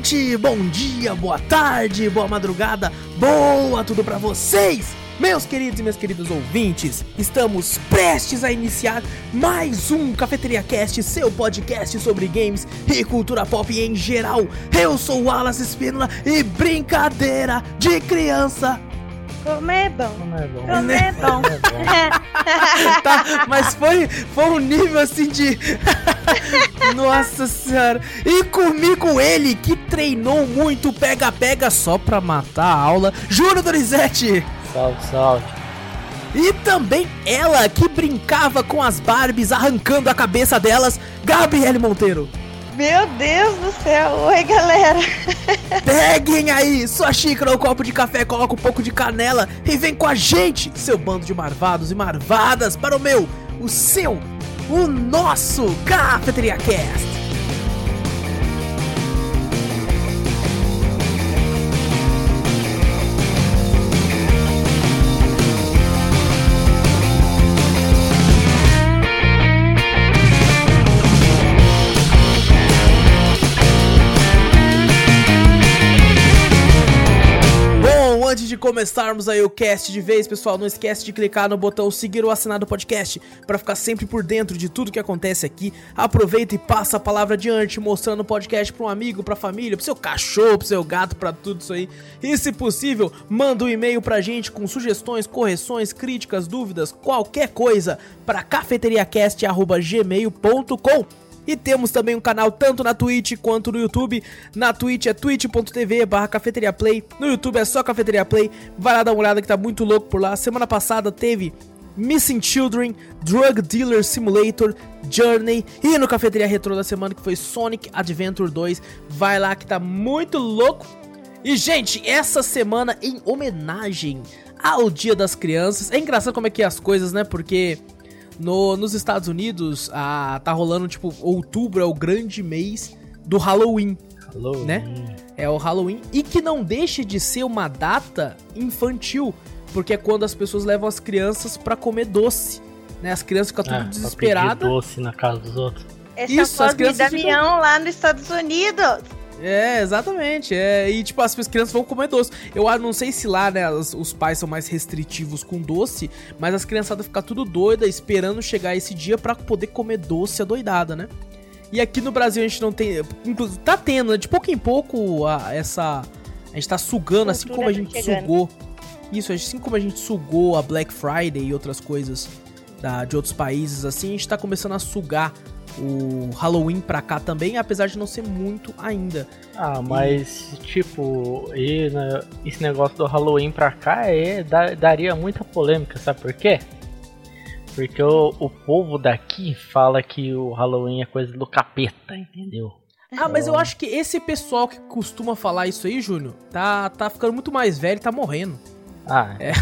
noite, bom dia, boa tarde, boa madrugada, boa tudo pra vocês! Meus queridos e minhas queridas ouvintes, estamos prestes a iniciar mais um Cafeteria Cast, seu podcast sobre games e cultura pop em geral. Eu sou o Wallace Espínola e brincadeira de criança como é bom. Como é bom. Como é bom. tá, mas foi, foi um nível assim de. Nossa senhora. E comigo ele que treinou muito pega-pega só pra matar a aula, Júnior Dorizete. Salve, salve. E também ela que brincava com as Barbies arrancando a cabeça delas, Gabriele Monteiro. Meu Deus do céu, oi galera. Peguem aí sua xícara ou copo de café, coloca um pouco de canela e vem com a gente, seu bando de marvados e marvadas, para o meu, o seu, o nosso Cafeteria Cast. Começarmos aí o cast de vez, pessoal, não esquece de clicar no botão seguir ou assinar do podcast para ficar sempre por dentro de tudo que acontece aqui. Aproveita e passa a palavra adiante, mostrando o podcast para um amigo, para família, para seu cachorro, para seu gato, para tudo isso aí. E se possível, manda um e-mail pra gente com sugestões, correções, críticas, dúvidas, qualquer coisa para cafeteriacast@gmail.com. E temos também um canal tanto na Twitch quanto no YouTube. Na Twitch é twitch.tv barra Play. No YouTube é só Cafeteria Play. Vai lá dar uma olhada que tá muito louco por lá. Semana passada teve Missing Children, Drug Dealer Simulator, Journey e no Cafeteria Retro da semana que foi Sonic Adventure 2. Vai lá que tá muito louco. E gente, essa semana em homenagem ao Dia das Crianças. É engraçado como é que é as coisas, né? Porque no, nos Estados Unidos, a, tá rolando, tipo, outubro é o grande mês do Halloween. Halloween. Né? É o Halloween. E que não deixa de ser uma data infantil. Porque é quando as pessoas levam as crianças para comer doce. Né? As crianças ficam tudo é, desesperadas. doce na casa dos outros. Essa Isso, as crianças Damião ficam... lá nos Estados Unidos. É, exatamente. É, e tipo, as crianças vão comer doce. Eu não sei se lá, né, os, os pais são mais restritivos com doce, mas as criançadas ficam tudo doida esperando chegar esse dia para poder comer doce adoidada, né? E aqui no Brasil a gente não tem. Inclusive, tá tendo, né? De pouco em pouco, a, essa. A gente tá sugando, assim como a gente chegando. sugou. Isso, assim como a gente sugou a Black Friday e outras coisas da, de outros países, assim, a gente tá começando a sugar o Halloween pra cá também, apesar de não ser muito ainda. Ah, mas e... tipo, e, né, esse negócio do Halloween pra cá é, daria muita polêmica, sabe por quê? Porque o, o povo daqui fala que o Halloween é coisa do capeta, entendeu? Ah, mas eu acho que esse pessoal que costuma falar isso aí, Júnior, tá, tá ficando muito mais velho e tá morrendo. Ah. É.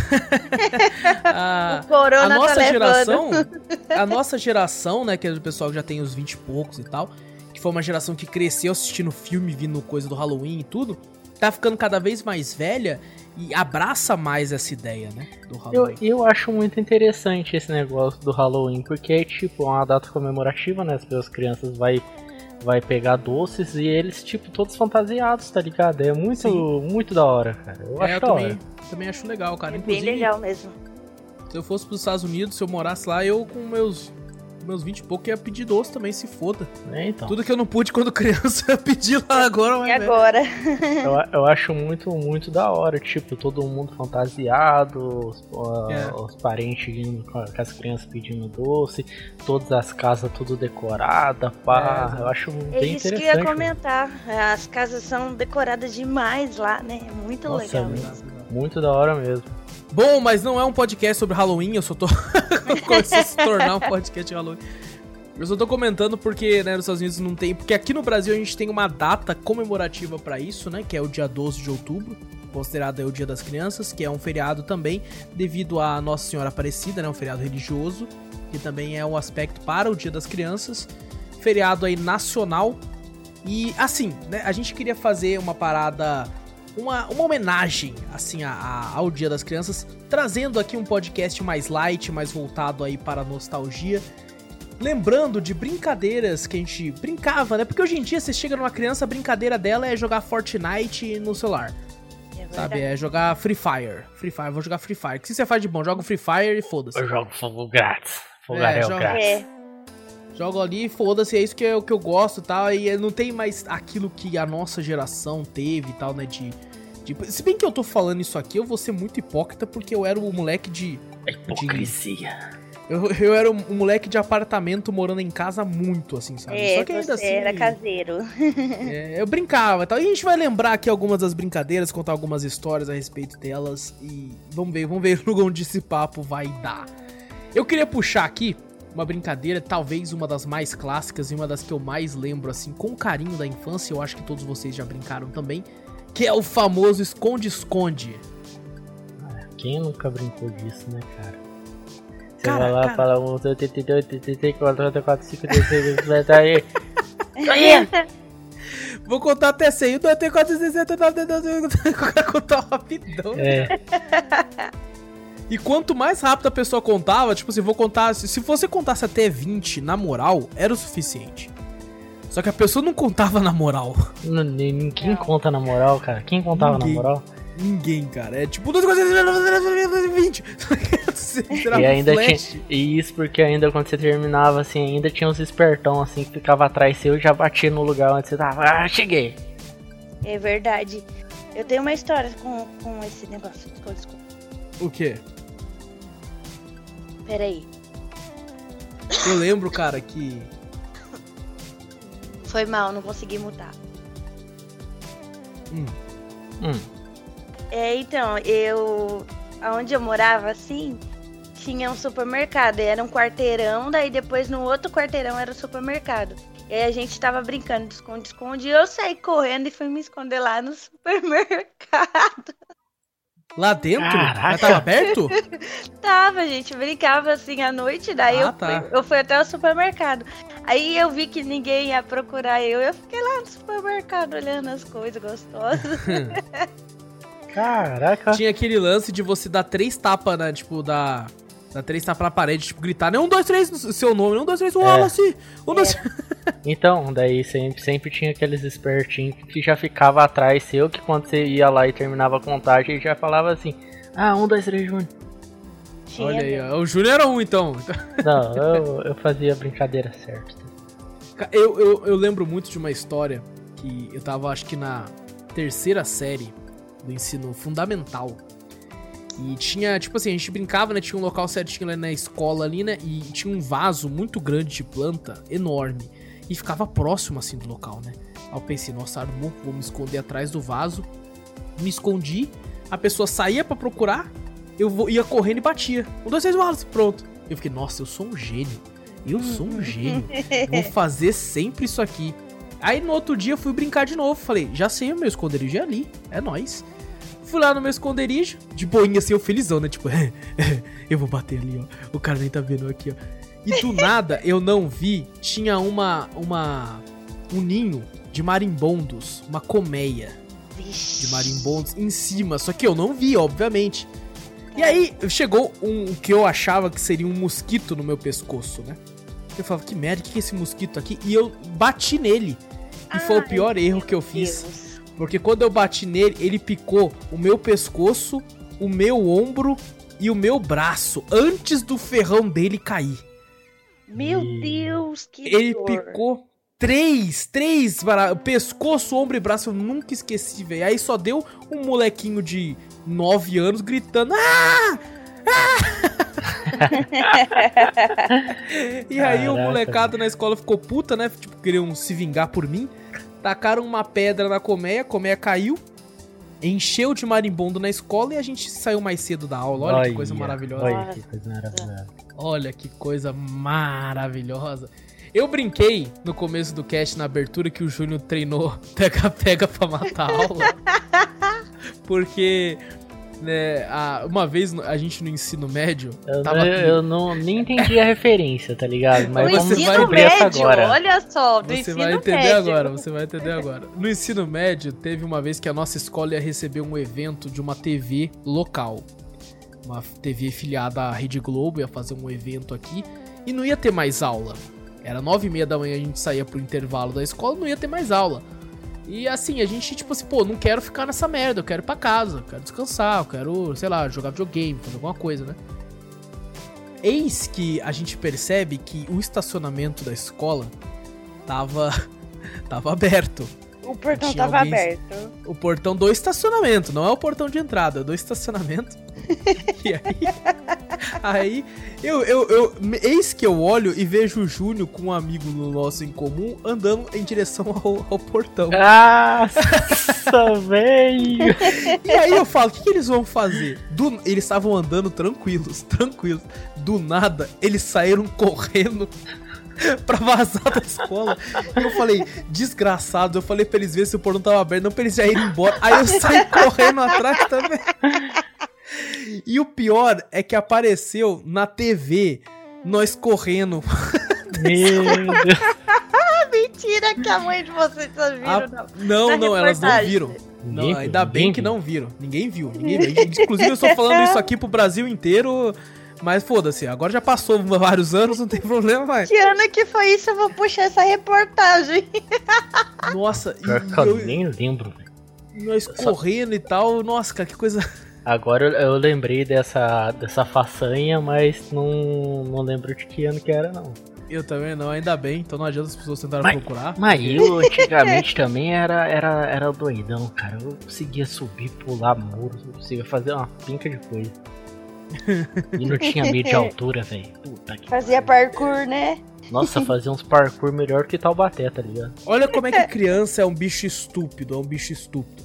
a, o corona a nossa tá geração, a nossa geração, né, que é do pessoal que já tem os 20 e poucos e tal, que foi uma geração que cresceu assistindo filme, vindo coisa do Halloween e tudo, tá ficando cada vez mais velha e abraça mais essa ideia, né, do Halloween. Eu, eu acho muito interessante esse negócio do Halloween, porque é tipo uma data comemorativa, né, as crianças vai vai pegar doces e eles, tipo, todos fantasiados, tá ligado? É muito, Sim. muito da hora, cara. Eu é, acho eu da também, hora. também acho legal, cara. É Inclusive, bem legal mesmo. Se eu fosse pros Estados Unidos, se eu morasse lá, eu com meus meus 20 e pouco ia pedir doce também, se foda. É, então. Tudo que eu não pude quando criança, eu pedi lá agora. E agora? eu, eu acho muito, muito da hora, tipo, todo mundo fantasiado, os, é. os parentes indo com as crianças pedindo doce, todas as casas tudo decorada, pá. É, eu acho bem é interessante. Isso que ia comentar, as casas são decoradas demais lá, né? Muito Nossa, legal mesmo. Muito da hora mesmo. Bom, mas não é um podcast sobre Halloween, eu só tô. Começou a se tornar um podcast de Halloween. Eu só tô comentando porque, né, nos Estados Unidos não tem. Porque aqui no Brasil a gente tem uma data comemorativa para isso, né? Que é o dia 12 de outubro, considerado o Dia das Crianças, que é um feriado também devido a Nossa Senhora Aparecida, né? Um feriado religioso, que também é um aspecto para o Dia das Crianças. Feriado aí nacional. E assim, né? A gente queria fazer uma parada uma, uma homenagem, assim, a, a, ao Dia das Crianças, trazendo aqui um podcast mais light, mais voltado aí para a nostalgia. Lembrando de brincadeiras que a gente brincava, né? Porque hoje em dia você chega numa criança, a brincadeira dela é jogar Fortnite no celular. É sabe? É jogar Free Fire. Free Fire, vou jogar Free Fire. O que você faz de bom? Joga Free Fire e foda-se. Eu jogo fogo grátis. Fogaréu é, joga... grátis. É. Jogo ali, foda-se, é isso que é eu, que eu gosto e tal. E não tem mais aquilo que a nossa geração teve e tal, né? De, de, Se bem que eu tô falando isso aqui, eu vou ser muito hipócrita porque eu era o um moleque de. É hipocrisia. De, eu, eu era um moleque de apartamento morando em casa muito, assim, sabe? É, Só que ainda assim. Era caseiro. é, eu brincava e tal. E a gente vai lembrar aqui algumas das brincadeiras, contar algumas histórias a respeito delas. E vamos ver, vamos ver onde esse papo vai dar. Eu queria puxar aqui uma brincadeira, talvez uma das mais clássicas e uma das que eu mais lembro, assim, com carinho da infância, eu acho que todos vocês já brincaram também, que é o famoso esconde-esconde. Ah, quem nunca brincou disso, né, cara? Você cara, vai lá, cara... fala 1, 2, 82, 84, 84, 55, 56, aí. Vou contar até 100. 1, 2, 3, 4, 5, 6, 7, 8, 9, 10, 11, 12, 13, 14, 15, 16, 17, 18, 19, 20, 21, 22, 23, 24, 25, 26, 27, 28, 29, 30, 31, 32, 33, 34, 35, 36, 37, 38, 39, 40, 41, 42, 43, 44, 45, 46, 47, 48, 49, 50, 51, 52, 53, 54, 55, 56, 57, 58, 59, 60, 61, 62, 63, 64, 65, 66, 67, 68, 69, 70, 71, 72, 73, 74, 75, 76, 77, 78, 79, 80, 81, 82, 83, 84, 85, 86, 87, 88, 89, 90, 91, 92, 93, 94, 95, 96, 97, 98, 99, 100, 101, 102, 103, 104, 105, 106, 107, 108, 109, 110, 111, 112, 113, 114, 115, 116, 117, 118, 119, 120, e quanto mais rápido a pessoa contava, tipo assim, vou contar. Se você contasse até 20, na moral, era o suficiente. Só que a pessoa não contava na moral. Ninguém conta na moral, cara. Quem contava ninguém, na moral? Ninguém, cara. É tipo, 20. e ainda um tinha, e isso porque ainda quando você terminava, assim, ainda tinha uns espertão, assim, que ficava atrás seu e já batia no lugar onde você tava. Ah, cheguei! É verdade. Eu tenho uma história com, com esse negócio. Desculpa. O quê? Pera aí. Eu lembro, cara, que. Foi mal, não consegui mutar. Hum, Hum, É, então, eu. Aonde eu morava, assim, tinha um supermercado. E era um quarteirão, daí depois no outro quarteirão era o supermercado. E aí a gente tava brincando de esconde-esconde. E eu saí correndo e fui me esconder lá no supermercado. Lá dentro? Caraca. Mas tava aberto? Tava, gente brincava assim à noite, daí Ah, eu, tá. fui, eu fui até o supermercado. Aí eu vi que ninguém ia procurar eu, eu fiquei lá no supermercado olhando as coisas gostosas. caraca! Tinha aquele lance de você dar três tapas, né? Tipo, dar. Três tapas na parede, tipo, gritar, né? Um, dois, três, seu nome, um, dois, três, Wallace! Um, dois, Então, daí sempre, sempre tinha aqueles espertinhos que já ficava atrás seu, que quando você ia lá e terminava a contagem, ele já falava assim: Ah, um, dois, três, Júnior. Olha aí, ó. O Júnior era um, então. Não, eu, eu fazia a brincadeira certa. Eu, eu, eu lembro muito de uma história que eu tava, acho que na terceira série do ensino fundamental. E tinha, tipo assim, a gente brincava, né? Tinha um local certinho lá na escola ali, né? E tinha um vaso muito grande de planta, enorme. E ficava próximo, assim, do local, né? Aí eu pensei, nossa, armou, vou me esconder atrás do vaso. Me escondi, a pessoa saía pra procurar, eu vou- ia correndo e batia. Um, dois, três, Wallace, pronto. Eu fiquei, nossa, eu sou um gênio. Eu sou um gênio. Vou fazer sempre isso aqui. Aí no outro dia eu fui brincar de novo. Falei, já sei o meu esconderijo é ali. É nóis. Fui lá no meu esconderijo, de boinha assim, eu felizão, né? Tipo, eu vou bater ali, ó. O cara nem tá vendo aqui, ó. E do nada eu não vi, tinha uma. uma. um ninho de marimbondos, uma colmeia Vixe. de marimbondos em cima, só que eu não vi, obviamente. E aí chegou um que eu achava que seria um mosquito no meu pescoço, né? Eu falava, que merda, o que é esse mosquito aqui? E eu bati nele. E foi o pior erro que eu fiz. Deus. Porque quando eu bati nele, ele picou o meu pescoço, o meu ombro e o meu braço antes do ferrão dele cair. Meu Ih. Deus, que Ele dor. picou três, três, vara- pescoço, ombro e braço, eu nunca esqueci, velho. Aí só deu um molequinho de 9 anos gritando, ah! Ah! e aí o Caraca. molecado na escola ficou puta, né? Tipo, queriam se vingar por mim. Tacaram uma pedra na colmeia, a colmeia caiu. Encheu de marimbondo na escola e a gente saiu mais cedo da aula. Olha que coisa maravilhosa. Olha que coisa maravilhosa. Olha que coisa maravilhosa. Eu brinquei no começo do cast, na abertura, que o Júnior treinou pega-pega pra matar a aula. Porque, né, a- uma vez no- a gente no ensino médio Eu, tava. não, eu não nem entendi a referência, tá ligado? Mas você vamos vai essa médio, agora. olha só, do Você ensino vai entender médio. agora, você vai entender agora. No ensino médio, teve uma vez que a nossa escola ia receber um evento de uma TV local. Uma TV filiada à Rede Globo ia fazer um evento aqui e não ia ter mais aula. Era nove e meia da manhã, a gente saía pro intervalo da escola, não ia ter mais aula. E assim, a gente, tipo assim, pô, não quero ficar nessa merda, eu quero ir pra casa, eu quero descansar, eu quero, sei lá, jogar videogame, fazer alguma coisa, né? Eis que a gente percebe que o estacionamento da escola tava, tava aberto. O portão Tinha tava alguém- aberto. O portão do estacionamento, não é o portão de entrada, é do estacionamento. e aí, aí eu, eu, eu, eis que eu olho e vejo o Júnior com um amigo nosso em comum andando em direção ao, ao portão. Nossa, velho! E aí eu falo, o que, que eles vão fazer? Do- eles estavam andando tranquilos, tranquilos. Do nada, eles saíram correndo pra vazar da escola. E eu falei, desgraçado, eu falei pra eles verem se o portão tava aberto, não pra eles já irem embora. Aí eu saí correndo atrás também. E o pior é que apareceu na TV nós correndo. Meu Deus. Mentira que a mãe de vocês só viram, A- não. Não, elas não viram. Não, ainda bem que não viram. Ninguém viu, ninguém viu. Inclusive, eu estou falando isso aqui pro Brasil inteiro, mas foda-se, agora já passou vários anos, não tem problema mais. Que ano que foi isso? Eu vou puxar essa reportagem. Nossa, e Pior que eu eu- nem lembro, nós correndo e tal, nossa, cara, que coisa. Agora eu, eu lembrei dessa, dessa façanha, mas não, não lembro de que ano que era, não. Eu também não, ainda bem, então não adianta as pessoas tentarem Mas- procurar. Mas eu antigamente também era, era, era doidão, cara. Eu conseguia subir, pular muros, eu conseguia fazer uma pinca de coisa. E não tinha medo de altura, velho. Puta que Fazia parkour, né? Nossa, fazia uns parkour melhor que Taubaté, tá ligado? Olha como é que criança é um bicho estúpido, é um bicho estúpido.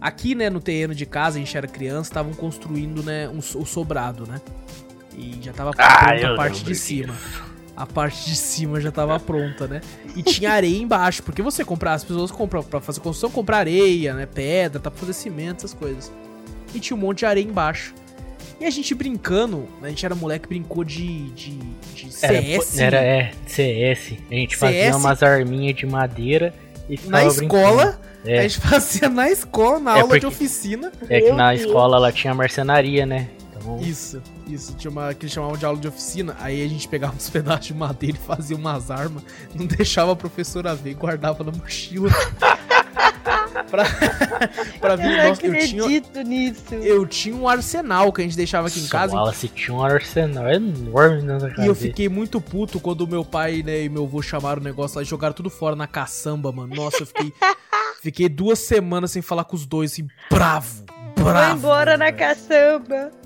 Aqui, né, no terreno de casa, a gente era criança, estavam construindo, né, um, o sobrado, né? E já tava Ah, pronta eu a parte de cima. A parte de cima já tava pronta, né? E tinha areia embaixo, porque você comprar, as pessoas compram pra fazer construção, comprar areia, né, pedra, tá pra fazer cimento, essas coisas. E tinha um monte de areia embaixo. E a gente brincando, a gente era moleque, brincou de, de, de CS. Era, era é, CS. A gente fazia CS? umas arminhas de madeira e ficava Na escola, É. a gente fazia na escola, na É aula de porque- oficina. É que na escola ela tinha marcenaria, né? Então, Isso, isso. Tinha uma que eles chamavam de aula de oficina. Aí a gente pegava uns pedaços de madeira e fazia umas armas. Não deixava a professora ver e guardava na mochila. pra, pra Eu vir. não Nossa, eu tinha, acredito nisso. eu tinha um arsenal que a gente deixava aqui em casa. Ela se tinha um arsenal enorme na casa E eu fiquei muito puto quando meu pai né, e meu avô chamaram o negócio lá e jogaram tudo fora na caçamba, mano. Nossa, eu fiquei. fiquei duas semanas sem falar com os dois, assim, bravo. Bravo. Vou embora na velho. caçamba.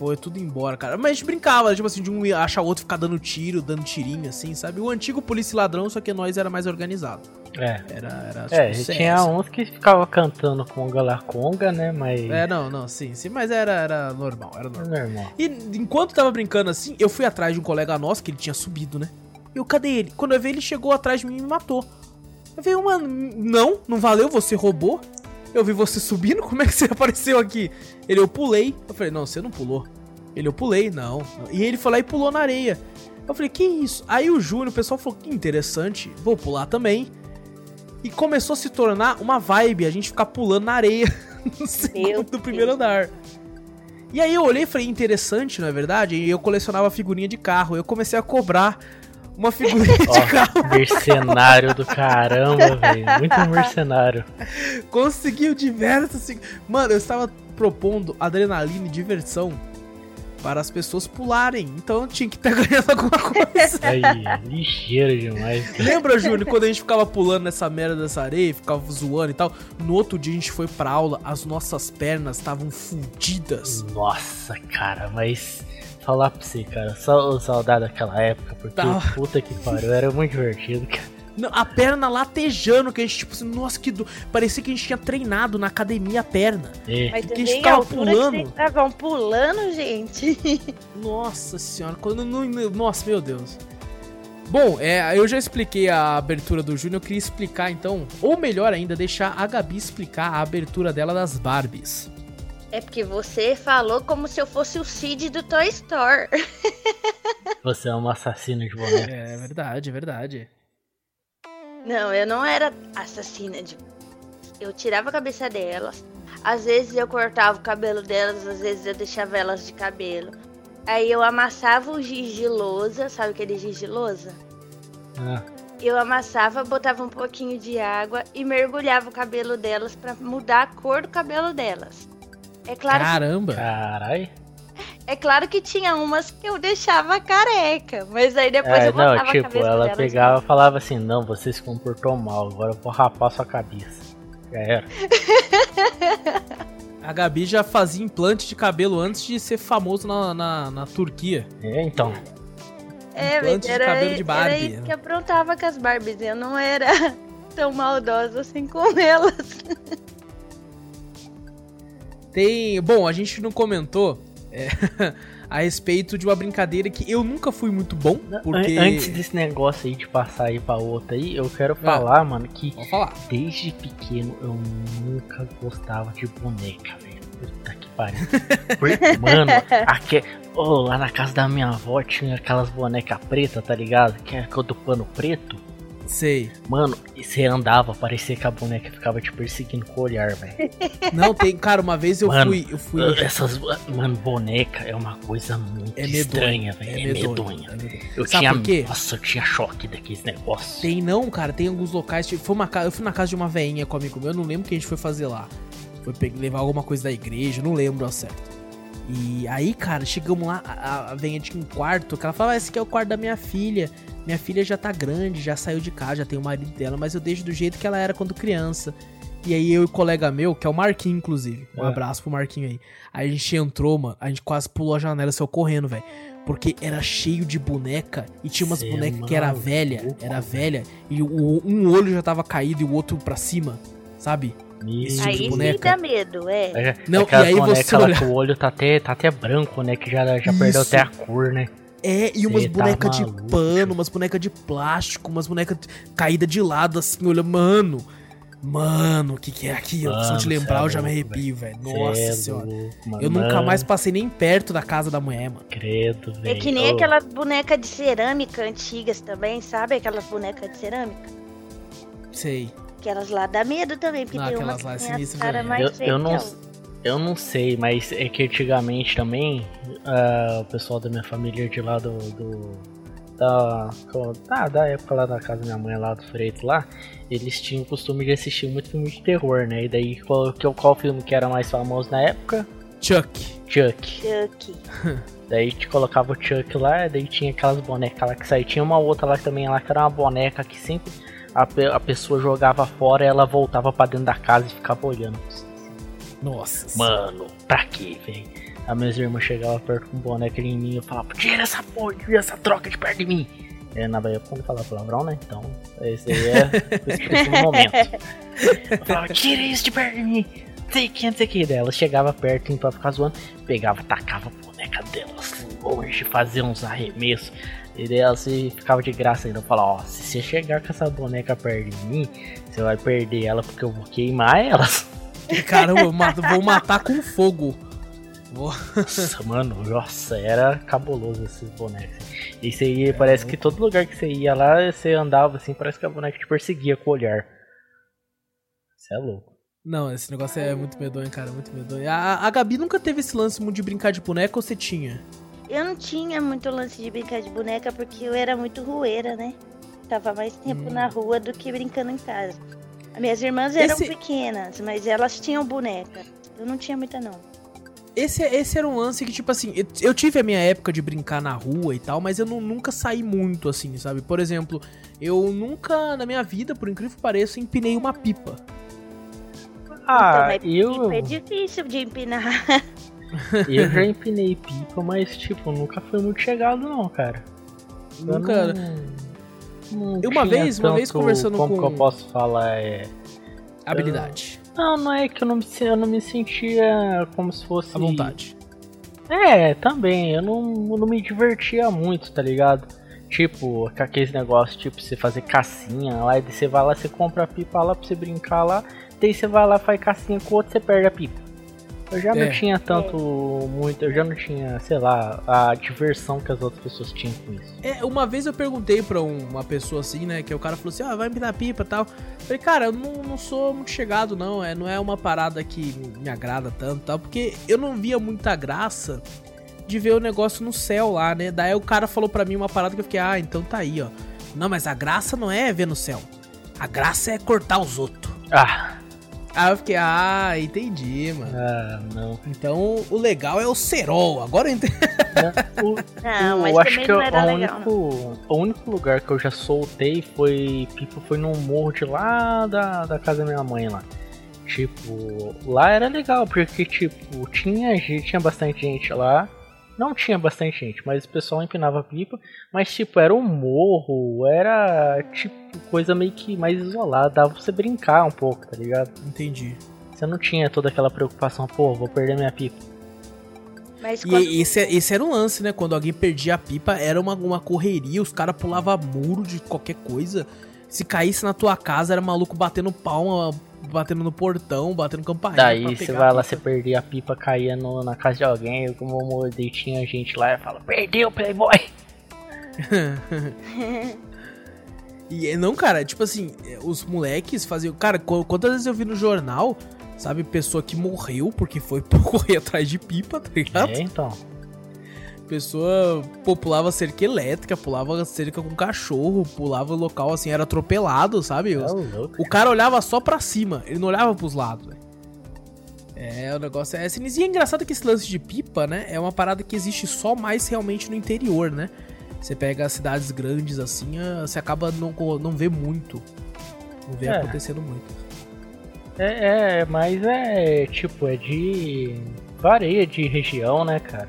Foi tudo embora, cara. Mas a gente brincava, tipo assim, de um achar o outro ficar dando tiro, dando tirinho, assim, sabe? O antigo polícia ladrão, só que nós era mais organizado. É. Era, era tipo, É, CS. tinha uns que ficava cantando conga la conga, né? Mas. É, não, não, sim, sim, mas era, era normal, era é normal. normal. E enquanto tava brincando assim, eu fui atrás de um colega nosso, que ele tinha subido, né? Eu, cadê ele? Quando eu vi, ele chegou atrás de mim e me matou. Eu falei, mano, não, não valeu, você roubou. Eu vi você subindo, como é que você apareceu aqui? Ele, eu pulei. Eu falei, não, você não pulou. Ele, eu pulei, não. E ele foi lá e pulou na areia. Eu falei, que isso? Aí o Júnior, o pessoal falou, que interessante, vou pular também. E começou a se tornar uma vibe, a gente ficar pulando na areia no segundo, do primeiro andar. E aí eu olhei e falei, interessante, não é verdade? E eu colecionava figurinha de carro. Eu comecei a cobrar uma figurinha de carro. Mercenário do caramba, velho. Muito mercenário. Conseguiu diversas. Mano, eu estava propondo adrenalina e diversão para as pessoas pularem. Então eu tinha que estar ganhando alguma coisa. Aí, ligeiro demais. Lembra, Júnior, quando a gente ficava pulando nessa merda dessa areia, ficava zoando e tal? No outro dia a gente foi pra aula, as nossas pernas estavam fudidas. Nossa, cara, mas. Falar pra você, cara, só saudade daquela época, porque Tá. puta que pariu, era muito divertido, cara. Não, a perna latejando, que a gente, tipo assim, nossa, que do... Parecia que a gente tinha treinado na academia a perna. É, Mas Que a ficavam altura pulando. que estavam pulando, gente. Nossa senhora, quando não- Nossa, meu Deus. Bom, é, eu já expliquei a abertura do Júnior, eu queria explicar então, ou melhor ainda, deixar a Gabi explicar a abertura dela das Barbies. É porque você falou como se eu fosse o Cid do Toy Story. você é uma assassina de boneco. É verdade, é verdade. Não, eu não era assassina de. Eu tirava a cabeça delas. Às vezes eu cortava o cabelo delas, às vezes eu deixava elas de cabelo. Aí eu amassava o giz de lousa, sabe aquele giz de lousa? Ah, Eu amassava, botava um pouquinho de água e mergulhava o cabelo delas pra mudar a cor do cabelo delas. É claro, Caramba. carai. é claro que tinha umas que eu deixava careca, mas aí depois É, eu botava não, a tipo, cabeça ela delas. pegava e falava assim, não, você se comportou mal, agora eu vou rapar sua cabeça. Já era. A Gabi já fazia implante de cabelo antes de ser famoso na, na, na Turquia. É, então. É, implante mas de era, cabelo de era Barbie. isso que aprontava com as Barbies. Eu não era tão maldosa assim com elas. Tem. Bom, a gente não comentou é, a respeito de uma brincadeira que eu nunca fui muito bom. Porque. An- Antes desse negócio aí de passar aí pra outra aí, eu quero falar, mano, que falar. desde pequeno eu nunca gostava de boneca, velho. Puta que pariu. Mano, aque... oh, lá na casa da minha avó tinha aquelas bonecas pretas, tá ligado? Que é do pano preto. Sei. Mano, e você andava, parecia que a boneca ficava te perseguindo com o olhar, velho. Não, tem. Cara, uma vez eu Mano, fui. Eu fui. Essas. Mano, boneca é uma coisa muito É estranha, é velho. É, medonho, medonha. é medonho. Eu Sabe tinha. por quê? Nossa, eu tinha choque daqueles negócios. Tem não, cara, tem alguns locais. Tipo, foi uma eu fui na casa de uma veinha com um amigo meu, eu não lembro o que a gente foi fazer lá. Foi levar alguma coisa da igreja, não lembro ao certo. E aí, cara, chegamos lá, a, a veinha tinha um quarto, que ela falava, "Ah, esse aqui é o quarto da minha filha. Minha filha já tá grande, já saiu de casa, já tem o marido dela, mas eu deixo do jeito que ela era quando criança. E aí eu e o colega meu, que é o Marquinho, inclusive. Um É. abraço pro Marquinho aí. Aí a gente entrou, mano, a gente quase pulou a janela saiu correndo, velho. Porque era cheio de boneca e tinha umas Cê é bonecas que era velha, era velha, e o- um olho já tava caído e o outro pra cima, sabe? Tipo Aí de sim boneca. dá medo, é. É, Não, aquelas e aí bonecas você lá olha- o olho tá até, tá até branco, né? Que já, já perdeu Isso. até a cor, né? É, e umas Cê tá bonecas de pano, umas bonecas de plástico, umas bonecas caídas de lado, assim, olha, mano. Mano, o que, que é aquilo? Só Mano, de cê lembrar é eu já me arrepio, velho. Cê Nossa é senhora. mano. Eu nunca mais passei nem perto da casa da mulher, mano. Credo, velho. É que nem Ô, aquelas bonecas de cerâmica antigas também, sabe? Aquelas bonecas de cerâmica. Sei. Aquelas lá dá medo também, porque Não, tem aquelas uma que lá é tem cara mais Eu- eu não. Eu não sei, mas é que antigamente também ah, o pessoal da minha família de lá do. do da, co- tá, da época lá da casa da minha mãe lá do Freito lá, eles tinham o costume de assistir muito filme de terror, né? E daí qual, que- qual filme que era mais famoso na época? Chuck. Chuck. Chuck. Daí te colocava o Chuck lá, daí tinha aquelas bonecas lá que saía. Tinha uma outra lá também lá que era uma boneca que sempre a, a pessoa jogava fora e ela voltava pra dentro da casa e ficava olhando. Nossa. Mano, pra quê, velho? As minhas irmãs chegavam perto com boneca em mim e eu falava, tira essa porra, tira essa troca de perto de mim. É, na época não falava palavrão, né? Então, esse aí é o expresso momento. Eu falava, tira isso de perto de mim. Sei que, não sei que. Daí ela chegava perto pra ficar zoando, pegava, tacava a boneca delas longe, fazia uns arremessos. E daí ela se ficava de graça ainda. Falava, ó, se você chegar com essa boneca perto de mim, você vai perder ela porque eu vou queimar elas. Caramba, eu mato- vou matar com fogo. Vou- Nossa, mano, nossa, era cabuloso esses bonecos. E você ia, parece que todo lugar que você ia lá, você andava assim, parece que a boneca te perseguia com o olhar. Você é louco. Não, esse negócio é muito medonho, cara, muito medonho. A, a Gabi nunca teve esse lance muito de brincar de boneca ou você tinha? Eu não tinha muito lance de brincar de boneca porque eu era muito rueira, né? Tava mais tempo Hum. na rua do que brincando em casa. As minhas irmãs eram Esse- pequenas, mas elas tinham boneca. Eu não tinha muita, não. Esse, esse era um lance que, tipo assim, eu, tive a minha época de brincar na rua e tal, mas eu não- nunca saí muito assim, sabe? Por exemplo, eu nunca na minha vida, por incrível que pareça, empinei uma pipa. Ah, então, eu, pipa é difícil de empinar. eu já empinei pipa, mas tipo, nunca foi muito chegado não, cara. Eu Nunca. Não, não Eu uma vez- uma vez conversando como com- que eu posso falar? É... Habilidade. Não, não é que eu não, me, eu não me sentia como se fosse... À vontade. É, também, eu não, eu não me divertia muito, tá ligado? Tipo, aqueles negócios, tipo, você fazer cacinha lá, e você vai lá, você compra a pipa lá pra você brincar lá, daí você vai lá, faz cacinha com o outro, você perde a pipa. Eu já É. não tinha tanto, muito, eu já não tinha, sei lá, a diversão que as outras pessoas tinham com isso. É, uma vez eu perguntei pra um- uma pessoa assim, né? Que o cara falou assim: ah, vai empinar pipa e tal. Falei, cara, eu não, não sou muito chegado, não. É, não é uma parada que me agrada tanto e tal. Porque eu não via muita graça de ver o negócio no céu lá, né? Daí o cara falou pra mim uma parada que eu fiquei, ah, então tá aí, ó. Não, mas a graça não é ver no céu. A graça é cortar os outros. Ah, Aí eu fiquei, ah, entendi, mano. ah não. Então o legal é o cerol. Agora eu entendi. O- Não, eu mas acho também que não o era legal, único, o único lugar que eu já soltei foi. Tipo, foi num morro de lá da, da casa da minha mãe lá. Tipo, lá era legal, porque tipo, tinha gente, tinha bastante gente lá. Não tinha bastante gente, mas o pessoal empinava pipa. Mas tipo, era um morro, era tipo coisa meio que mais isolada, dava pra você brincar um pouco, tá ligado? Entendi. Você não tinha toda aquela preocupação, pô, vou perder minha pipa. Mas quando... E esse, esse era o lance, né? Quando alguém perdia a pipa, era uma, uma correria, os caras pulavam muro de qualquer coisa. Se caísse na tua casa, era maluco batendo palma, batendo no portão, batendo campainha. pra Daí você vai lá, você perder a pipa, caía no- na casa de alguém, eu como mordei, tinha gente lá e fala, perdeu, Playboy! E não, cara, tipo assim, eh, os moleques faziam. Cara, qu- quantas vezes eu vi no jornal, sabe, pessoa que morreu porque foi correr atrás de pipa, tá ligado? É, então. Pessoa pô, pulava cerca elétrica, pulava cerca com cachorro, pulava local assim, era atropelado, sabe? É. O cara olhava só pra cima, ele não olhava pros lados, velho. É, o negócio é sinistro. E é engraçado que esse lance de pipa, né? É uma parada que existe só mais realmente no interior, né? Você pega as cidades grandes assim, ah, você acaba não, não vê muito. Não vê É. acontecendo muito. É, é, mas é tipo, é de. vareia de região, né, cara?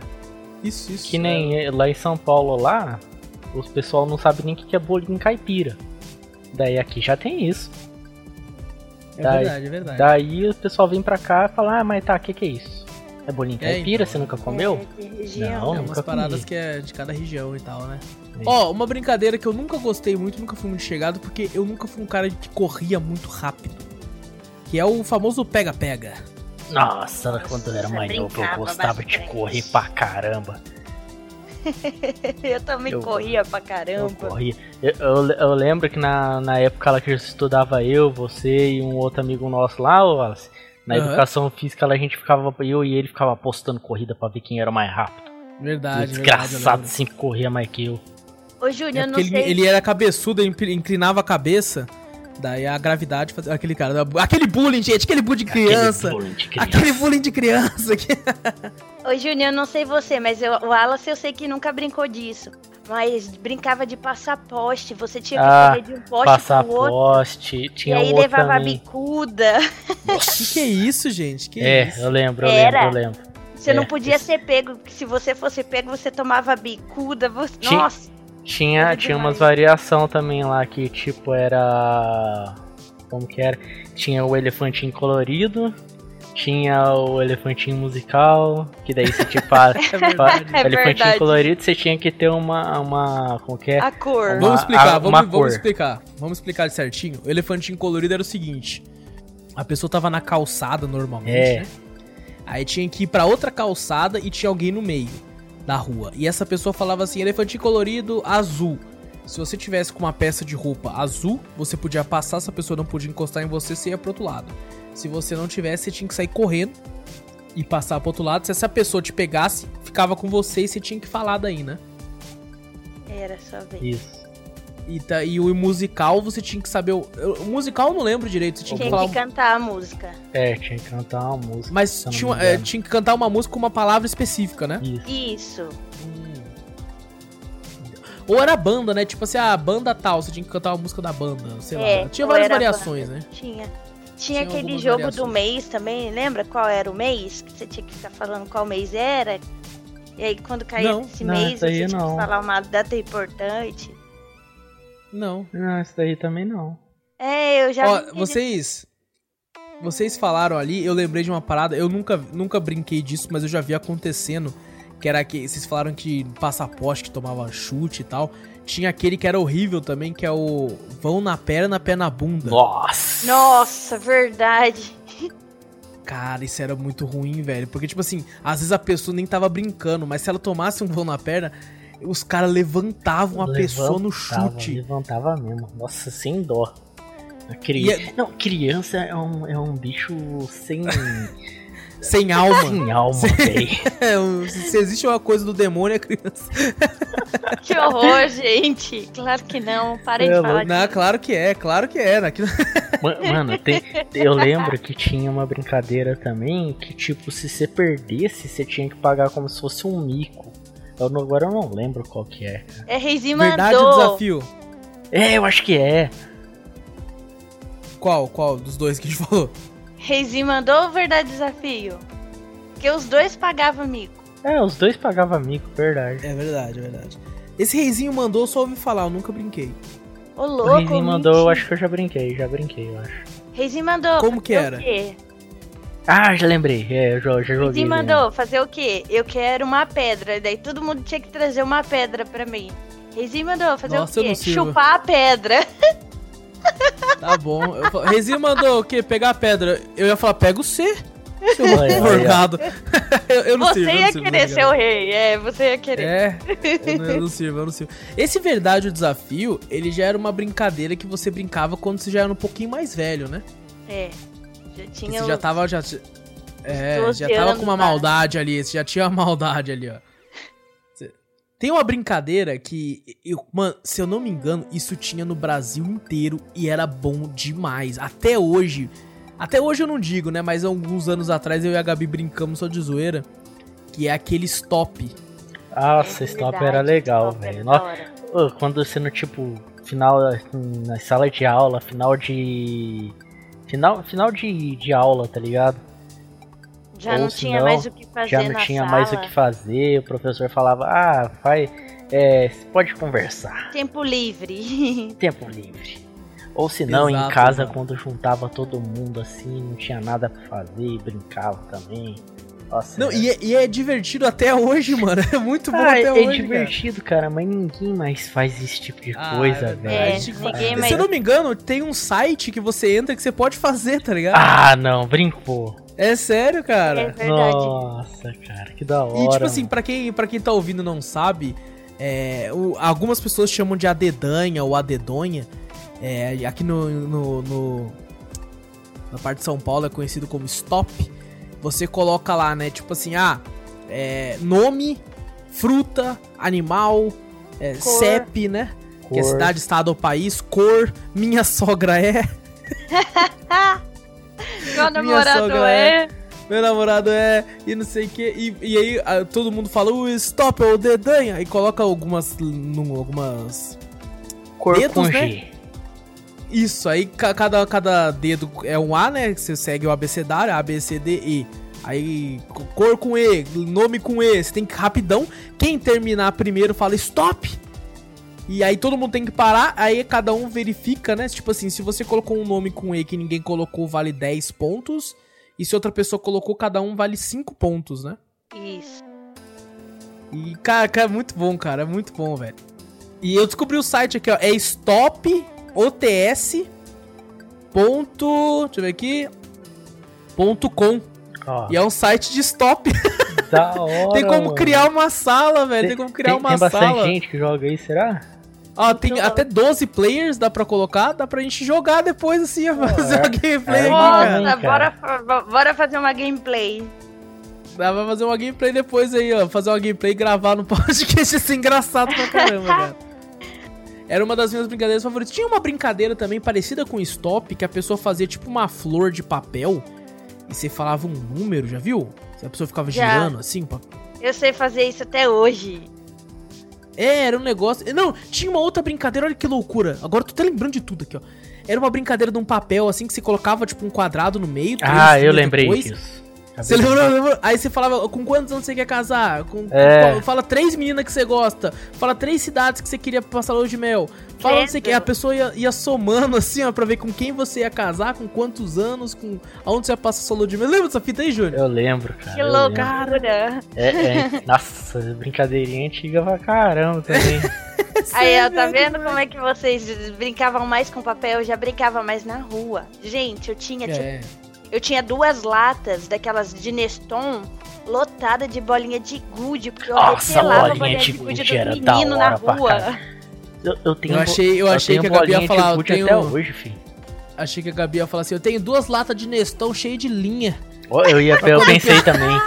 Isso, isso. Que nem lá em São Paulo lá, os pessoal não sabe nem o que que é bolinho caipira. Daí aqui já tem isso. É, daí- verdade, é verdade. Daí o pessoal vem pra cá e fala, ah, mas tá, o que que é isso? É bolinho É, caipira? então, Você nunca comeu? É, de região. Não. É nunca umas paradas comi. que é de cada região e tal, né? É. Ó, uma brincadeira que eu nunca gostei muito, nunca fui muito chegado, porque eu nunca fui um cara que corria muito rápido. Que é o famoso pega-pega. Nossa, quando eu era mais novo eu gostava de bastante. correr pra caramba. Eu também Eu- corria pra Eu caramba. corria. Eu, eu- eu lembro que na, na época lá que eu estudava eu, você e um outro amigo nosso lá, ô Wallace, na Aham. educação física a gente ficava, eu e ele ficava apostando corrida pra ver quem era o mais rápido. Verdade, verdade. desgraçado lembro. sempre corria mais que eu. Ô, Júnior, É eu não ele, sei. ele era cabeçudo, inclinava a cabeça, daí a gravidade fazia. Aquele cara. Aquele bullying, gente, aquele bullying de criança. Aquele bullying de criança. Aquele bullying de criança. que- Ô, Júnior, eu não sei você, mas eu, o Wallace eu sei que nunca brincou disso. Mas brincava de passar poste. Você tinha que Ah, correr de um poste Passar pro outro. poste, E tinha aí um outro levava a também. bicuda. que que é isso, gente? Que É, isso? eu lembro, eu Era. lembro, eu lembro. Você É, não podia esse- ser pego. porque Se você fosse pego, você tomava bicuda. Você... Tinha- Nossa, Tinha, tinha umas variação também lá que tipo era. Como que era? Tinha o elefantinho colorido, tinha o elefantinho musical, que daí você tipo. a- É. É elefantinho verdade. colorido você tinha que ter uma. uma como que é? a cor. Uma- Vamos explicar, a- vamos, cor. vamos explicar. Vamos explicar certinho. O elefantinho colorido era o seguinte: a pessoa tava na calçada normalmente, É. né? Aí tinha que ir pra outra calçada e tinha alguém no meio da rua. E essa pessoa falava assim: elefantinho colorido azul. Se você tivesse com uma peça de roupa azul, você podia passar, essa pessoa não podia encostar em você, você ia pro outro lado. Se você não tivesse, você tinha que sair correndo e passar pro outro lado. Se essa pessoa te pegasse, ficava com você e você tinha que falar daí, né? Era só ver. Isso. E, tá- e o musical você tinha que saber. O, o musical eu não lembro direito, você tinha que Tinha falar. que cantar a música. É, tinha que cantar uma música. Mas tinha, é, tinha que cantar uma música com uma palavra específica, né? Isso. Isso. Ou era banda, né? Tipo assim, a banda tal, você tinha que cantar uma música da banda, sei É, lá. Tinha várias variações, né? Tinha. Tinha, Tinha aquele jogo do variações. mês também, lembra qual era o mês? Que você tinha que ficar falando qual mês era. E aí quando caía Não, esse não, mês, você tinha não. que falar uma data importante. Não. Não, isso daí também não. É, eu já Ó, vocês. Vocês falaram ali, eu lembrei de uma parada, eu nunca, nunca brinquei disso, mas eu já vi acontecendo. Que era que. Vocês falaram que passaporte que tomava chute e tal. Tinha aquele que era horrível também, que é o vão na perna, pé na bunda. Nossa! Nossa, verdade. Cara, isso era muito ruim, velho. Porque, tipo assim, às vezes a pessoa nem tava brincando, mas se ela tomasse um vão na perna, os caras levantavam a pessoa no chute. Levantava mesmo. Nossa, sem dó. A E cri... é- Não, criança é um, é um bicho sem. sem alma. Sem alma, velho. É, se existe uma coisa do demônio, é criança. Que horror, gente. Claro que não. Parem de É, falar Não, claro que é, claro que é. Ma- Mano, tem- eu lembro que tinha uma brincadeira também que, tipo, se você perdesse, você tinha que pagar como se fosse um mico. Eu não- agora eu não lembro qual que é. É Reizinho Verdade ou mandou. desafio? É, eu acho que é. Qual? Qual dos dois que a gente falou? Reizinho mandou ou verdade desafio? Porque os dois pagavam mico. É, os dois pagavam mico, verdade. É verdade, é verdade. Esse reizinho mandou, eu só ouvi falar, eu nunca brinquei. Ô, O louco. Rizinho mandou, eu acho que eu já brinquei, já brinquei, eu acho. Reizinho mandou. Como que era? O quê? Ah, já lembrei, é, eu já, já joguei. Reizinho né? mandou fazer o quê? Eu quero uma pedra. Daí todo mundo tinha que trazer uma pedra pra mim. Reizinho mandou fazer Nossa, o quê? Chupar a pedra. Tá bom. Eu falo- mandou o quê? Pegar a pedra. Eu ia falar, pega o C. Seu forgado. eu, eu não Você sirvo, eu ia querer não ser o rei. É, você ia querer. É, eu não, eu não sirvo, eu não sirvo. Esse verdade o desafio, ele já era uma brincadeira que você brincava quando você já era um pouquinho mais velho, né? É. Já tinha você já os- tava. Já, é, 12 já tava com uma já. maldade ali. Você já tinha uma maldade ali, ó. Tem uma brincadeira que. Eu, mano, se eu não me engano, isso tinha no Brasil inteiro e era bom demais. Até hoje. Até hoje eu não digo, né? Mas alguns anos atrás eu e a Gabi brincamos só de zoeira. Que é aquele stop. Nossa, É esse top verdade, era legal, stop velho. Quando você no tipo, final na sala de aula, final de. Final, final de, de aula, tá ligado? Já Ou não se tinha não, mais o que fazer Já não na tinha sala. mais o que fazer, o professor falava, ah, vai. É, pode conversar. Tempo livre. Tempo livre. Ou se não, em casa, mano. quando juntava todo mundo assim, não tinha nada pra fazer e brincava também. Nossa, Não, era- e é, e é divertido até hoje, mano. É muito bom Ah, até é hoje. cara. divertido, cara. mas ninguém mais faz esse tipo de Ah, coisa, é velho. verdade. É, ninguém Se mais. eu não me engano, tem um site que você entra que você pode fazer, tá ligado? Ah, não, brincou. É sério, É cara. verdade. Nossa, cara, que da hora. E tipo assim, pra quem, pra quem tá ouvindo e não sabe, é, o- algumas pessoas chamam de adedanha ou adedonha. É, aqui no, no, no- Na parte de São Paulo é conhecido como stop. Você coloca lá, né? Tipo assim, ah, é, nome, fruta, animal, é, Cor. CEP, né? Que é Cor. cidade, estado ou país, cor, minha sogra é. Meu namorado sogra é. Meu namorado é, e não sei o que. E, e aí ah, todo mundo fala, o stop ou dedanha. E coloca algumas. num- algumas. Cor dedos, com né? Isso, aí ca- cada, cada dedo é um A, né? Você segue o abecedário, A, B, C, D, E. Aí, co- cor com E, nome com E, você tem que rapidão. Quem terminar primeiro fala stop. E aí todo mundo tem que parar, aí cada um verifica, né? Tipo assim, se você colocou um nome com E que ninguém colocou, vale 10 pontos. E se outra pessoa colocou, cada um vale 5 pontos, né? Isso. E, cara, cara, é muito bom, cara. É muito bom, velho. E eu descobri o site aqui, ó. É stopots. Ponto, deixa eu ver aqui. Ponto com. E é um site de stop. da hora. tem como mano. criar uma sala, velho. Tem, como criar tem, uma tem bastante sala. gente que joga aí, será? Ó, tem até 12 players, dá pra colocar. Dá pra gente jogar depois, assim, fazer é. uma gameplay É hein, Nossa, bora, bora fazer uma gameplay. Dá pra fazer uma gameplay depois aí, ó. Fazer uma gameplay e gravar no podcast. Isso é engraçado pra caramba, cara. Era uma das minhas brincadeiras favoritas. Tinha uma brincadeira também parecida com stop, que a pessoa fazia tipo uma flor de papel e você falava um número, já viu? A pessoa ficava Já. girando assim, pá. Eu sei fazer isso até hoje. É, era um negócio. Não, tinha uma outra brincadeira, olha que loucura. Agora tô até lembrando de tudo aqui, ó. Era uma brincadeira de um papel assim que você colocava tipo um quadrado no meio. Ah, eu lembrei depois. disso. Você lembrou, lembrou? Aí você falava, com quantos anos você quer casar? Com, com É. qual- fala três meninas que você gosta. Fala três cidades que você queria passar lua de mel. Fala não sei o que. Credo. A pessoa ia, ia somando assim, ó, pra ver com quem você ia casar, com quantos anos, com aonde você ia passar sua lua de mel. Lembra dessa fita aí, Júnior? Eu lembro, cara. Que loucura. É, é. Nossa, brincadeirinha antiga pra caramba também. Aí, ó, Sério, tá vendo como é que vocês brincavam mais com papel? Eu já brincava mais na rua. Gente, eu tinha, tipo, É. eu tinha duas latas daquelas de Neston lotada de bolinha de gude, porque eu Nossa, retelava a bolinha de gude dos era da meninos na rua. Eu, eu tenho Eu achei, eu eu achei tenho que a Gabi ia bolinha falar. Eu gude tenho, até hoje, filho. achei que a Gabi ia falar assim: eu tenho duas latas de Nestão cheias de linha. Eu, ia, eu pensei também.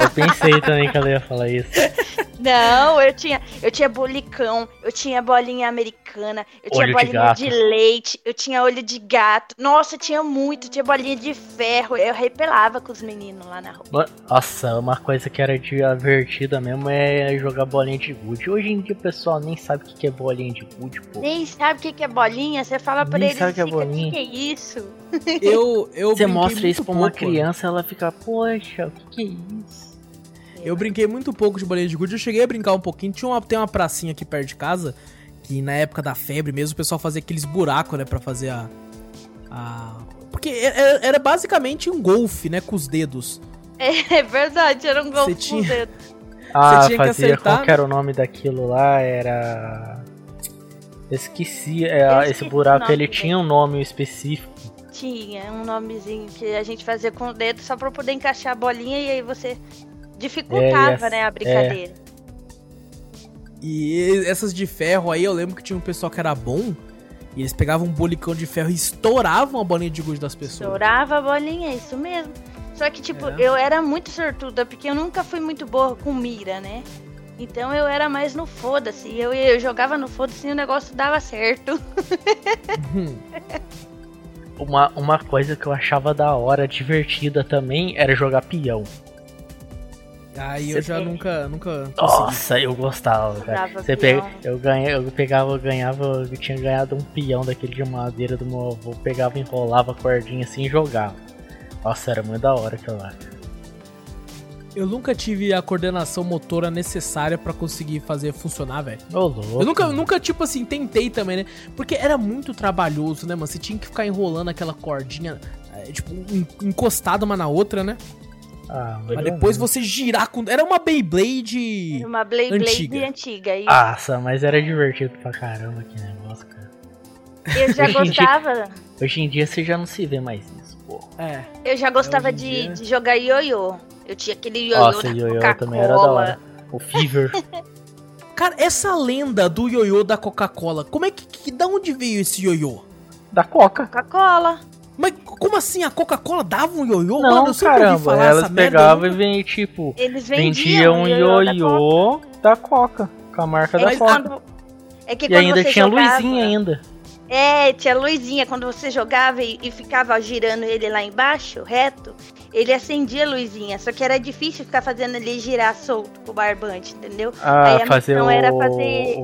Eu pensei também que ela ia falar isso. Não, eu tinha, eu tinha bolicão, eu tinha bolinha americana, eu tinha Olho de bolinha gato. de, leite, eu tinha olho de gato. Nossa, tinha muito, tinha bolinha de ferro. Eu repelava com os meninos lá na rua. Nossa, uma coisa que era divertida mesmo é jogar bolinha de gude. Hoje em dia o pessoal nem sabe o que é bolinha de gude, pô. Nem sabe o que é bolinha, você fala pra eles, sabe o que é bolinha. que que é isso? Eu, eu Você mostra isso pra uma pouco, né? criança, ela fica, poxa, o que que é isso? Eu brinquei muito pouco de bolinha de gude. Eu cheguei a brincar um pouquinho. Tinha uma, tem uma pracinha aqui perto de casa. Que na época da febre mesmo, o pessoal fazia aqueles buracos, né? Pra fazer a. a... Porque era, era basicamente um golfe, né? Com os dedos. É verdade, era um gol Você com tinha- o dedo. Ah, tinha que fazia, acertar, qual que era o nome daquilo lá? Era... Esqueci, é, esse esqueci o buraco ele dele. tinha um nome específico. Tinha um nomezinho que a gente fazia com o dedo só pra poder encaixar a bolinha e aí você dificultava, É, né, a brincadeira. E essas de ferro aí, eu lembro que tinha um pessoal que era bom. E eles pegavam um bolicão de ferro e estouravam a bolinha de gude das pessoas. Estourava a bolinha, é isso mesmo. Só que, tipo, É. eu era muito sortuda, porque eu nunca fui muito boa com mira, né? Então eu era mais no foda-se. Eu, eu jogava no foda-se e o negócio dava certo. Uma, uma coisa que eu achava da hora, divertida também, era jogar peão. Aí eu já nunca, nunca consegui. Nossa, eu gostava, cara. Você pega, eu, ganha, eu pegava, eu ganhava, eu tinha ganhado um peão daquele de madeira do meu avô, pegava, enrolava a cordinha assim e jogava. Nossa, era muito da hora aquilo lá. Eu nunca tive a coordenação motora necessária pra conseguir fazer funcionar, velho. Ô, louco. Eu nunca, nunca, tipo assim, tentei também, né? Porque era muito trabalhoso, né, mano? Você tinha que ficar enrolando aquela cordinha, é, tipo, en- encostada uma na outra, né? Ah, melhor depois você girar com. Era uma Beyblade. Era uma Blade Antiga. Antiga. E Nossa, mas era divertido pra caramba que negócio, cara. eu já Hoje em dia- gostava. Hoje em dia você já não se vê mais isso, pô. É. Eu já gostava em de, dia- de jogar ioiô. Eu tinha aquele ioiô Nossa, da ioiô também era da hora. O Fever. Cara, essa lenda do ioiô da Coca-Cola, como é que, que. Da onde veio esse ioiô? da Coca. Coca-Cola. Mas como assim? A Coca-Cola dava um ioiô? Não, Mano, eu sempre ouvi caramba, falar elas pegavam e vendiam, tipo, Eles vendiam vendiam um ioiô da da Coca, com a marca da É Coca. quando- é que E ainda você tinha jogava, luzinha ainda. É, tinha luzinha. Quando você jogava e, e ficava girando ele lá embaixo, reto, ele acendia a luzinha. Só que era difícil ficar fazendo ele girar solto com o barbante, entendeu? Ah, Aí a fazer missão o... era fazer-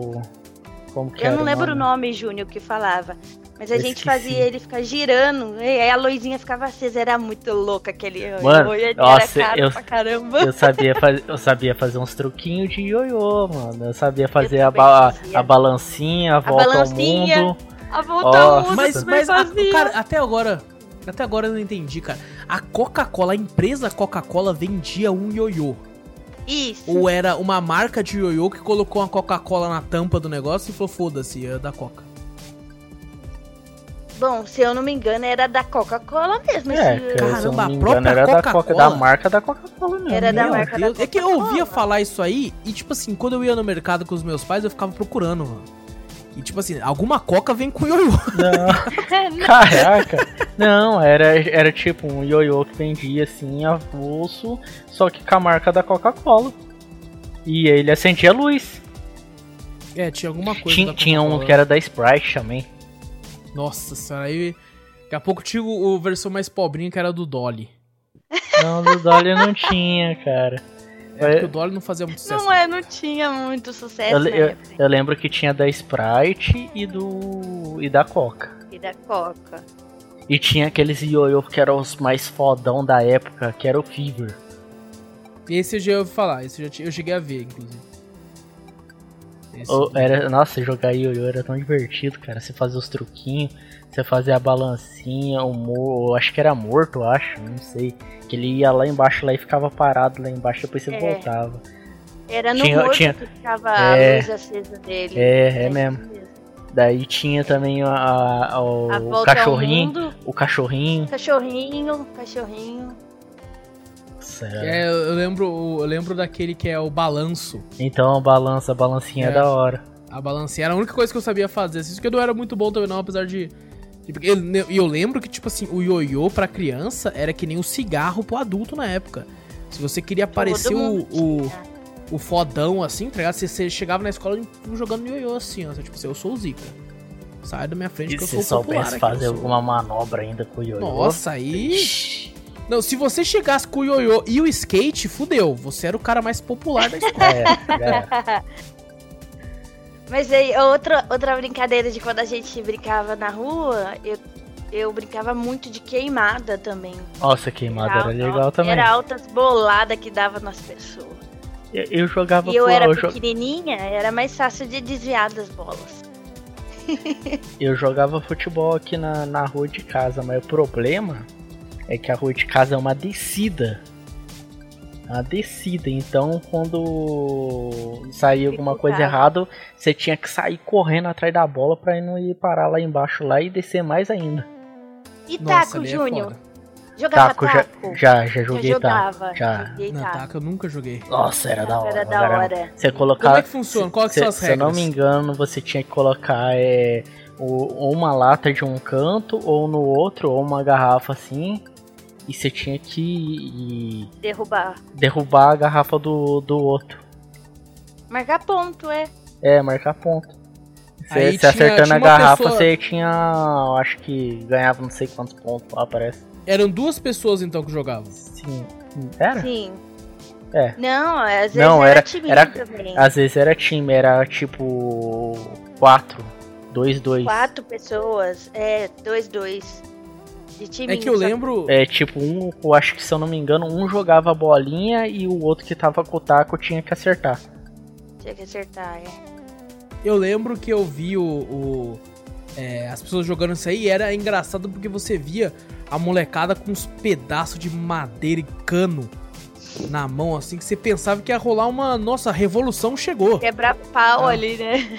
Como que Eu era não lembro o nome, Júnior, que falava. Mas a Eu gente fazia ele ficar girando, e aí a luzinha ficava acesa. Era muito louco aquele ioiô. Mano, ele nossa, era caro eu- pra caramba. Eu sabia, faz... eu sabia fazer uns truquinhos de ioiô, mano. Eu sabia fazer a, também ba- fazia. a balancinha, a volta balancinha. ao mundo. A volta Ó, ao mundo Mas, mas a- cara, até agora. Até agora eu não entendi, cara. A Coca-Cola, a empresa Coca-Cola vendia um ioiô. Isso. Ou era uma marca de ioiô que colocou uma Coca-Cola na tampa do negócio e falou: foda-se, é da Coca. Bom, se eu não me engano, era da Coca-Cola mesmo. É, esse- cara, se eu Caramba, não a me própria engano, era da Coca, Coca-Cola. da marca da Coca-Cola mesmo. Era da Meu marca da Deus, É que eu ouvia Coca-Cola. falar isso aí e, tipo assim, quando eu ia no mercado com os meus pais, eu ficava procurando, mano. E, tipo assim, alguma Coca vem com ioiô. Não, caraca. Não, era, era tipo um ioiô que vendia assim, avulso, só que com a marca da Coca-Cola. E ele acendia a luz. É, tinha alguma coisa. Tinha, da tinha um Coca-Cola. que era da Sprite também. Nossa senhora, aí. Daqui a pouco tinha o, versão mais pobrinha que era do Dolly. Não, do Dolly não tinha, cara. É, o Dolly não fazia muito sucesso. Não é, não tinha muito sucesso Eu, na eu, época. eu lembro que tinha da Sprite e do. e da Coca. E da Coca. E tinha aqueles ioiô que eram os mais fodão da época, que era o Fever. Esse eu já ouvi falar, esse eu, já, tinha- eu cheguei a ver, inclusive. Esse- Ou era, nossa, jogar ioiô era tão divertido, cara. Você fazia os truquinhos, você fazia a balancinha, o mor... acho que era morto, acho, não sei. Que ele ia lá embaixo lá e ficava parado lá embaixo, depois você É. voltava. Era no Tinha- morto tinha- que ficava É. a luz acesa dele. É, é isso mesmo. Daí tinha também a, a- o A volta cachorrinho, o cachorrinho. cachorrinho, cachorrinho. Nossa, É, eu lembro, eu lembro daquele que é o balanço. Então a balança, a balancinha é. É. da hora. A balancinha era a única coisa que eu sabia fazer. Isso que eu não era muito bom também, não, apesar de E eu, eu lembro que, tipo assim, o ioiô pra criança era que nem o cigarro pro adulto na época. Se você queria parecer o, o, o, fodão, assim, tá ligado? Você, você chegava na escola jogando ioiô assim, ó. Tipo assim, eu sou o Zica. Sai da minha frente e que eu sou o popular. Se fazer alguma manobra ainda com o ioiô. Nossa, aí... Não, se você chegasse com o ioiô e o skate, fudeu. Você era o cara mais popular da escola. é, é. Mas aí, outra, outra brincadeira de quando a gente brincava na rua, eu, eu brincava muito de queimada também. Nossa, queimada era, era legal também. Era altas boladas que dava nas pessoas. Eu, eu jogava E eu era eu pequenininha, era mais fácil de desviar das bolas. eu jogava futebol aqui na, na rua de casa, mas o problema é que a rua de casa é uma descida. É uma descida, então quando saía alguma coisa errada, você tinha que sair correndo atrás da bola pra não ir parar lá embaixo lá e descer mais ainda. E taco, é Júnior? É Jogava taco? taco? Já, já, já joguei já jogava, taco. Já. Joguei não, taco eu nunca joguei. Nossa, era da hora. Era da hora. Você colocar, Como é que funciona? Qual que são as regras? Se eu não me engano, você tinha que colocar é, ou uma lata de um canto ou no outro, ou uma garrafa assim e você tinha que derrubar derrubar a garrafa do, do outro. Marcar ponto, é. É, marcar ponto. Você, acertando tinha a garrafa, pessoa... você tinha. Acho que ganhava não sei quantos pontos lá, parece. Eram duas pessoas então que jogavam? Sim. Era? Sim. É. Não, às vezes não, era, era time era, também. Às vezes era time, era tipo. Quatro. Dois, dois. Quatro pessoas. É, dois, dois. É que eu lembro. É tipo, um, eu acho que se eu não me engano, um jogava a bolinha e o outro que tava com o taco tinha que acertar. Tinha que acertar, é. Eu lembro que eu vi o. o é, as pessoas jogando isso aí e era engraçado porque você via a molecada com uns pedaços de madeira e cano na mão, assim, que você pensava que ia rolar uma. Nossa, a revolução chegou. Quebrar pau ah. ali, né?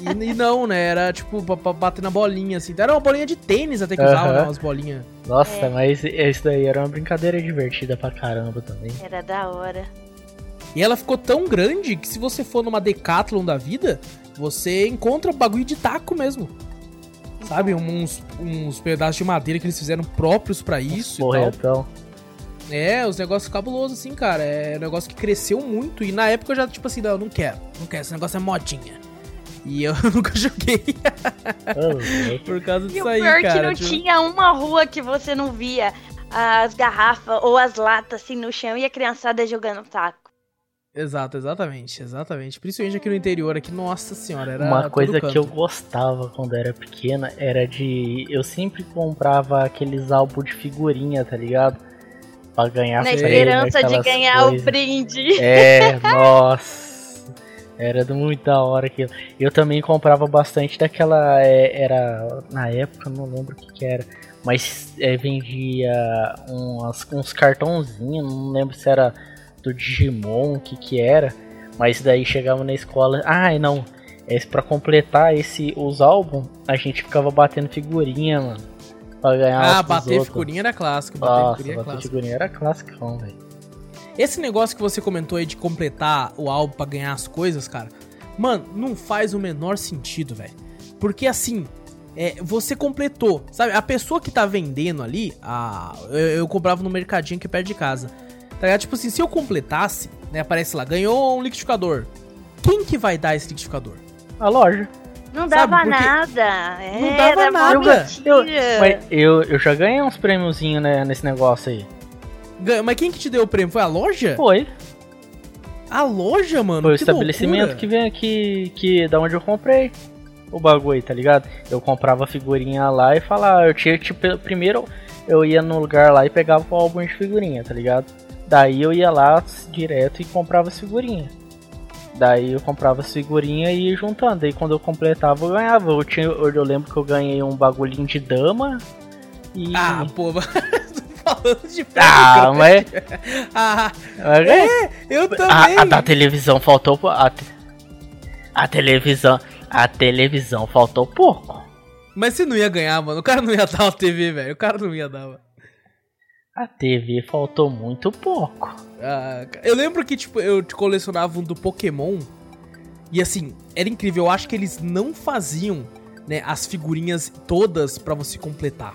E, e, não, né? Era tipo pra, bater na bolinha, assim. Era uma bolinha de tênis até que usava, né? Umas bolinhas. Nossa, é. mas isso daí era uma brincadeira divertida pra caramba também. Era da hora. E ela ficou tão grande que se você for numa Decathlon da vida, você encontra bagulho de taco mesmo. Sabe? Uns, uns pedaços de madeira que eles fizeram próprios para isso. Porra, então. É, os negócios cabulosos, assim, cara. É um negócio que cresceu muito. E na época eu já, tipo assim, não, não quero. Não quero, esse negócio é modinha. E eu nunca joguei. Por causa disso aí, cara. E o pior que não tipo... tinha uma rua que você não via as garrafas ou as latas assim no chão e a criançada jogando taco. Exato, exatamente, exatamente. Principalmente aqui no interior, aqui, nossa senhora, era. Uma coisa que eu gostava quando era pequena era de. Eu sempre comprava aqueles álbuns de figurinha, tá ligado? Pra ganhar Na esperança de ganhar coisas. o brinde. É, nossa. Era muito da hora aquilo. Eu também comprava bastante daquela. É, era. Na época, não lembro o que, que era. Mas é, vendia umas, uns cartãozinhos, não lembro se era do Digimon, o que que era. Mas daí chegava na escola. Ai ah, não. É, pra completar esse, os álbuns, a gente ficava batendo figurinha, mano. Pra ganhar Ah, bater figurinha era clássico. Bater Nossa, figurinha, bater clássico. figurinha era clássico, velho. Esse negócio que você comentou aí de completar o álbum para ganhar as coisas, cara, mano, não faz o menor sentido, velho. Porque assim, é, você completou, sabe? A pessoa que tá vendendo ali, a, eu, eu comprava no mercadinho que é perto de casa. Tá ligado? Tipo assim, se eu completasse, né, aparece lá, ganhou um liquidificador. Quem que vai dar esse liquidificador? A loja. Não dava Sabe, nada. Não dava nada. Eu, mas eu, eu já ganhei uns prêmiozinhos né, nesse negócio aí. Mas quem que te deu o prêmio? Foi a loja? Foi. A loja, mano? Foi o estabelecimento loucura. que vem aqui, que da onde eu comprei o bagulho, tá ligado? Eu comprava figurinha lá e falava, eu tinha, tipo, primeiro eu ia no lugar lá e pegava o álbum de figurinha, tá ligado? Daí eu ia lá direto e comprava as figurinhas. Daí eu comprava as figurinhas e ia juntando. Daí quando eu completava eu ganhava. Eu, tinha, eu, lembro que eu ganhei um bagulhinho de dama e. Ah, pô, falando de Ah, mas. ah, é, eu também. A, a da televisão faltou. A, a televisão. A televisão faltou pouco. Mas você não ia ganhar, mano. O cara não ia dar uma TV, velho. O cara não ia dar, mano. A TV faltou muito pouco. Ah, eu lembro que, tipo, eu colecionava um do Pokémon. E assim, era incrível. Eu acho que eles não faziam né, as figurinhas todas pra você completar.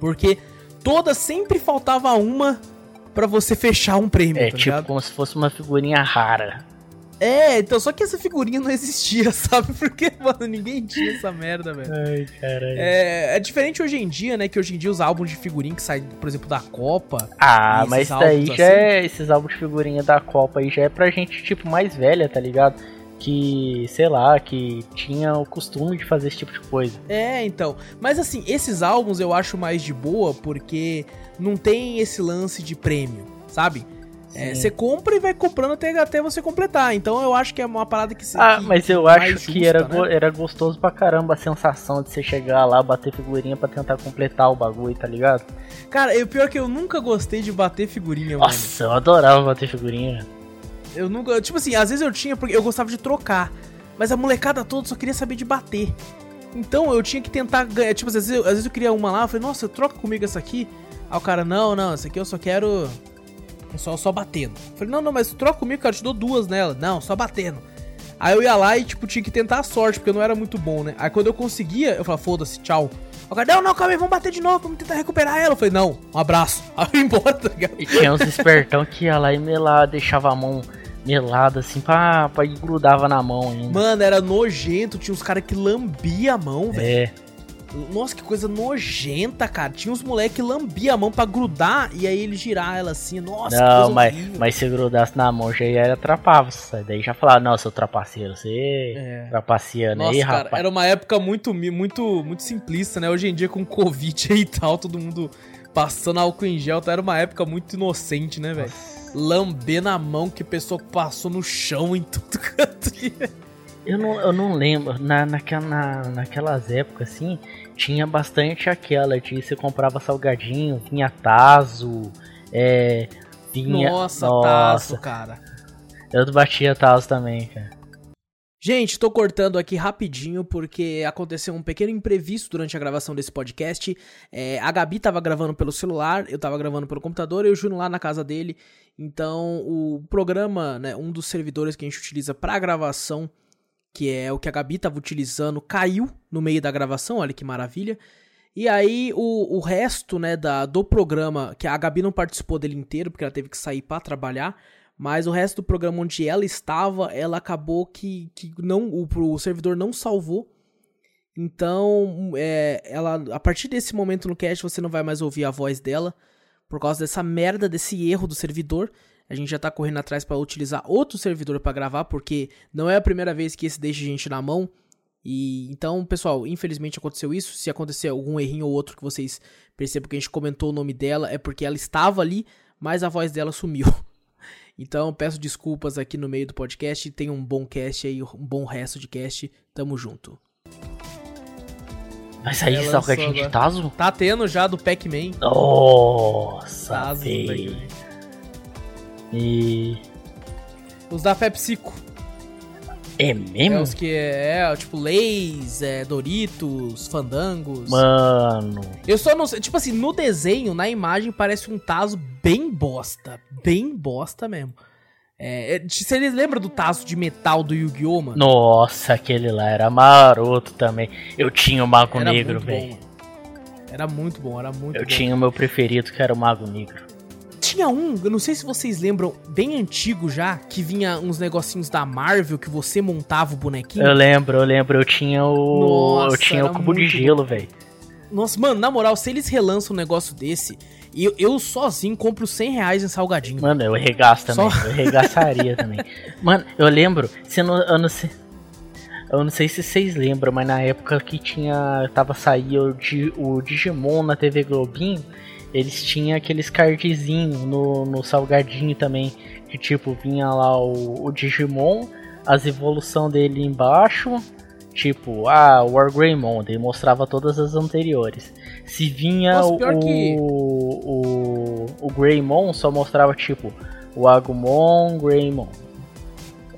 Porque todas sempre faltava uma pra você fechar um prêmio, É tá tipo ligado? como se fosse uma figurinha rara. É, então só que essa figurinha não existia, sabe? Porque, mano, ninguém tinha essa merda, velho. Ai, caralho. É, é diferente hoje em dia, né? Que hoje em dia os álbuns de figurinha que saem, por exemplo, da Copa. Ah, mas isso daí já assim? é. Esses álbuns de figurinha da Copa aí já é pra gente, tipo, mais velha, tá ligado? Que, sei lá, que tinha o costume de fazer esse tipo de coisa. É, então. Mas assim, esses álbuns eu acho mais de boa porque não tem esse lance de prêmio, sabe? É. Você compra e vai comprando até, até você completar. Então eu acho que é uma parada que. se- Ah, que- mas eu acho que justa, era, né? go- era gostoso pra caramba a sensação de você chegar lá, bater figurinha pra tentar completar o bagulho, tá ligado? Cara, o pior é que eu nunca gostei de bater figurinha, mano. Nossa, eu adorava bater figurinha. Eu nunca. Tipo assim, às vezes eu tinha porque eu gostava de trocar. Mas a molecada toda só queria saber de bater. Então eu tinha que tentar ganhar. Tipo, às vezes, eu, às vezes eu queria uma lá, eu falei, nossa, troca comigo essa aqui. Aí o cara, não, não, essa aqui eu só quero. Só, só batendo. Eu falei, não, não, mas troca comigo, cara, eu te dou duas nela. Não, só batendo. Aí eu ia lá e, tipo, tinha que tentar a sorte, porque eu não era muito bom, né? Aí quando eu conseguia, eu falava, foda-se, tchau. O cara, não, não, calma aí, vamos bater de novo, vamos tentar recuperar ela. Eu falei, não, um abraço. Aí eu ia embora, tá ligado? E tinha uns espertão que ia lá e melava, deixava a mão melada assim pra, pra ir grudava na mão ainda. Mano, era nojento, tinha uns caras que lambia a mão, velho. É, Nossa, que coisa nojenta, cara. Tinha uns moleques que lambiam a mão pra grudar e aí ele girar ela assim. Nossa, que não, coisa mas, horrível. mas se grudasse na mão já era atrapava. Daí já falava, não, seu trapaceiro, você É. trapaceando Nossa, aí, cara, rapaz. era uma época muito, muito, muito simplista, né? Hoje em dia, com Covid e tal, todo mundo passando álcool em gel, tá? era uma época muito inocente, né, velho? Lamber na mão que a pessoa passou no chão em tudo canto. Eu não, eu não lembro, na, naquela, na, naquelas épocas assim, tinha bastante aquela de você comprava salgadinho, vinha taso, é. Vinha. Nossa, nossa, cara. Eu batia taso também, cara. Gente, tô cortando aqui rapidinho porque aconteceu um pequeno imprevisto durante a gravação desse podcast. É, a Gabi tava gravando pelo celular, eu tava gravando pelo computador e o Júnior lá na casa dele. Então, o programa, né, um dos servidores que a gente utiliza pra gravação, que é o que a Gabi tava utilizando, caiu no meio da gravação, olha que maravilha. E aí, o, o resto, né, da, do programa, que a Gabi não participou dele inteiro, porque ela teve que sair pra trabalhar, mas o resto do programa onde ela estava, ela acabou que, que não o, o servidor não salvou. Então, é, ela a partir desse momento no cast você não vai mais ouvir a voz dela por causa dessa merda desse erro do servidor. A gente já tá correndo atrás para utilizar outro servidor para gravar, porque não é a primeira vez que esse deixa a gente na mão. E então, pessoal, infelizmente aconteceu isso. Se acontecer algum errinho ou outro que vocês percebam que a gente comentou o nome dela, é porque ela estava ali, mas a voz dela sumiu. Então, peço desculpas aqui no meio do podcast. Tenha um bom cast aí, um bom resto de cast. Tamo junto. Vai sair lançou de taso? Tá tendo já do Pac-Man. Nossa, Tazo do velho. Pac-Man. E. Os da PepsiCo. É É mesmo? os que é, é, tipo, Lays, é, Doritos, Fandangos. Mano. Eu só não sei. Tipo assim, no desenho, na imagem, parece um Tazo bem bosta. Bem bosta mesmo. É, é, vocês lembram do Tazo de metal do Yu-Gi-Oh, mano? Nossa, aquele lá era maroto também. Eu tinha o Mago Era Negro, velho. Era muito bom, era muito Eu bom. tinha o meu preferido, que era o Mago Negro. Tinha um, eu não sei se vocês lembram, bem antigo já, que vinha uns negocinhos da Marvel que você montava o bonequinho. Eu lembro, eu lembro, eu tinha o. Nossa, eu tinha o cubo de gelo, velho. Nossa, mano, na moral, se eles relançam um negócio desse, eu, eu sozinho compro 100 reais em salgadinho. Mano, eu arregaço também. Só- Eu arregaçaria também. Mano, eu lembro, se eu não, eu não sei. Eu não sei se vocês lembram, mas na época que tinha. Tava saindo o, o Digimon na TV Globinho, eles tinham aqueles cardzinhos no, no salgadinho também. Que tipo, vinha lá o, o Digimon, as evolução dele embaixo. Tipo, ah, o Wargreymon, daí mostrava todas as anteriores. Se vinha Nossa, o, que- o, o Greymon, só mostrava tipo o Agumon, Greymon.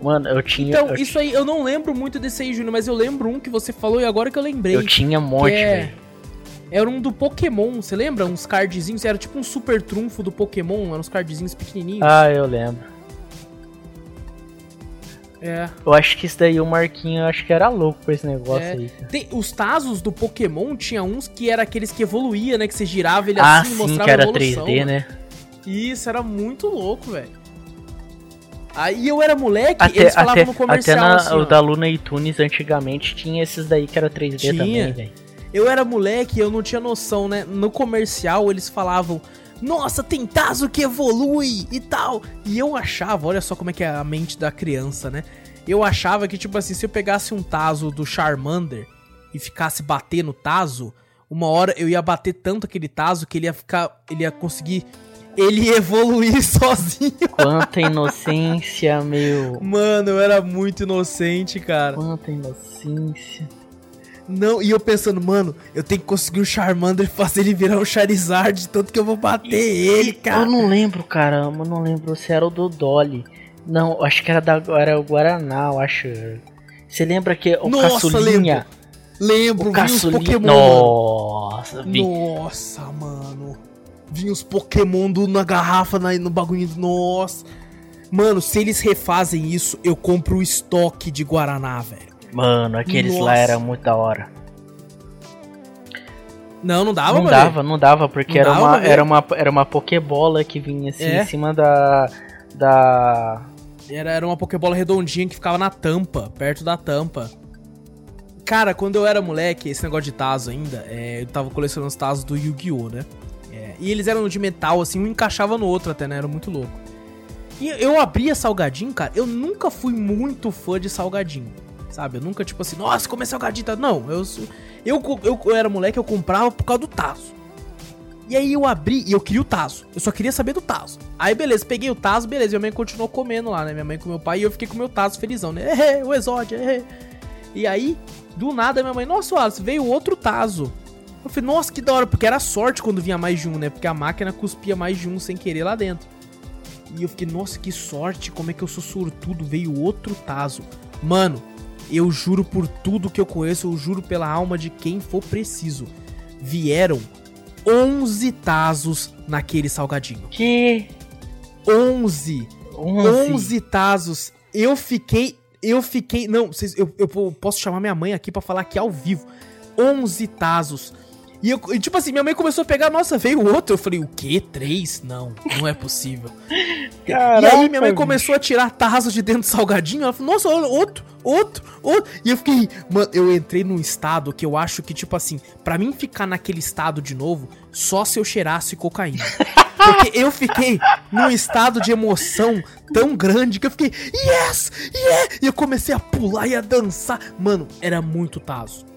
Mano, eu tinha. Então, eu, isso aí, eu não lembro muito desse aí, Júnior, mas eu lembro um que você falou e agora que eu lembrei. eu tinha um monte, é- velho. Era um do Pokémon, você lembra? Uns cardzinhos, era tipo um super trunfo do Pokémon, eram uns cardzinhos pequenininhos. Ah, eu lembro. É. Eu acho que isso daí o Marquinho, acho que era louco com esse negócio É. aí. Tem, os Tazos do Pokémon tinha uns que era aqueles que evoluía, né? Que você girava ele Ah, assim e sim, mostrava que era a evolução. 3D, mano. né? Isso, era muito louco, velho. Aí eu era moleque, Até, eles falavam até, no até comercial na, assim, o ó. da Luna e Tunes antigamente tinha esses daí que era 3D Tinha. também, velho. Eu era moleque e eu não tinha noção, né? No comercial eles falavam, nossa, tem Tazo que evolui e tal. E eu achava, olha só como é que é a mente da criança, né? Eu achava que, tipo assim, se eu pegasse um Tazo do Charmander e ficasse batendo o Tazo, uma hora eu ia bater tanto aquele Tazo que ele ia ficar. Ele ia conseguir. Ele evoluir sozinho. Quanta inocência, meu. Mano, eu era muito inocente, cara. Quanta inocência. Não, e eu pensando, mano, eu tenho que conseguir um Charmander e fazer ele virar um Charizard, tanto que eu vou bater ele, cara. Eu não lembro, caramba, eu não lembro se era o do Dolly. Não, acho que era, da, era o Guaraná, eu acho. Você lembra que o Nossa, Caçulinha? Lembro, O vi os Caçulinha. Pokémon. Nossa, vi. Nossa, mano. Vinha os Pokémon do, na garrafa, na, no bagulho. Nossa. Mano, se eles refazem isso, eu compro o estoque de Guaraná, velho. Mano, aqueles lá Nossa. era muito da hora. Não, não dava, não mano. dava, não dava, porque Não era, dava, uma, era, uma, era uma Pokébola que vinha assim É. em cima da. Da. Era, era uma Pokébola redondinha que ficava na tampa, perto da tampa. Cara, quando eu era moleque, esse negócio de Tazo ainda, é, eu tava colecionando os Tazos do Yu-Gi-Oh, né? É, e eles eram de metal, assim, um encaixava no outro até, né? Era muito louco. E eu abria salgadinho, cara, eu nunca fui muito fã de salgadinho, sabe? Eu nunca, tipo assim, nossa, comer salgadinho, tá? Não, eu, eu, eu, eu era moleque, eu comprava por causa do Tazo. E aí eu abri e eu queria o Tazo. Eu só queria saber do Tazo. Aí beleza, peguei o Tazo, beleza. Minha mãe continuou comendo lá, né? Minha mãe com meu pai e eu fiquei com meu Tazo felizão, né? Ehê, o Exódio, ehê. E aí, do nada, minha mãe, nossa, Wallace, veio outro Tazo. Eu falei, nossa, que da hora, porque era sorte quando vinha mais de um, né? Porque a máquina cuspia mais de um sem querer lá dentro. E eu fiquei, nossa, que sorte, como é que eu sou sortudo, veio outro Tazo. Mano, eu juro por tudo que eu conheço, eu juro pela alma de quem for preciso. Vieram 11 Tazos naquele salgadinho. Que. 11! 11. 11 Tazos. Eu fiquei. Eu fiquei. Não, vocês, eu, eu posso chamar minha mãe aqui pra falar aqui ao vivo. 11 Tazos. E, eu, e, tipo assim, minha mãe começou a pegar, nossa, veio outro. Eu falei, o quê? Três? Não, não é possível. e aí minha mãe Caraca, começou a tirar Tazos de dentro do salgadinho. Ela falou, nossa, outro, outro, outro. E eu fiquei, mano, eu entrei num estado que eu acho que, tipo assim, pra mim ficar naquele estado de novo, só se eu cheirasse cocaína. Porque eu fiquei num estado de emoção tão grande que eu fiquei, yes, yeah! E eu comecei a pular e a dançar. Mano, era muito taso.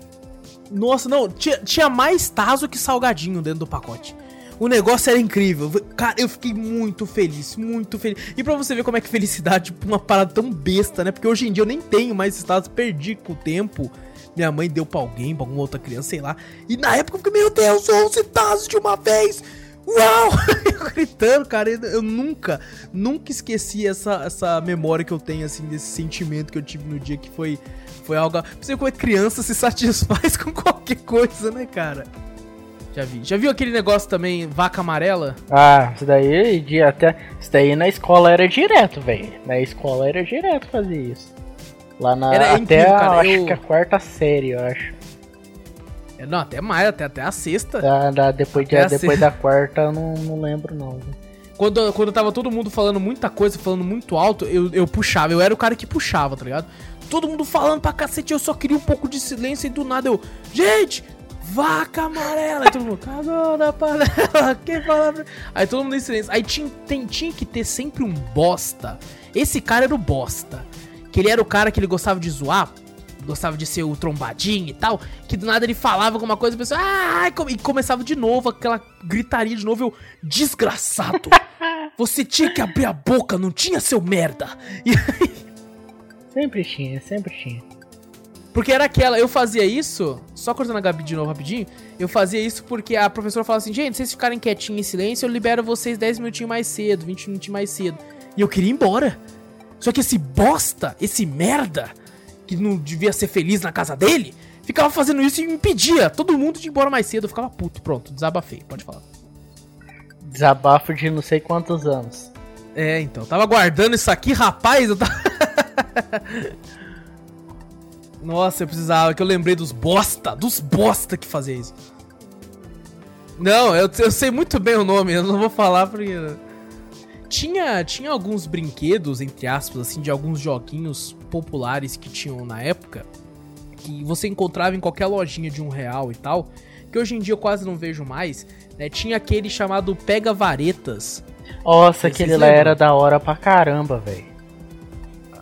Nossa, não, tinha, tinha mais taso que salgadinho dentro do pacote. O negócio era incrível. Cara, eu fiquei muito feliz, muito feliz. E pra você ver como é que felicidade, tipo, uma parada tão besta, né? Porque hoje em dia eu nem tenho mais tazos, perdi com o tempo. Minha mãe deu pra alguém, pra alguma outra criança, sei lá. E na época eu fiquei, meu Deus, 11 tazos de uma vez! Uau! Eu gritando, cara, eu nunca, nunca esqueci essa, essa memória que eu tenho, assim, desse sentimento que eu tive no dia que foi, foi algo. Ver como é criança se satisfaz com qualquer coisa, né, cara? Já vi. Já viu aquele negócio também, vaca amarela? Ah, isso daí de até. Isso daí na escola era direto, velho. Na escola era direto fazer isso. Lá na. Era até incrível, a- cara, acho eu- que a quarta série, eu acho. É, Não, até mais, até, até a sexta. Da, da- depois de- depois se- da quarta, eu não, não lembro, não. velho. Quando, quando tava todo mundo falando muita coisa, falando muito alto, eu, eu puxava. Eu era o cara que puxava, tá ligado? Todo mundo falando pra cacete, eu só queria um pouco de silêncio e do nada eu. Gente! Vaca amarela! Aí todo mundo, cagou na panela, quem fala. Aí todo mundo em silêncio. Aí tinha, tem- tinha que ter sempre um bosta. Esse cara era o bosta. Que ele era o cara que ele gostava de zoar, gostava de ser o trombadinho e tal, que do nada ele falava alguma coisa e a pessoa, ah, e começava de novo aquela gritaria de novo, eu, desgraçado, você tinha que abrir a boca, não tinha seu merda. E aí, Sempre tinha, sempre tinha. porque era aquela, eu fazia isso, só cortando a Gabi de novo rapidinho, eu fazia isso porque a professora falava assim, gente, se vocês ficarem quietinhos em silêncio, eu libero vocês 10 minutinhos mais cedo, 20 minutinhos mais cedo. E eu queria ir embora. Só que esse bosta, esse merda, que não devia ser feliz na casa dele, ficava fazendo isso e me impedia todo mundo de ir embora mais cedo. Eu ficava puto, pronto, desabafei, pode falar. Desabafo de não sei quantos anos. É, então, tava guardando isso aqui, rapaz, eu tava... Nossa, eu precisava, que eu lembrei dos bosta, dos bosta que fazia isso. Não, eu, eu sei muito bem o nome, eu não vou falar porque. Tinha, tinha alguns brinquedos, entre aspas, assim, de alguns joguinhos populares que tinham na época, que você encontrava em qualquer lojinha de um real e tal, que hoje em dia eu quase não vejo mais, né? Tinha aquele chamado Pega Varetas. Nossa, Vocês aquele lá era da hora pra caramba, velho.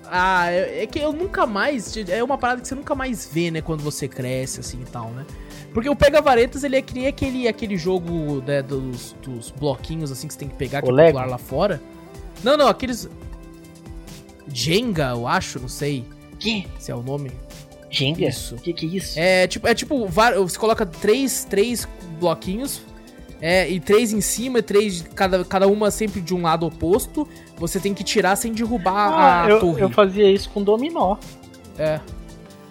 Ah, é, é que eu nunca mais. É uma parada que você nunca mais vê, né? Quando você cresce, assim e tal, né? Porque o Pega Varetas, ele é que nem aquele, aquele jogo né, dos, dos bloquinhos, assim, que você tem que pegar, que O é Lego? popular lá fora. Não, não, aqueles. Jenga, eu acho, não sei Que? se é o nome. Jenga? Isso. Que que é isso? É tipo, é tipo, você coloca três, três bloquinhos, é, e três em cima, e três, cada, cada uma sempre de um lado oposto. Você tem que tirar sem derrubar Ah, a eu, torre. eu fazia isso com dominó. É.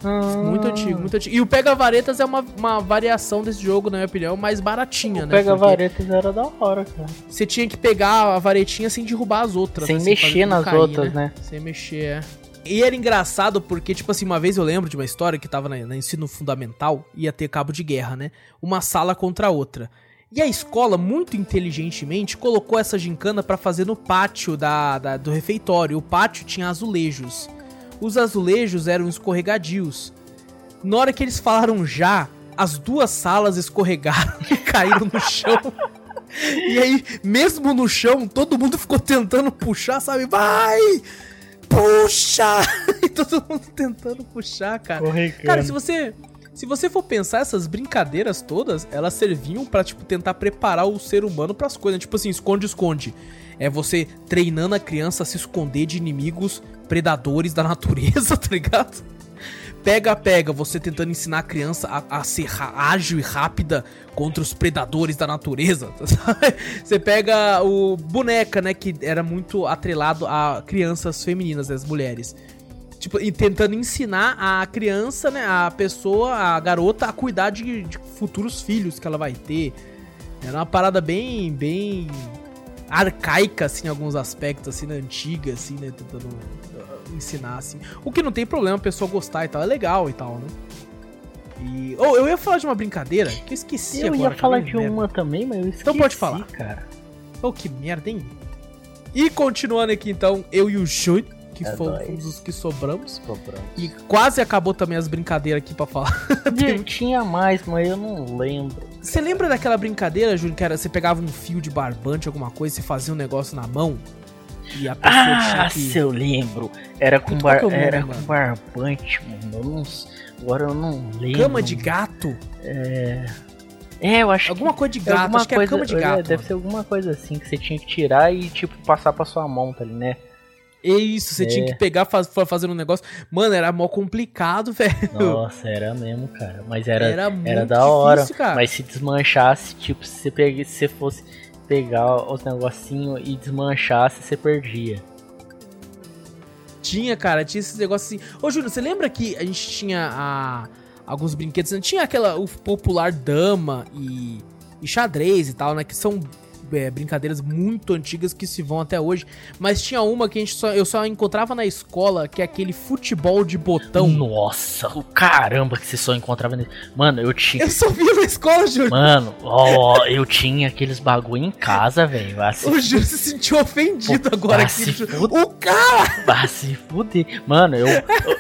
Ah. Muito antigo, muito antigo. E o Pega Varetas é uma, uma variação desse jogo, na minha opinião, mais baratinha, O né? Pega varetas era da hora, cara. Você tinha que pegar a varetinha sem derrubar as outras. Sem né? mexer nas outras, né? Sem mexer, é. E era engraçado porque, tipo assim, uma vez eu lembro de uma história que tava na ensino fundamental, ia ter cabo de guerra, né? Uma sala contra a outra. E a escola, muito inteligentemente, colocou essa gincana pra fazer no pátio da, da- do refeitório. O pátio tinha azulejos. Os azulejos eram escorregadios. Na hora que eles falaram já, as duas salas escorregaram e caíram no chão. E aí, mesmo no chão, todo mundo ficou tentando puxar, sabe? Vai! Puxa! E todo mundo tentando puxar, cara. Cara, se você. Se você for pensar, essas brincadeiras todas, elas serviam pra, tipo, tentar preparar o ser humano pras coisas. Tipo assim, esconde-esconde. É você treinando a criança a se esconder de inimigos predadores da natureza, tá ligado? Pega-pega, você tentando ensinar a criança a, a ser ágil e rápida contra os predadores da natureza. Você pega o boneca, né? Que era muito atrelado a crianças femininas, as mulheres. Tipo, e tentando ensinar a criança, né? A pessoa, a garota, a cuidar de, de futuros filhos que ela vai ter. Era uma parada bem, bem arcaica, assim, em alguns aspectos, assim, né, antiga, assim, né? Tentando uh, ensinar, assim. O que não tem problema a pessoa gostar e tal, é legal e tal, né? E. Oh, eu ia falar de uma brincadeira que eu esqueci Eu agora. ia falar de eu lembro. uma também, mas eu esqueci, Então pode falar. cara. Oh, que merda, hein? E continuando aqui, então, eu e o Júlio, que É fomos os que sobramos. Sobrando. E quase acabou também as brincadeiras aqui pra falar. Tinha- Tinha mais, mas eu não lembro. Você lembra daquela brincadeira, Júlio, que era você pegava um fio de barbante, alguma coisa, você fazia um negócio na mão e a pessoa Ah, tinha se que. eu lembro. Era com, bar... que é nome, era mano? com barbante, mano. Eu não... Agora eu não lembro. Cama de gato? É, eu acho Alguma coisa de que... é gato, alguma acho que é cama de é, gato. deve mano. ser alguma coisa assim que você tinha que tirar e, tipo, passar pra sua mão, tá ali, né? É Isso, você É. tinha que pegar faz, fa- fazendo um negócio. Mano, era mó complicado, velho. Nossa, era mesmo, cara. Mas era, Era era, da hora. difícil, cara. Mas se desmanchasse, tipo, se você, pegue, se você fosse pegar os negocinhos e desmanchasse, você perdia. Tinha, cara, tinha esses negócios assim. Ô, Júlio, você lembra que a gente tinha a- alguns brinquedos? né? Tinha aquela, o popular dama e, e xadrez e tal, né? Que são é, brincadeiras muito antigas que se vão até hoje. Mas tinha uma que a gente só, eu só encontrava na escola, que é aquele futebol de botão. Nossa, o caramba que você só encontrava nele. Mano, eu tinha. Eu só via na escola, Júlio. Mano, ó, eu tinha aqueles bagulho em casa, velho. Assim, O Júlio se sentiu ofendido Pô, agora aqui. se fuder. O cara! Ah, se fuder. Mano, eu,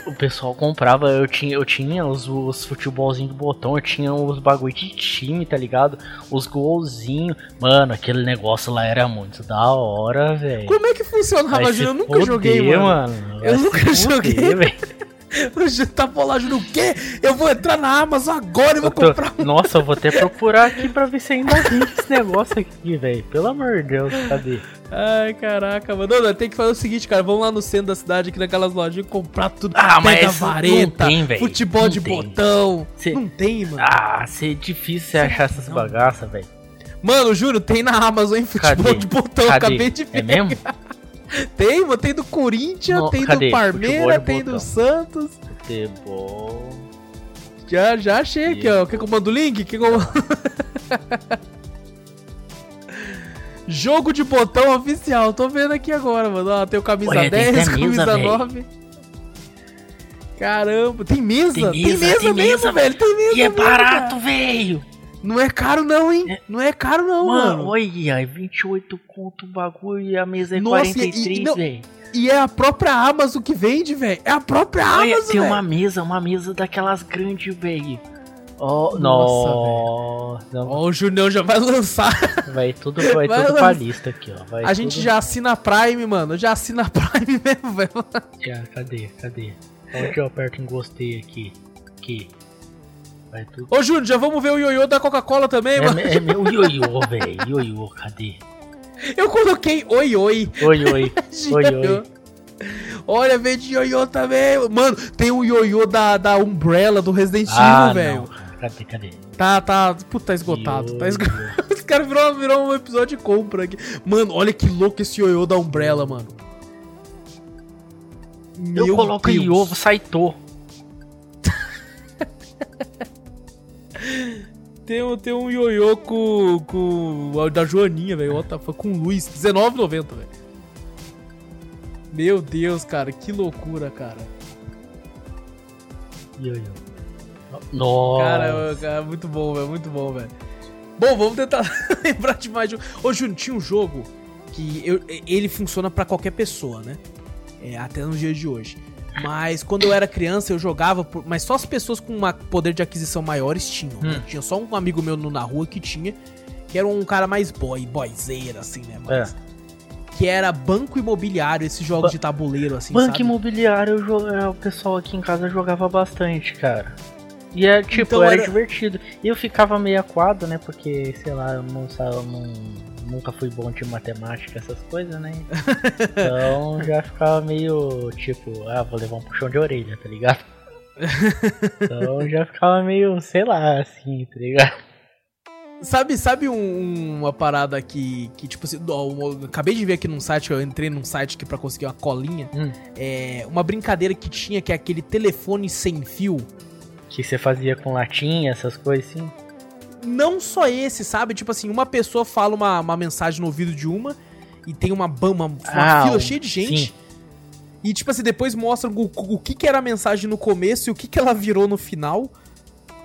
o pessoal comprava, eu tinha, eu tinha os, os futebolzinhos do botão, eu tinha os bagulho de time, tá ligado? Os golzinhos. Mano, aquele negócio lá era muito da hora, velho. Como é que funcionava, Vai Júlio? Eu nunca joguei, mano. Vai Eu nunca fuder, joguei. velho. O Júlio tá falando, Júlio, o quê? Eu vou entrar na Amazon agora e vou tô- comprar um. Nossa, eu vou até procurar aqui pra ver se ainda vende esse negócio aqui, velho. Pelo amor de Deus, cadê? Ai, caraca, mano. Não, tem que fazer o seguinte, cara. Vamos lá no centro da cidade, aqui naquelas lojinhas, comprar tudo. Ah, mas isso não vareta, tem, velho. futebol Não de tem. botão. Cê- Não tem, mano. Ah, é difícil você achar essas bagaças, velho. Mano, juro, tem na Amazon, hein? Futebol Cadê? de botão. Cadê? Acabei de ver. É mesmo? Tem, mano. Tem do Corinthians, Não, tem cadê? do Parmeira, tem botão. do Santos. Futebol. Já, já achei aqui, ó. Quer que eu mando o link? Quer que eu... Jogo de botão oficial. Tô vendo aqui agora, mano. Ó, tem o camisa Olha, tem 10, camisa, camisa véi. 9. Caramba, tem mesa? Tem mesa, tem mesmo, mesa, velho. Tem mesa. E é mesmo, barato, velho! Não é caro, não, hein? Não é caro, não, Mano, mano. olha, 28 conto o bagulho e a mesa é Nossa, e- 43, e não- velho. E é a própria Amazon que vende, velho. É a própria Olha, Amazon, tem velho. uma mesa, uma mesa daquelas grandes, velho. Ó, Nossa, nossa, Ó, o Junião já vai lançar. vai tudo, vai, Vai tudo pra lista aqui, ó. Vai A gente tudo- já assina a Prime, mano. Já assina a Prime mesmo, velho. Já, cadê, cadê? Onde eu aperto em gostei aqui? Aqui. Vai tudo. Ô, Júnior, já vamos ver o ioiô da Coca-Cola também, É, mano. é meu ioiô, velho. Ioiô, cadê? Eu coloquei oi, oi. Oi, oi. Oi, oi. Olha, vem de ioiô também. Mano, tem o ioiô da, da Umbrella, do Resident Ah, Evil, velho. não, cara. Cadê, cadê? Tá, tá. Puta, tá esgotado. Tá esgotado. Os caras virou, virou um episódio de compra aqui. Mano, olha que louco esse ioiô da Umbrella, mano. Eu Meu coloco Deus. ioiô, Saitô. Tem, um- tem um ioiô com, com da Joaninha, velho. Com o Luiz. R$19,90, velho. Meu Deus, cara. Que loucura, cara. Ioiô. Nossa. Cara, cara, muito bom, velho. Muito bom, velho. Bom, vamos tentar lembrar de mais de um. Ô, Júnior, tinha um jogo que eu- ele funciona pra qualquer pessoa, né? É, até nos dias de hoje. Mas quando eu era criança, eu jogava, por- mas só as pessoas com um poder de aquisição maiores tinham. né? Hum. Tinha só um amigo meu na rua que tinha, que era um cara mais boy, boyzeira, assim, né? Mas, Que era banco imobiliário, esses jogos Ba- de tabuleiro, assim, Banco sabe? imobiliário, é, o pessoal aqui em casa jogava bastante, cara. E é tipo, Então era, era- divertido. E eu ficava meio aquado, né? Porque, sei lá, eu não, eu não nunca fui bom de matemática, essas coisas, né? Então já ficava meio tipo, ah, vou levar um puxão de orelha, tá ligado? Então já ficava meio, sei lá, assim, tá ligado? Sabe, sabe um- uma parada que, que tipo assim, acabei de ver aqui num site, eu entrei num site aqui pra conseguir uma colinha, Hum. é uma brincadeira que tinha que é aquele telefone sem fio. Que você fazia com latinha, essas coisas assim. Não só esse, sabe? Tipo assim, uma pessoa fala uma, uma mensagem no ouvido de uma e tem uma, uma, uma Ah, fila cheia de gente. sim. E tipo assim, depois mostra o, o que, que era a mensagem no começo e o que, que ela virou no final.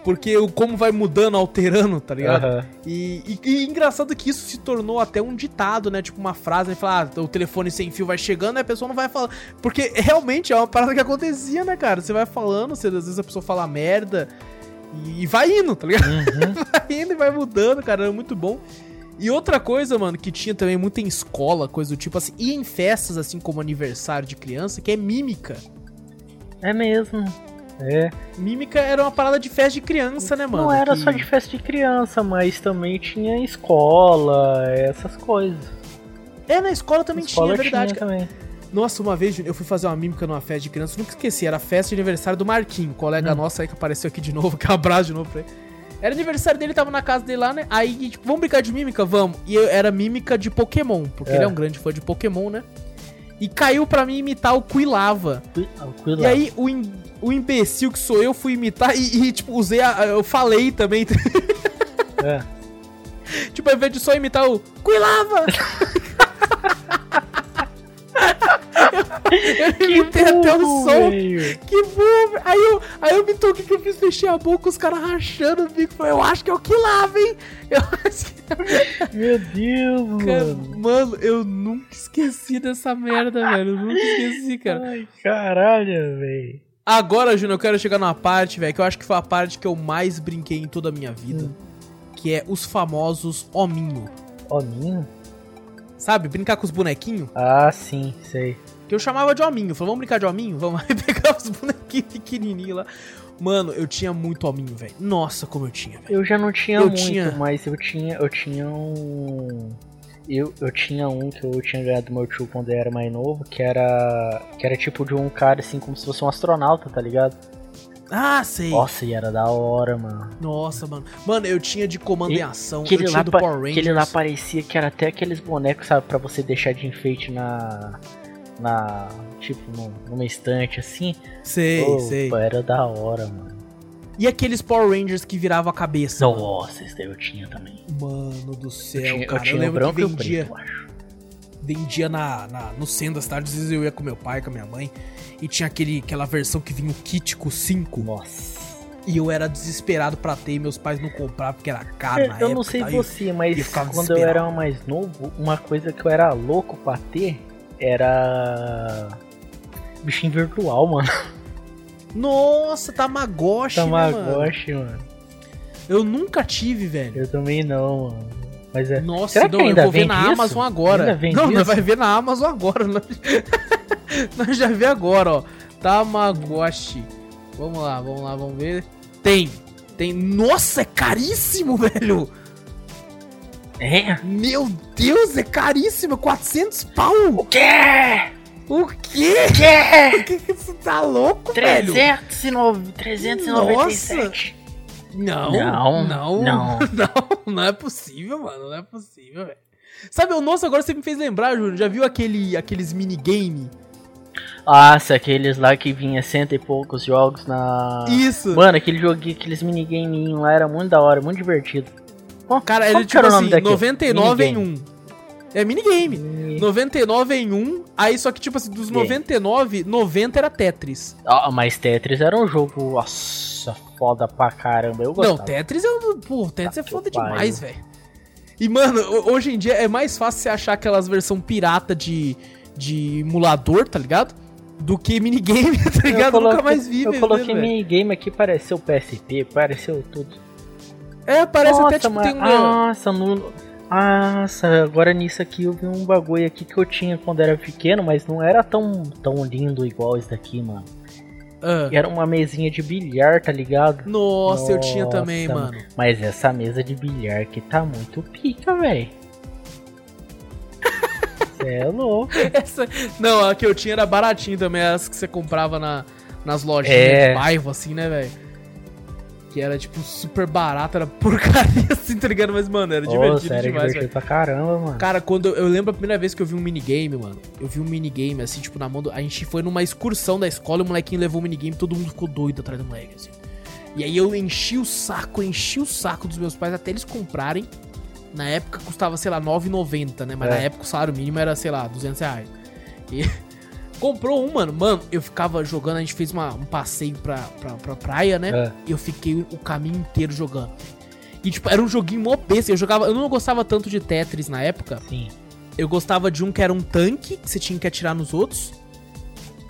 Porque o como vai mudando, alterando, tá ligado? Aham. E, e- e engraçado que isso se tornou até um ditado, né? Tipo uma frase, né? Falar, ah, o telefone sem fio vai chegando, aí a pessoa não vai falar. Porque realmente é uma parada que acontecia, né, cara? Você vai falando, você, às vezes a pessoa fala merda e, e vai indo, tá ligado? Uhum. Vai indo e vai mudando, cara. É muito bom. E outra coisa, mano, que tinha também muito em escola, coisa do tipo assim, e em festas, assim como aniversário de criança, que é mímica. É mesmo. É. Mímica era uma parada de festa de criança, né, mano? não era Que- só de festa de criança, mas também tinha escola, essas coisas. É, na escola também escola tinha, é verdade, cara. também. Nossa, uma vez eu fui fazer uma mímica numa festa de criança, nunca esqueci, era a festa de aniversário do Marquinho, colega Hum. nosso aí que apareceu aqui de novo, que é abraço de novo pra ele. Era aniversário dele, tava na casa dele lá, né? Aí, tipo, vamos brincar de mímica? Vamos. E eu, era mímica de Pokémon, porque É. ele é um grande fã de Pokémon, né? E caiu pra mim imitar o Quilava. Cuidado. E aí, o, im- o imbecil que sou eu fui imitar e, e, tipo, usei a. Eu falei também. É. tipo, ao invés de só imitar o Quilava! eu eu imitei até o burro, som. Que bom! Aí eu, aí eu me toquei que eu fiz, fechei a boca, os caras rachando o bico. Falei, eu acho que é o que lava, hein? Eu acho que... Meu Deus, Cara, mano. mano, eu nunca esqueci dessa merda, velho. Eu nunca esqueci, cara. Ai, caralho, velho. Agora, Júnior, eu quero chegar numa parte, velho, que eu acho que foi a parte que eu mais brinquei em toda a minha vida. Que é os famosos hominho. Hominho? Sabe? Brincar com os bonequinhos. Ah, sim, sei. Que eu chamava de hominho. Falei, vamos brincar de hominho? Vamos aí pegar os bonequinhos pequenininhos lá. Mano, eu tinha muito hominho, velho. Nossa, como eu tinha, velho. Eu já não tinha Eu muito, tinha- mas eu tinha, eu tinha um. Eu, eu tinha um que eu tinha ganhado do meu tio quando eu era mais novo, que era. Que era tipo de um cara assim, como se fosse um astronauta, tá ligado? Ah, sei. Nossa, e era da hora, mano. Nossa, mano. Mano, eu tinha de comando E- em ação. Que eu tinha lá, do Power Rangers. que ele lá parecia que era até aqueles bonecos, sabe, pra você deixar de enfeite na. Na. Tipo, num- numa estante assim. Sei, Pô, sei. era da hora, mano. E aqueles Power Rangers que viravam a cabeça. Nossa, esse daí eu tinha também. Mano do céu, Eu tinha, eu cara. Eu, tinha o lembro branco que e vendia. preto, eu acho. vendia na, na, no centro da cidade, às vezes eu ia com meu pai, com a minha mãe, e tinha aquele, aquela versão que vinha o kit com 5. Nossa. E eu era desesperado pra ter, e meus pais não compravam porque era caro na Eu época. não sei tá? E eu- você, mas eu quando eu era mais novo, uma coisa que eu era louco pra ter era. Bichinho virtual, mano. Nossa, Tamagotchi, né, mano? Tamagotchi, mano. Eu nunca tive, velho. Eu também não, mano. Mas é. Nossa, Será que não, eu ainda vou ver na isso? Amazon agora. Não, nós isso? vai ver na Amazon agora. Nós, nós já vê agora, ó. Tamagotchi. Vamos lá, vamos lá, vamos ver. Tem. Tem. Nossa, é caríssimo, velho. É? Meu Deus, é caríssimo. 400 pau. O quê? O quê? quê? O que você tá louco, velho? 309, 397. Não, Não, não, não. não, não é possível, mano, não é possível, velho. Sabe, o nosso agora você me fez lembrar, Júlio, já viu aquele, aqueles minigame? Nossa, aqueles lá que vinha cento e poucos jogos na. Isso. Mano, aquele joguinho, aqueles minigaminhos lá era muito da hora, muito divertido. Qual- Cara, ele tipo era assim, nome daquele? 99 em Minigame. 1. É minigame. Mini- 99 em 1, aí só que tipo assim, dos E aí? 99, 90 era Tetris. Ah, mas Tetris era um jogo, nossa, foda pra caramba. Eu gostava. Não, Tetris é um. Pô, Tetris é Tá foda que pariu. demais, velho. E, mano, ho- hoje em dia é mais fácil você achar aquelas versão pirata de, de emulador, tá ligado? Do que minigame, tá ligado? Eu nunca coloquei- mais vi, Eu coloquei velho. minigame aqui, pareceu PSP, pareceu tudo. É, parece Nossa, até tipo mas- tem um. Nossa, no... Nossa, agora nisso aqui eu vi um bagulho aqui que eu tinha quando era pequeno, mas não era tão, tão lindo igual esse daqui, mano. Ah. Era uma mesinha de bilhar, tá ligado? Nossa, eu tinha Nossa, também, mano. Mas essa mesa de bilhar que tá muito pica, velho. É louco. Essa... Não, a que eu tinha era baratinho também, as que você comprava na, nas lojinhas É. de bairro, assim, né, velho? Que era, tipo, super barato, era porcaria, assim, tá ligado? Mas, mano, era divertido Nossa, era demais, divertido pra caramba, mano. Cara, quando eu, eu lembro a primeira vez que eu vi um minigame, mano. Eu vi um minigame, assim, tipo, na mão do. A gente foi numa excursão da escola e o molequinho levou o minigame todo mundo ficou doido atrás do moleque, assim. E aí eu enchi o saco, enchi o saco dos meus pais até eles comprarem. Na época custava, sei lá, 9,90, né? Mas É. na época o salário mínimo era, sei lá, 200 reais. E comprou um, mano. Mano, eu ficava jogando, a gente fez uma- um passeio pra, pra, pra praia, né? É. Eu fiquei o caminho inteiro jogando. E, tipo, era um joguinho mó besta. Eu jogava. Eu não gostava tanto de Tetris na época. Sim. Eu gostava de um que era um tanque, que você tinha que atirar nos outros.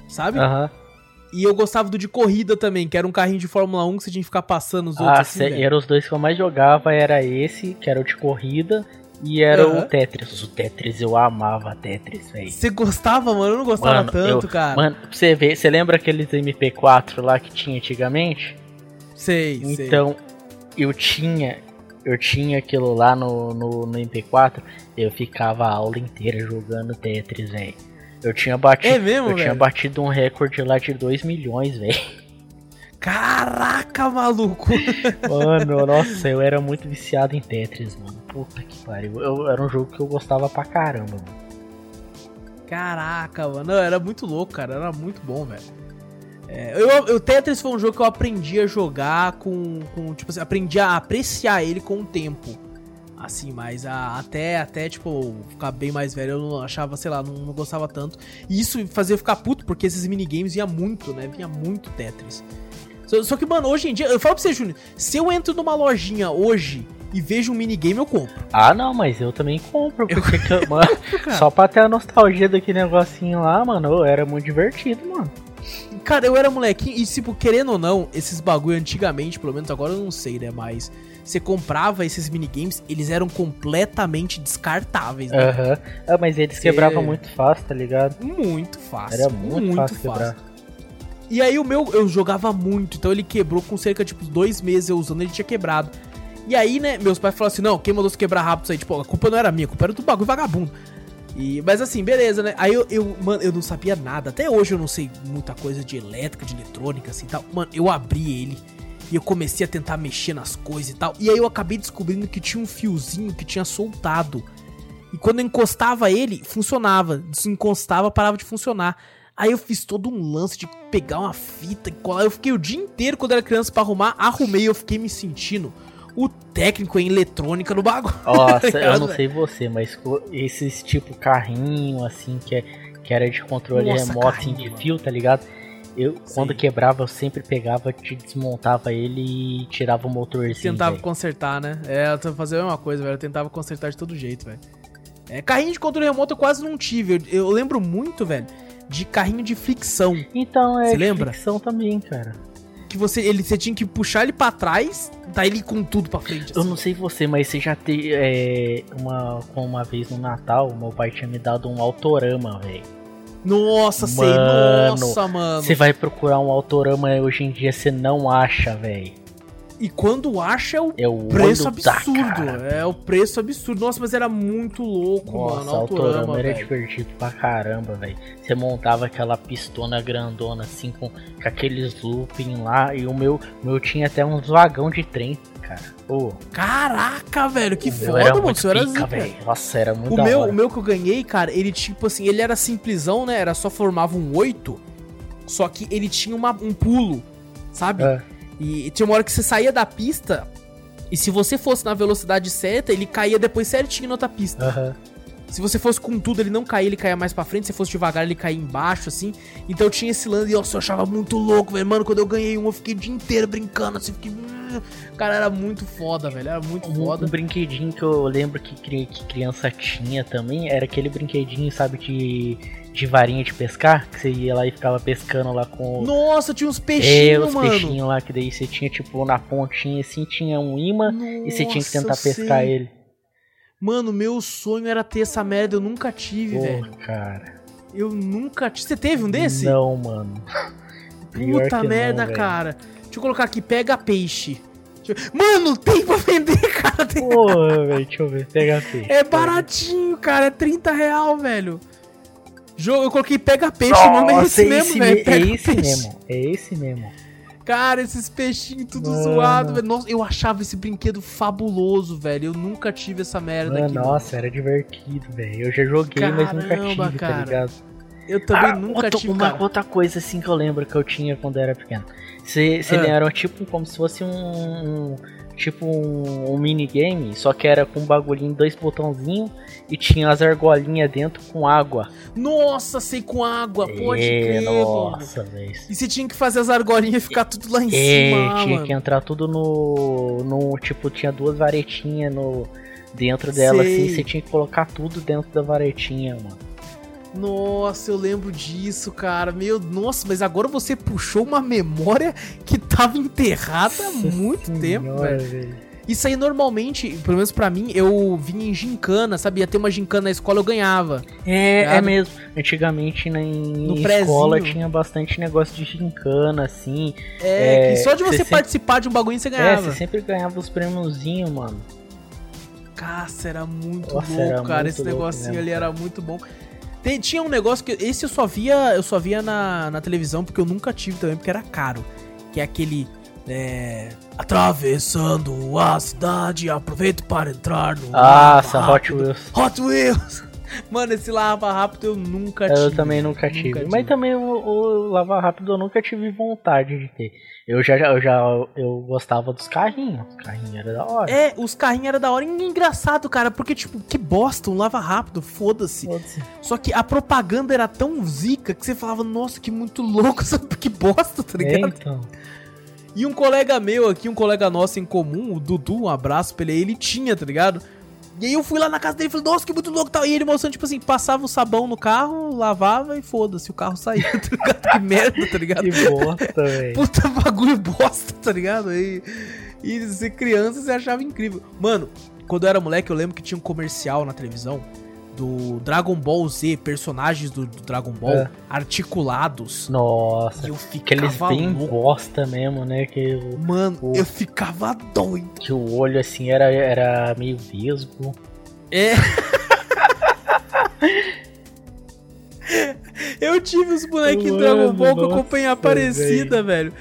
Sabe? Aham. E eu gostava do de corrida também, que era um carrinho de Fórmula 1 que você tinha que ficar passando os outros Ah, assim, cê- velho. era os dois que eu mais jogava, era esse, que era o de corrida, e era Aham. o Tetris. O Tetris, eu amava Tetris, velho. Você gostava, mano? Eu não gostava Mano, tanto, eu- cara. Mano, pra você ver, você lembra aqueles MP4 lá que tinha antigamente? sei, sei. Então, eu tinha, eu tinha aquilo lá no, no, no MP4, eu ficava a aula inteira jogando Tetris, velho. Eu tinha batido, É mesmo, eu tinha velho? batido um recorde lá de 2 milhões, velho. Caraca, maluco. Mano, nossa, eu era muito viciado em Tetris, mano. Puta que pariu. Eu, era um jogo que eu gostava pra caramba, mano. Caraca, mano. Era muito louco, cara. Era muito bom, velho. É, eu, o Tetris foi um jogo que eu aprendi a jogar com, com. Tipo assim, aprendi a apreciar ele com o tempo. Assim, mas a- até, até, tipo, ficar bem mais velho, eu não achava, sei lá, não, não gostava tanto. E isso fazia eu ficar puto, porque esses minigames vinha muito, né? Vinha muito Tetris. Só, só que, mano, hoje em dia, eu falo pra você, Júnior, se eu entro numa lojinha hoje e vejo um minigame, eu compro. Ah, não, mas eu também compro, porque, que eu- mano, cara. só pra ter a nostalgia daquele negocinho lá, mano, era muito divertido, mano. Cara, eu era molequinho e, tipo, querendo ou não, esses bagulho antigamente, pelo menos agora eu não sei, né? Mas você comprava esses minigames, eles eram completamente descartáveis, né? Aham. Ah, mas eles Cê- quebravam muito fácil, tá ligado? Muito fácil. Era muito, fácil quebrar. E aí o meu, eu jogava muito, então ele quebrou com cerca de tipo, dois meses eu usando, ele tinha quebrado. E aí, né, meus pais falaram assim, não, quem mandou você quebrar rápido isso aí? Tipo, a culpa não era minha, a culpa era do bagulho vagabundo. E, mas assim, beleza, né? Aí eu, eu, mano, eu não sabia nada. Até hoje eu não sei muita coisa de elétrica, de eletrônica, assim tal. Mano, eu abri ele e eu comecei a tentar mexer nas coisas e tal. E aí eu acabei descobrindo que tinha um fiozinho que tinha soltado. E quando eu encostava ele, funcionava. Desencostava, parava de funcionar. Aí eu fiz todo um lance de pegar uma fita e colar. Eu fiquei o dia inteiro quando era criança pra arrumar. Arrumei, eu fiquei me sentindo o técnico em eletrônica no bagulho. Nossa, eu ligado, não sei você, mas esses tipo carrinho assim que, é, que era de controle Nossa, remoto assim, carrinho, de mano. fio, tá ligado? Eu, Sei. quando quebrava, eu sempre pegava, te desmontava ele e tirava o motorzinho. Tentava velho. consertar, né? É, eu fazendo a mesma coisa, velho. Eu tentava consertar de todo jeito, velho. É, carrinho de controle remoto eu quase não tive. Eu, eu lembro muito, velho, de carrinho de fricção. Então é Você de lembra? fricção também, cara. Que você, ele, você tinha que puxar ele pra trás, daí ele com tudo pra frente. Eu assim. não sei você, mas você já teve é, uma, com uma vez no Natal, meu pai tinha me dado um autorama, velho. Nossa, sei. Mano, Nossa, mano. Você vai procurar um autorama hoje em dia, você não acha, velho. E quando acha é o É o preço absurdo. é o preço absurdo. Nossa, mas era muito louco, Nossa, mano. autorama Autorama, era divertido pra caramba, velho. Você montava aquela pistona grandona assim com, com aqueles looping lá e o meu, meu tinha até uns vagão de trem, cara. Pô, Caraca, velho, que foda, era mano. Isso era zica. velho. Nossa, era muito O meu, hora. o meu que eu ganhei, cara, ele tipo assim, ele era simplesão, né? Era só formava um 8. Só que ele tinha uma- um pulo, sabe? É. E tinha uma hora que você saía da pista. E se você fosse na velocidade certa, ele caía depois certinho na outra pista. Aham. Se você fosse com tudo, ele não caía, ele caía mais pra frente. Se fosse devagar, ele caía embaixo, assim. Então tinha esse lance e eu achava muito louco, velho. Mano, quando eu ganhei um, eu fiquei o dia inteiro brincando, assim. Fiquei... Cara, era muito foda, velho. Era muito Um, foda. um brinquedinho que eu lembro que, que criança tinha também era aquele brinquedinho, sabe, de, de varinha de pescar, que você ia lá e ficava pescando lá com Nossa, tinha uns é, peixinhos, os mano. peixinhos lá, que daí você tinha tipo na pontinha assim, tinha um imã e você tinha que tentar Nossa, pescar sei. ele. Mano, meu sonho era ter essa merda, eu nunca tive, Pô, velho. cara. Eu nunca tive. Você teve um desse? Não, mano. Puta não, merda, velho. cara. Deixa eu colocar aqui, pega peixe. Mano, tem pra vender, cara. Tem- Porra, velho, deixa eu ver, pega peixe. É baratinho, cara. É 30 real, velho. Jogo, eu coloquei pega peixe, o nome é Nossa, esse é mesmo, velho. me- é esse mesmo. É esse mesmo. Cara, esses peixinhos tudo Mano. zoado, velho. Nossa, eu achava esse brinquedo fabuloso, velho. Eu nunca tive essa merda Mano, aqui. mano. nossa, era divertido, velho. Eu já joguei, mas nunca Caramba, tive, cara. tá ligado? Eu também Ah, nunca outra- tive, uma cara. outra coisa assim que eu lembro que eu tinha quando eu era pequeno. Você Ah. era tipo como se fosse um, um- tipo um, um minigame, só que era com um bagulhinho, dois botãozinhos e tinha as argolinhas dentro com água. Nossa, sei com água, pode é, crer, mano. nossa, velho. E você tinha que fazer as argolinhas e ficar tudo lá em É, cima, tinha mano. que entrar tudo no, no. Tipo, tinha duas varetinhas no, dentro dela Sei. assim, você tinha que colocar tudo dentro da varetinha, mano. Nossa, eu lembro disso, cara. Meu, nossa, mas agora você puxou uma memória que tava enterrada há muito tempo, Senhora, velho. Isso aí normalmente, pelo menos pra mim, eu vinha em gincana, sabe? Ia ter uma gincana na escola, eu ganhava. É, é Ligado? mesmo. Antigamente na em No escola prezinho. tinha bastante negócio de gincana, assim. É, É, que só de você você sempre- participar de um bagulho você É, ganhava. você sempre ganhava os prêmiozinhos, mano. Nossa, era muito Nossa, louco, era cara. muito Esse louco negocinho mesmo, ali cara. era muito bom. Tem- tinha um negócio que. Esse eu só via. Eu só via na, na televisão, porque eu nunca tive também, porque era caro. Que é aquele. É, atravessando a cidade, aproveito para entrar no. Nossa, lava Hot. Wheels. Hot Wheels! Mano, esse lava rápido eu nunca tive. Eu também nunca tive. Mas também o, o Lava Rápido eu nunca tive vontade de ter. Eu já, eu já eu gostava dos carrinhos. Os carrinhos era da hora. É, os carrinhos eram da hora. E engraçado, cara, porque, tipo, que bosta, um lava rápido, foda-se. Foda-se. Só que a propaganda era tão zica que você falava, nossa, que muito louco, sabe? Que bosta, tá É, ligado? então. E um colega meu aqui, um colega nosso em comum, o Dudu, um abraço pra ele, ele tinha, tá ligado? E aí eu fui lá na casa dele e falei, nossa, que muito louco tal. E ele mostrando, tipo assim, passava o sabão no carro, lavava e foda-se, o carro saía, tá ligado? Que merda, tá ligado? Que bosta, velho. Puta bagulho bosta, tá ligado? E, e ser criança você achava incrível. Mano, quando eu era moleque, eu lembro que tinha um comercial na televisão do Dragon Ball Z, personagens do, do Dragon Ball É. articulados. Nossa. Eu Aqueles bem louco. bosta mesmo, né? Que, o- Mano, Pô. eu ficava doido. que o olho assim era, era meio vesgo. É. eu tive os bonequinhos Dragon Ball que eu nossa, acompanhei a Aparecida, velho.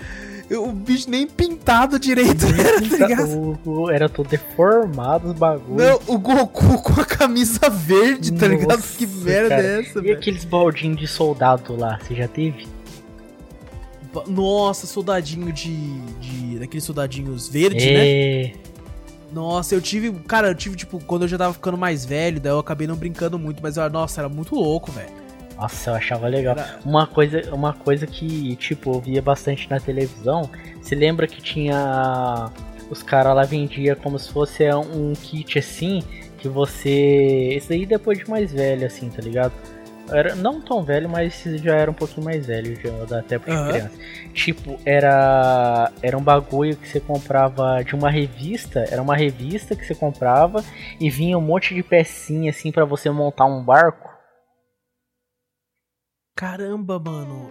O bicho nem pintado direito era, tá ligado? O- o- era todo deformado os bagulhos. Não, o Goku com a camisa verde, tá ligado? Nossa, Que merda cara. é essa, E velho? aqueles baldinhos de soldado lá, você já teve? Nossa, soldadinho de. de daqueles soldadinhos verdes, né? É. Nossa, eu tive. Cara, eu tive, tipo, quando eu já tava ficando mais velho, daí eu acabei não brincando muito, mas, eu, nossa, era muito louco, velho. Nossa, eu achava legal. Uma coisa, uma coisa que, tipo, eu via bastante na televisão. Se lembra que tinha. Os caras lá vendia como se fosse um kit assim. Que você. Isso aí depois de mais velho, assim, tá ligado? Era, não tão velho, mas já era um pouquinho mais velho, já da até de uhum. criança. Tipo, era era um bagulho que você comprava de uma revista, era uma revista que você comprava e vinha um monte de pecinha assim para você montar um barco. Caramba, mano.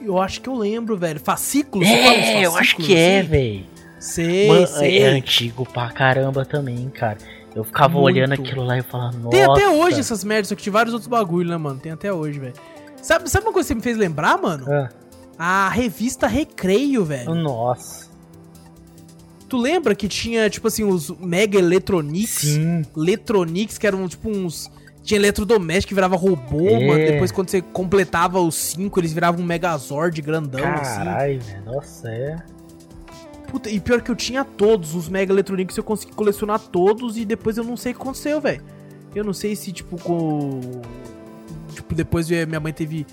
Eu acho que eu lembro, velho. Fascículo? É, eu acho que é, velho. Sei, Mano, sei. É antigo pra caramba também, cara. Eu ficava Muito. olhando aquilo lá e falava, nossa. Tem até hoje essas merdas, só que tinha vários outros bagulho, né, mano? Tem até hoje, velho. Sabe, sabe uma coisa que você me fez lembrar, mano? É. A revista Recreio, velho. Nossa. Tu lembra que tinha, tipo assim, os Mega Electronics? Sim. Electronics, que eram, tipo, uns... Tinha eletrodoméstico que virava robô, é. mano. Depois, quando você completava os cinco, eles viravam um Megazord grandão, Carai, assim. Caralho, velho. Nossa, é... Puta, e pior que eu tinha todos os Mega Electronics, eu consegui colecionar todos e depois eu não sei o que aconteceu, velho. Eu não sei se, tipo, com. Tipo, depois minha mãe teve.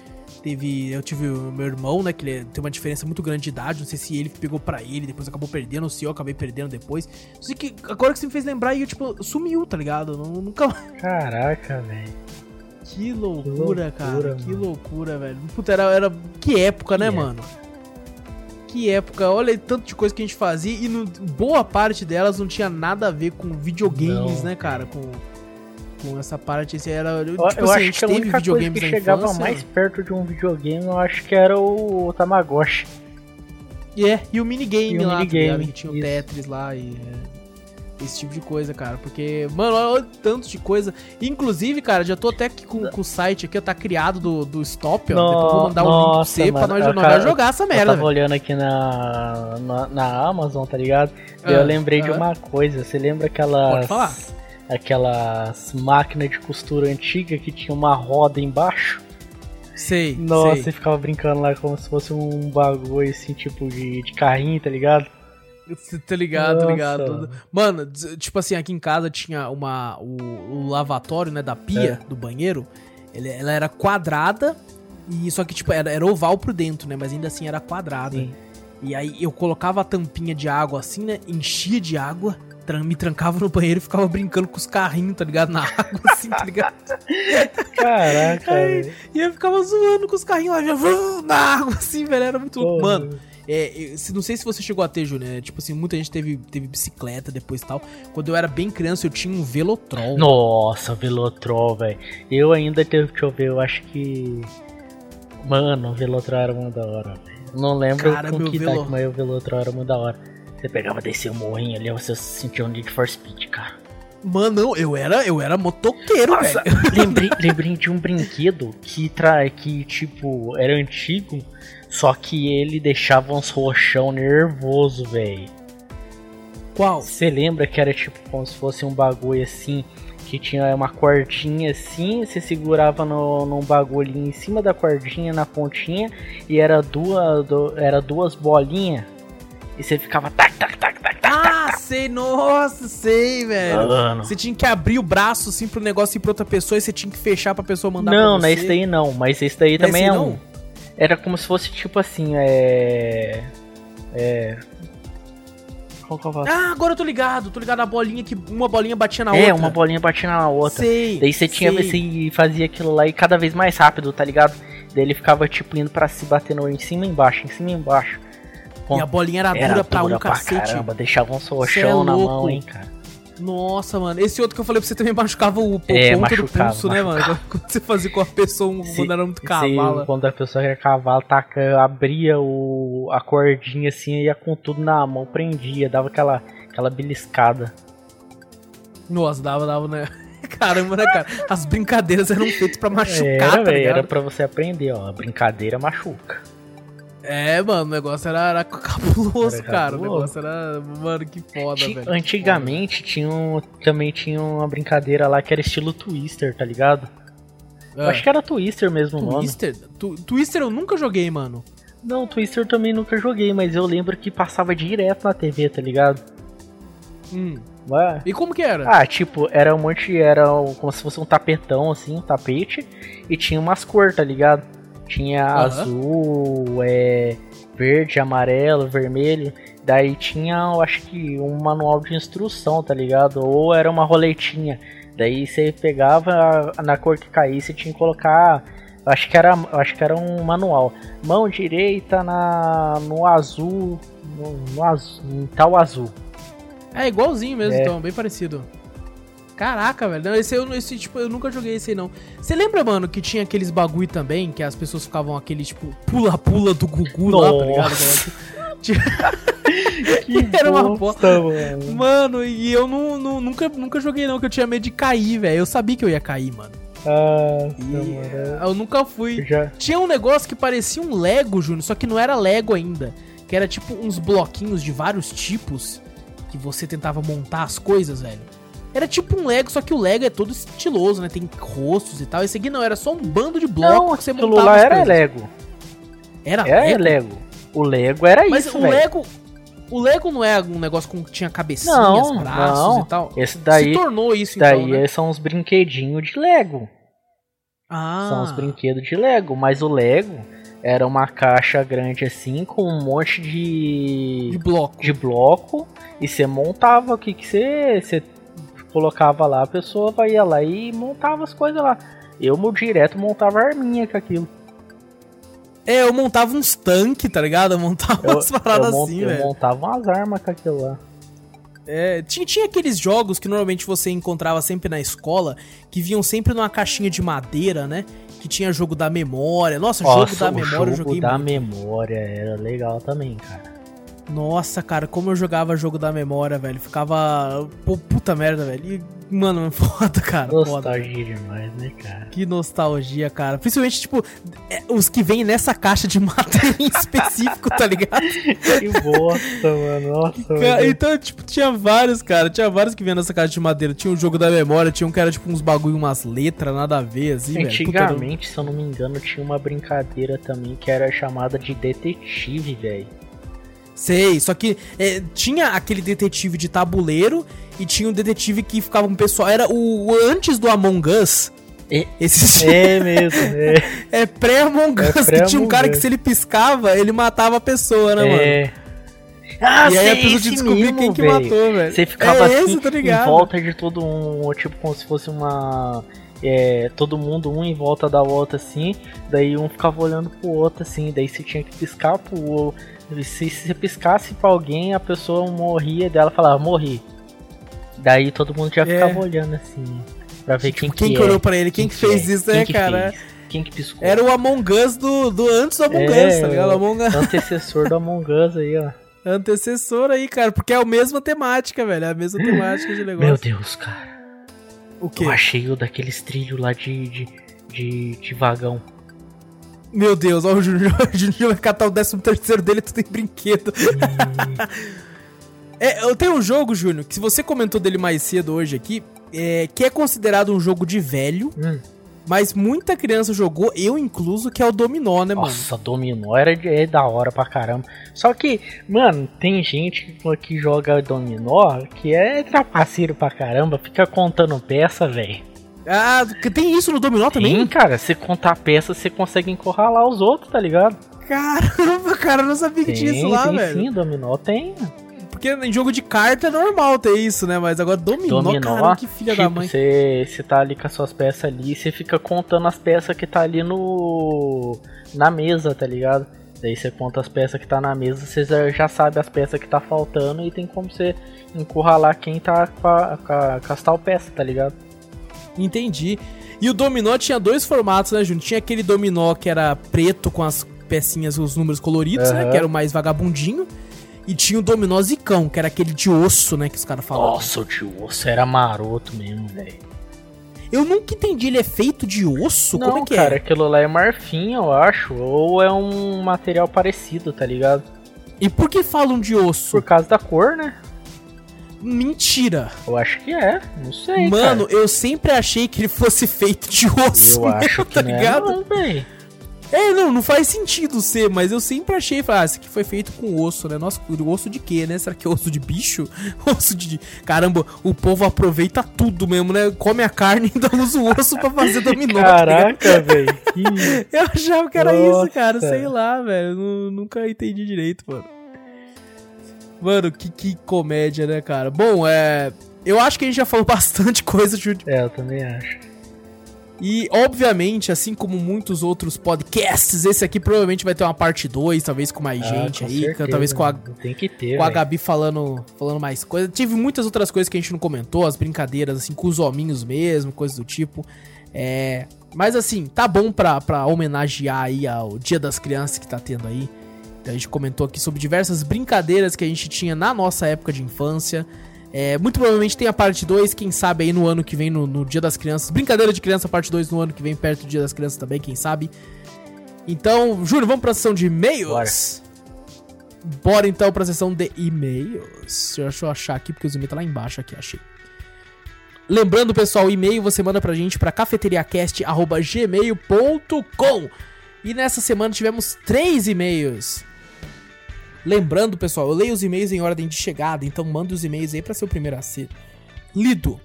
Teve. Eu tive o meu irmão, né? Que ele tem uma diferença muito grande de idade. Não sei se ele pegou pra ele, depois acabou perdendo, ou se eu acabei perdendo depois. Sei que. Agora que você me fez lembrar, eu, tipo, sumiu, tá ligado? Não, nunca. Caraca, velho. Que loucura, que loucura, cara. Mano. Que loucura, velho. Puta, era, era. Que época, né, que mano? que época, olha tanto de coisa que a gente fazia e no, boa parte delas não tinha nada a ver com videogames, não. né, cara? Com, com essa parte, assim, era. Eu, tipo, eu assim, acho que a única coisa que chegava mais perto de um videogame, eu acho que era o, o Tamagotchi. É, yeah, e o minigame e o lá, tá minigame, que tinha o Tetris lá e. É esse tipo de coisa, cara. Porque, mano, olha tanto de coisa. Inclusive, cara, já tô até aqui com, com o site aqui, ó, tá criado do, do Stop, ó. No, Depois vou mandar um link pra você mano, pra nós, nós jogar essa merda. Eu tava olhando aqui na, na, na, Amazon, tá ligado? E eu ah, lembrei de uma coisa. Você lembra aquelas. Pode falar. Aquelas máquinas de costura antiga que tinha uma roda embaixo? Sei. Nossa, sei. você ficava brincando lá como se fosse um bagulho assim, tipo de, de carrinho, tá ligado? Tá ligado, tá ligado. Mano, tipo assim, aqui em casa tinha uma. O, o lavatório, né, da pia é. do banheiro. Ele, ela era quadrada. E só que, tipo, era, era oval por dentro, né? Mas ainda assim era quadrada. Sim. E aí eu colocava a tampinha de água assim, né? Enchia de água, me trancava no banheiro e ficava brincando com os carrinhos, tá ligado? Na água, assim, tá ligado? Caraca. Aí, e eu ficava zoando com os carrinhos lá, na água, assim, velho. Era muito louco. Mano. É, eu, não sei se você chegou a ter, Júnior. Né? Tipo assim, muita gente teve, teve bicicleta depois e tal. Quando eu era bem criança, eu tinha um Velotrol. Nossa, Velotrol, velho. Eu ainda teve, deixa eu ver, eu acho que. Mano, o Velotrol era muito da hora, velho. Não lembro Cara, com que Velo... mas o Velotrol era muito da hora. Você pegava, descia o morrinho ali, você sentia um Need for Speed, cara. Mano, não, eu era, eu era motoqueiro, velho. Lembrei, lembrei de um brinquedo que, tra... que, tipo, era antigo, só que ele deixava uns roxão nervoso, velho. Qual? Você lembra que era tipo como se fosse um bagulho assim, que tinha uma cordinha assim, você segurava no, num bagulhinho em cima da cordinha, na pontinha, e era duas, do, era duas bolinhas, e você ficava tac, tac, tac, tac, tac. Ah, tac. sei, nossa, sei, velho. Mano. Você tinha que abrir o braço assim pro negócio ir pra outra pessoa e você tinha que fechar pra pessoa mandar não, pra você. Não, não é esse daí não, mas esse daí não também é, é um. Não? Era como se fosse tipo assim, é. É. Qual que eu faço? Ah, agora eu tô ligado, tô ligado a bolinha que uma bolinha batia na é, outra. É, uma bolinha batia na outra. Sei. Daí você tinha, você fazia aquilo lá e cada vez mais rápido, tá ligado? Daí ele ficava tipo indo pra se bater no em cima e embaixo, em cima e embaixo. E a bolinha era, era dura pra dura um pra cacete. Caramba, deixava um sochão é na mão, hein, cara. Nossa, mano. Esse outro que eu falei pra você também machucava o é, ponto do pulso, né, mano? Quando você fazia com a pessoa se, quando era muito cavalo. Quando a pessoa era cavalo, taca, abria o, a cordinha assim, ia com tudo na mão, prendia, dava aquela, aquela beliscada. Nossa, dava, dava, né? Caramba, né, cara? As brincadeiras eram feitas pra machucar, era, tá Era pra você aprender, ó. A brincadeira machuca. É, mano, o negócio era, era cabuloso, era cara. Cabuloso. O negócio era. Mano, que foda, velho. Antigamente foda. Tinha um, também tinha uma brincadeira lá que era estilo Twister, tá ligado? É. Acho que era Twister mesmo o Twister? Tu, Twister eu nunca joguei, mano. Não, Twister também nunca joguei, mas eu lembro que passava direto na TV, tá ligado? Hum. Ué. E como que era? Ah, tipo, era um monte. Era como se fosse um tapetão, assim, um tapete. E tinha umas cores, tá ligado? Tinha Aham. azul, é, verde, amarelo, vermelho. Daí tinha, eu acho que, um manual de instrução, tá ligado? Ou era uma roletinha. Daí você pegava na cor que caísse tinha que colocar. Acho que era, acho que era um manual. Mão direita na no azul, no, no azul, em tal azul. É igualzinho mesmo, É. então, bem parecido. Caraca, velho. Não, esse eu, esse, tipo, eu nunca joguei esse aí, não. Você lembra, mano, que tinha aqueles bagulho também, que as pessoas ficavam aquele, tipo, pula-pula do Gugu lá, tá ligado? Nossa. Era uma bosta, mano. Mano, e eu não, não- nunca, nunca joguei, não, que eu tinha medo de cair, velho. Eu sabia que eu ia cair, mano. Ah, E mano. eu nunca fui. Já. Tinha um negócio que parecia um Lego, Júnior, só que não era Lego ainda. Que era tipo uns bloquinhos de vários tipos que você tentava montar as coisas, velho. Era tipo um Lego, só que o Lego é todo estiloso, né? Tem rostos e tal. Esse aqui não, era só um bando de blocos Não, que você montava lá era coisas. Lego. Era Era Lego? Lego. O Lego era Mas isso, o velho. Lego... O Lego não é um negócio com que tinha cabecinhas, Não, braços não. e tal? Esse daí, Se tornou isso, daí então, né? são os brinquedinhos de Lego. Ah, São os brinquedos de Lego. Mas o Lego era uma caixa grande assim, com um monte de de, bloco. de bloco. E você montava o que que você, você colocava lá, a pessoa ia lá e montava as coisas lá. Eu direto montava arminha com aquilo. É, eu montava uns tanques, tá ligado? Eu montava Eu, umas paradas eu assim, eu velho. montava umas armas com aquilo lá. É, tinha, tinha aqueles jogos que normalmente você encontrava sempre na escola, que vinham sempre numa caixinha de madeira, né? Que tinha jogo da memória. Nossa, Nossa, jogo da memória eu jogo joguei da muito. memória era legal também, cara. Nossa, cara, como eu jogava jogo da memória, velho. Ficava. Pô, puta merda, velho. E, mano, foda, cara. Foda. Nostalgia demais, né, cara? Que nostalgia, cara. Principalmente, tipo, é, os que vêm nessa caixa de madeira em específico, tá ligado? Que bosta, mano. Nossa, Cara, mano. então, tipo, tinha vários, cara. Tinha vários que vinham nessa caixa de madeira. Tinha o jogo da memória, tinha um que era tipo uns bagulho, umas letras, nada a ver, assim, velho. Um- Antigamente, se eu não me engano, tinha uma brincadeira também que era chamada de detetive, velho. Sei, só que é, tinha aquele detetive de tabuleiro e tinha um detetive que ficava um pessoal. Era o, o antes do Among Us. É- Esse É mesmo, é. é pré-Among É Us. que pré-Among tinha um cara que se ele piscava, ele matava a pessoa, né, mano? é. Ah, e aí a sei, pessoa que descobrir quem que velho. matou, velho. Você ficava é assim, esse, tá em volta de todo um, tipo, como se fosse uma... É, todo mundo um em volta da outra, assim, daí um ficava olhando pro outro, assim, daí você tinha que piscar pro outro. Se você piscasse pra alguém, a pessoa morria dela falava, morri. Daí todo mundo já É. ficava olhando, assim, pra ver quem, Tipo, quem que que é, olhou pra ele? Quem, que fez é, isso, quem né, que cara? fez, Quem que piscou? Era o Among Us do, do antes do Among É, Us, tá ligado? Among Us. antecessor do Among Us aí, ó. Antecessor aí, cara, porque é a mesma temática, velho. É a mesma temática de negócio. Meu Deus, cara. O quê? Eu achei o daqueles trilhos lá de, de, de, de vagão. Meu Deus, ó, o Júnior, o Júnior vai catar o 13 terceiro dele tudo em brinquedo. É, eu tenho um jogo, Júnior, que você comentou dele mais cedo hoje aqui, é, que é considerado um jogo de velho, Hum. mas muita criança jogou, eu incluso, que é o Dominó, né, mano? Nossa, dominó era é da hora pra caramba. Só que, mano, tem gente que joga dominó que é trapaceiro pra caramba, fica contando peça, velho. Ah, tem isso no Dominó também? Sim, cara, você contar peça, você consegue encurralar os outros, tá ligado? Caramba, cara, eu não sabia que tinha isso lá, tem velho. sim, dominó tem. Porque em jogo de carta é normal ter isso, né? Mas agora Dominó, Dominó, caramba, que filha da tipo, mãe. você, você tá ali com as suas peças ali, você fica contando as peças que tá ali no na mesa, tá ligado? Daí você conta as peças que tá na mesa, você já- já sabe as peças que tá faltando e tem como você encurralar quem tá com, a, com, a, com as tal peça, tá ligado? Entendi. E o dominó tinha dois formatos, né, Júnior? Tinha aquele dominó que era preto com as pecinhas, os números coloridos, né? Aham. Que era o mais vagabundinho. E tinha o dominó zicão, que era aquele de osso, né? Que os caras falavam. Nossa, o tio osso era maroto mesmo, velho. Eu nunca entendi, ele é feito de osso? Não, Como é que cara, é? aquilo lá é marfim, eu acho, ou é um material parecido, tá ligado? E por que falam de osso? Por causa da cor, né? Mentira. Eu acho que é, não sei, Mano, cara. eu sempre achei que ele fosse feito de osso. Eu acho que tá não é ligado? não, velho. É, não, não faz sentido ser, mas eu sempre achei, falei, ah, isso aqui foi feito com osso, né? Nossa, osso de quê, né? Será que é osso de bicho? Osso de. Caramba, o povo aproveita tudo mesmo, né? Come a carne e ainda usa o osso pra fazer dominó. tá Caraca, velho. eu achava que era Nossa. isso, cara. Sei lá, velho. Nu- Nunca entendi direito, mano. Mano, que, que comédia, né, cara? Bom, é. Eu acho que a gente já falou bastante coisa, Júlio. É, eu também acho. E, obviamente, assim como muitos outros podcasts, esse aqui provavelmente vai ter uma parte 2, talvez com mais gente Ah, com aí, certeza, talvez com a, Tem que ter, com a. Gabi falando, falando mais coisa. Tive muitas outras coisas que a gente não comentou, as brincadeiras, assim, com os hominhos mesmo, coisas do tipo. É, mas, assim, tá bom pra, pra homenagear aí ao Dia das Crianças que tá tendo aí. Então, a gente comentou aqui sobre diversas brincadeiras que a gente tinha na nossa época de infância. É, muito provavelmente tem a parte 2, quem sabe aí no ano que vem, no, no Dia das Crianças. Brincadeira de criança, parte 2 no ano que vem, perto do Dia das Crianças também, quem sabe. Então, Júlio, vamos pra sessão de e-mails? Bora então pra sessão de e-mails. Deixa eu achar aqui, porque os e-mails tá lá embaixo aqui, achei. Lembrando, pessoal, o e-mail você manda pra gente pra cafeteriacast.gmail.com E nessa semana tivemos três e-mails. Lembrando, pessoal, eu leio os e-mails em ordem de chegada, então manda os e-mails aí pra ser o primeiro a ser lido.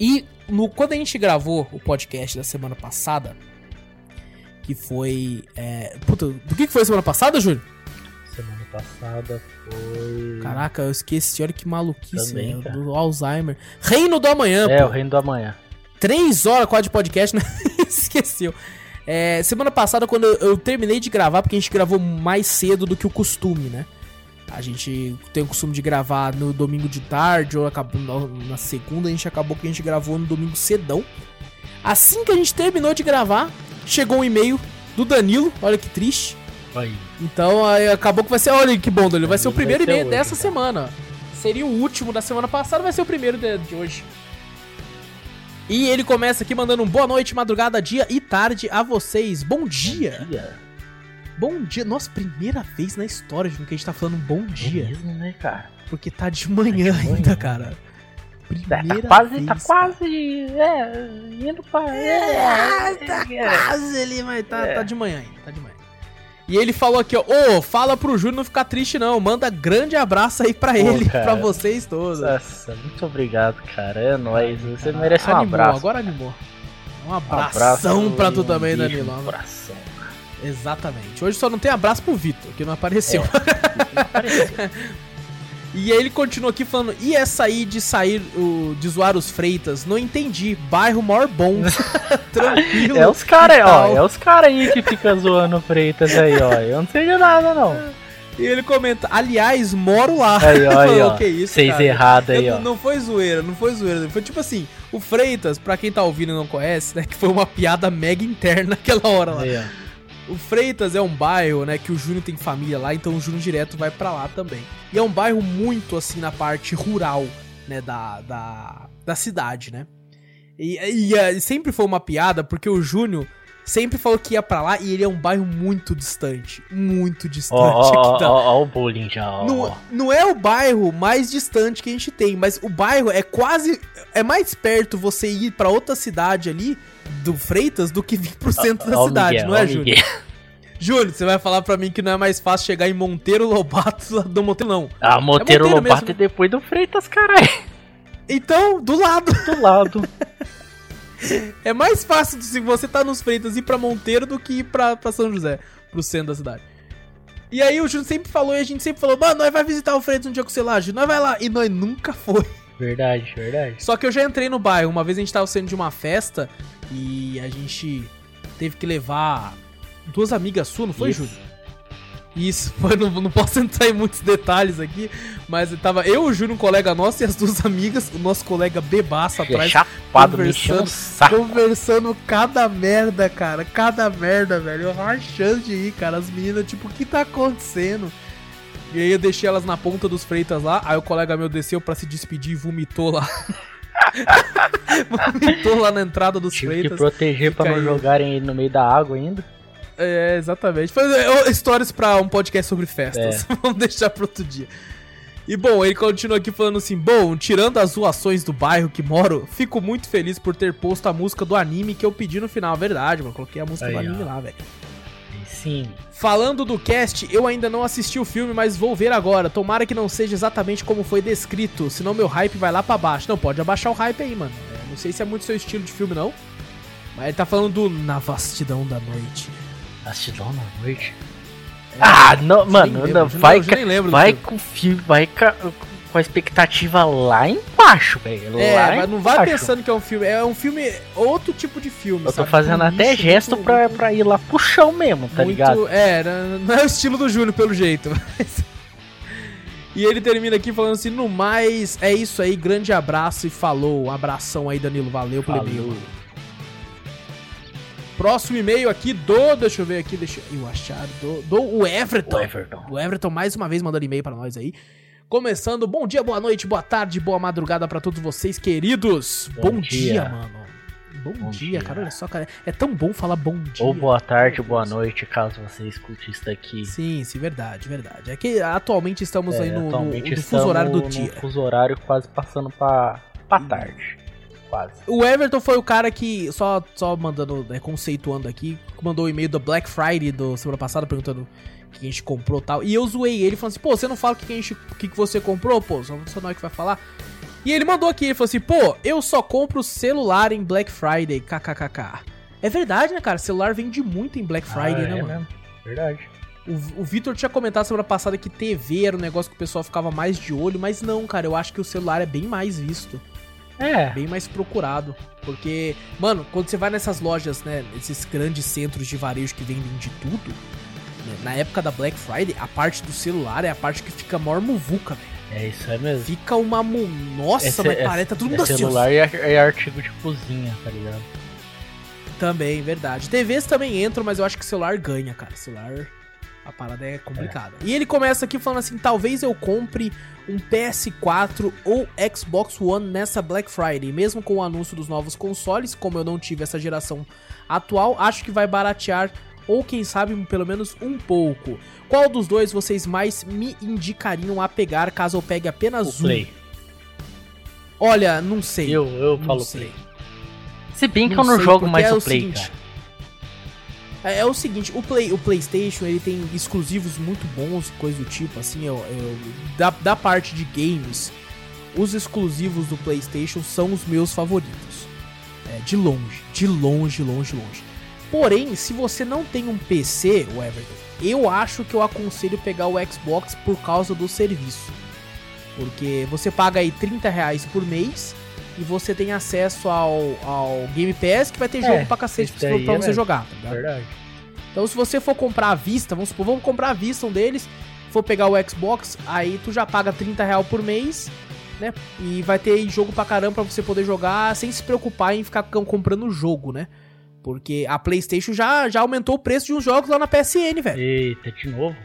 E no, quando a gente gravou o podcast da semana passada, que foi. É, puta, do que, que foi a semana passada, Júlio? Semana passada foi. Caraca, eu esqueci, olha que maluquice, Também, cara. do Alzheimer. Reino do Amanhã, É, pô. o Reino do Amanhã. Três horas quase de podcast, né? Esqueceu. É, semana passada, quando eu, eu terminei de gravar, porque a gente gravou mais cedo do que o costume, né? A gente tem o costume de gravar no domingo de tarde, ou acabou, na- segunda, a gente acabou que a gente gravou no domingo cedão. Assim que a gente terminou de gravar, chegou um e-mail do Danilo, olha que triste. Aí. Então aí acabou que vai ser, olha que bom, Danilo, vai ser o primeiro e-mail dessa semana. Seria o último da semana passada, vai ser o primeiro de, de hoje. E ele começa aqui mandando um boa noite, madrugada, dia e tarde a vocês. Bom dia. Dia. Bom dia. Nossa, primeira vez na história de que a gente tá falando bom É dia. mesmo, né, cara? Porque tá de manhã manhã. ainda, cara. Tá, Primeira tá quase, vez. tá quase. É, indo pra. É, tá quase ali, mas tá, tá de manhã ainda, tá de manhã. E ele falou aqui, ó, ô, fala pro Júnior não ficar triste não, manda grande abraço aí pra ele, cara. pra vocês todos. Nossa, muito obrigado, cara. É nóis. Você merece um Animou, abraço. agora animou. Um Um abração pra tu um também, Danilo. no coração. Exatamente. Hoje só não tem abraço pro Vitor, que não apareceu. Apareceu. E aí ele continua aqui falando, e essa aí de sair, o, de zoar os freitas? Não entendi. Bairro maior bom. Tranquilo. É os caras, ó. É os caras aí que fica zoando Freitas aí, ó. Eu não sei de nada, não. E ele comenta, aliás, moro lá. Aí, ó, aí, ó. "Que isso, Vocês cara?" errados aí, Eu- ó. Não foi zoeira, não foi zoeira. Foi tipo assim, o Freitas, pra quem tá ouvindo e não conhece, né, que foi uma piada mega interna naquela hora lá. Aí, ó. O Freitas é um bairro, né, que o Júnior tem família lá, então o Júnior direto vai pra lá também. E é um bairro muito, assim, na parte rural, né, da, da, da cidade, né. E, e, eh, sempre foi uma piada, porque o Júnior sempre falou que ia pra lá e ele é um bairro muito distante. Muito distante. Ó, da- ó, ó o bullying já, não, não é o bairro mais distante que a gente tem, mas o bairro é quase. É mais perto você ir pra outra cidade ali, do Freitas, do que vir pro centro da cidade, Miguel, não é, o Júnior? Miguel. Júnior, você vai falar pra mim que não é mais fácil chegar em Monteiro Lobato do Monteiro, não. Ah, Monteiro Monteiro Lobato mesmo. é depois do Freitas, caralho. Então, do lado. Do lado. É mais fácil se você tá nos Freitas ir pra Monteiro do que ir pra, pra São José, pro centro da cidade. E aí o Júnior sempre falou e a gente sempre falou, mano, nós vai visitar o Freitas um dia com o Celagem, nós vai lá. E nós nunca foi. Verdade, verdade. Só que eu já entrei no bairro. Uma vez a gente tava saindo de uma festa e a gente teve que levar duas amigas suas, não foi, Isso. Júlio? Isso, foi, não, não posso entrar em muitos detalhes aqui, mas tava eu, o Júnior, um colega nosso, e as duas amigas, o nosso colega bebaço É atrás, chapado, conversando, conversando cada merda, cara, cada merda, velho, eu rachando de ir, cara, as meninas, tipo, o que tá acontecendo? E aí eu deixei elas na ponta dos freitas lá, aí o colega meu desceu pra se despedir e vomitou lá. vomitou lá na entrada dos Tive que freitas. proteger pra Fica não jogarem ele no meio da água ainda. É, exatamente. Foi é, histórias pra um podcast sobre festas. É. Vamos deixar pra outro dia. E bom, ele continua aqui falando assim: Bom, tirando as zoações do bairro que moro, fico muito feliz por ter posto a música do anime que eu pedi no final. Verdade, mano. Coloquei a música do Aí, anime ó. lá, velho. Sim. Falando do cast, eu ainda não assisti o filme, mas vou ver agora. Tomara que não seja exatamente como foi descrito, senão meu hype vai lá pra baixo. Não, pode abaixar o hype aí, mano. É, não sei se é muito seu estilo de filme, não. Mas ele tá falando do Na Vastidão da Noite. Vastidão da Noite? É, ah, não, mano, lembro, não, vai, lembro, vai com filme, vai com a expectativa lá embaixo, velho. É, mas não vai pensando que é um filme. É um filme, outro tipo de filme. Eu tô sabe? fazendo até gesto muito, pra, muito... pra ir lá pro chão mesmo, tá muito, ligado? É, não é o estilo do Júnior, pelo jeito. Mas... E ele termina aqui falando assim: no mais, é isso aí, grande abraço e falou. Um abração aí, Danilo. Valeu pelo e-mail. Próximo e-mail aqui do. Deixa eu ver aqui, deixa eu achar. Do, do o Everton. O Everton. O Everton mais uma vez mandando e-mail para nós aí. Começando, bom dia, boa noite, boa tarde, boa madrugada para todos vocês, queridos. Bom, bom dia. dia. mano. Bom, bom dia, dia, cara, olha só, cara. É tão bom falar bom dia. Ou boa tarde, boa noite, caso você escute isso daqui. Sim, sim, verdade, verdade. É que atualmente estamos é, aí no, no, no fuso horário do dia. fuso horário quase passando pra, pra tarde. Quase. O Everton foi o cara que, só, só mandando, né, conceituando aqui, mandou o um e-mail do Black Friday do semana passada perguntando que a gente comprou tal. E eu zoei ele, falando assim, pô, você não fala o que, que, a gente, que, que você comprou, pô, só, só nós que vai falar. E ele mandou aqui, ele falou assim, pô, eu só compro celular em Black Friday, kkkk. É verdade, né, cara? Celular vende muito em Black Friday, ah, né, é mano? Mesmo. Verdade. O, o Vitor tinha comentado semana passada que TV era um negócio que o pessoal ficava mais de olho, mas não, cara, eu acho que o celular é bem mais visto. É. Bem mais procurado. Porque, mano, quando você vai nessas lojas, né, esses grandes centros de varejo que vendem de tudo, na época da Black Friday, a parte do celular é a parte que fica maior muvuca, velho. É isso aí mesmo. Fica uma. Mu... Nossa, esse, mas parece tá tudo mundo assim. celular é, é artigo de cozinha, tá ligado? Também, verdade. TVs também entram, mas eu acho que celular ganha, cara. Celular. A parada é complicada. É. E ele começa aqui falando assim: talvez eu compre um PS4 ou Xbox One nessa Black Friday. Mesmo com o anúncio dos novos consoles, como eu não tive essa geração atual, acho que vai baratear ou quem sabe pelo menos um pouco. Qual dos dois vocês mais me indicariam a pegar caso eu pegue apenas o um? Play. Olha, não sei. Eu, eu não falo sei. Play. Se bem que não eu não jogo mais é o Play, seguinte, cara. É, é, o seguinte, o, Play, o PlayStation ele tem exclusivos muito bons, coisa do tipo, assim, eu, eu, da, da parte de games, os exclusivos do PlayStation são os meus favoritos. É, de longe, de longe, longe, longe. Porém, se você não tem um PC, o Everton, eu acho que eu aconselho pegar o Xbox por causa do serviço. Porque você paga aí 30 reais por mês e você tem acesso ao, ao Game Pass que vai ter jogo é, pra cacete pra, pra você é jogar, tá ligado? Verdade. Então se você for comprar à vista, vamos supor, vamos comprar à vista um deles, for pegar o Xbox, aí tu já paga 30 reais por mês, né? E vai ter jogo pra caramba pra você poder jogar sem se preocupar em ficar comprando jogo, né? Porque a PlayStation já, já aumentou o preço de uns jogos lá na PSN, velho. Eita, de novo?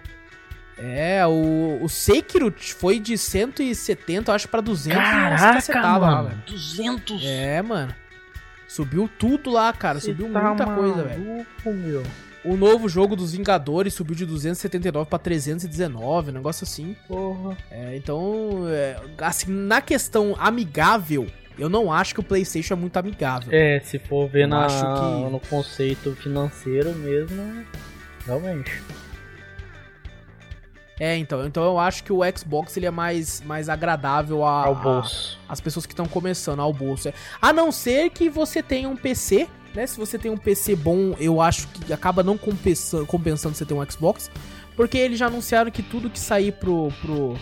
É, o, o Sekiro foi de 170, eu acho, pra 200. Caraca, mano, lá, 200? É, mano. Subiu tudo lá, cara. Você subiu tá muita coisa, velho. Meu. O novo jogo dos Vingadores subiu de 279 pra 319, um negócio assim. Porra. É, então, é, assim, na questão amigável, eu não acho que o PlayStation é muito amigável. É, se for ver na, que... no conceito financeiro mesmo, realmente. É, então, então eu acho que o Xbox ele é mais, mais agradável a, ao bolso. A, as pessoas que estão começando ao bolso. É. A não ser que você tenha um PC, né? Se você tem um PC bom, eu acho que acaba não compensando, compensando você ter um Xbox, porque eles já anunciaram que tudo que sair pro, pro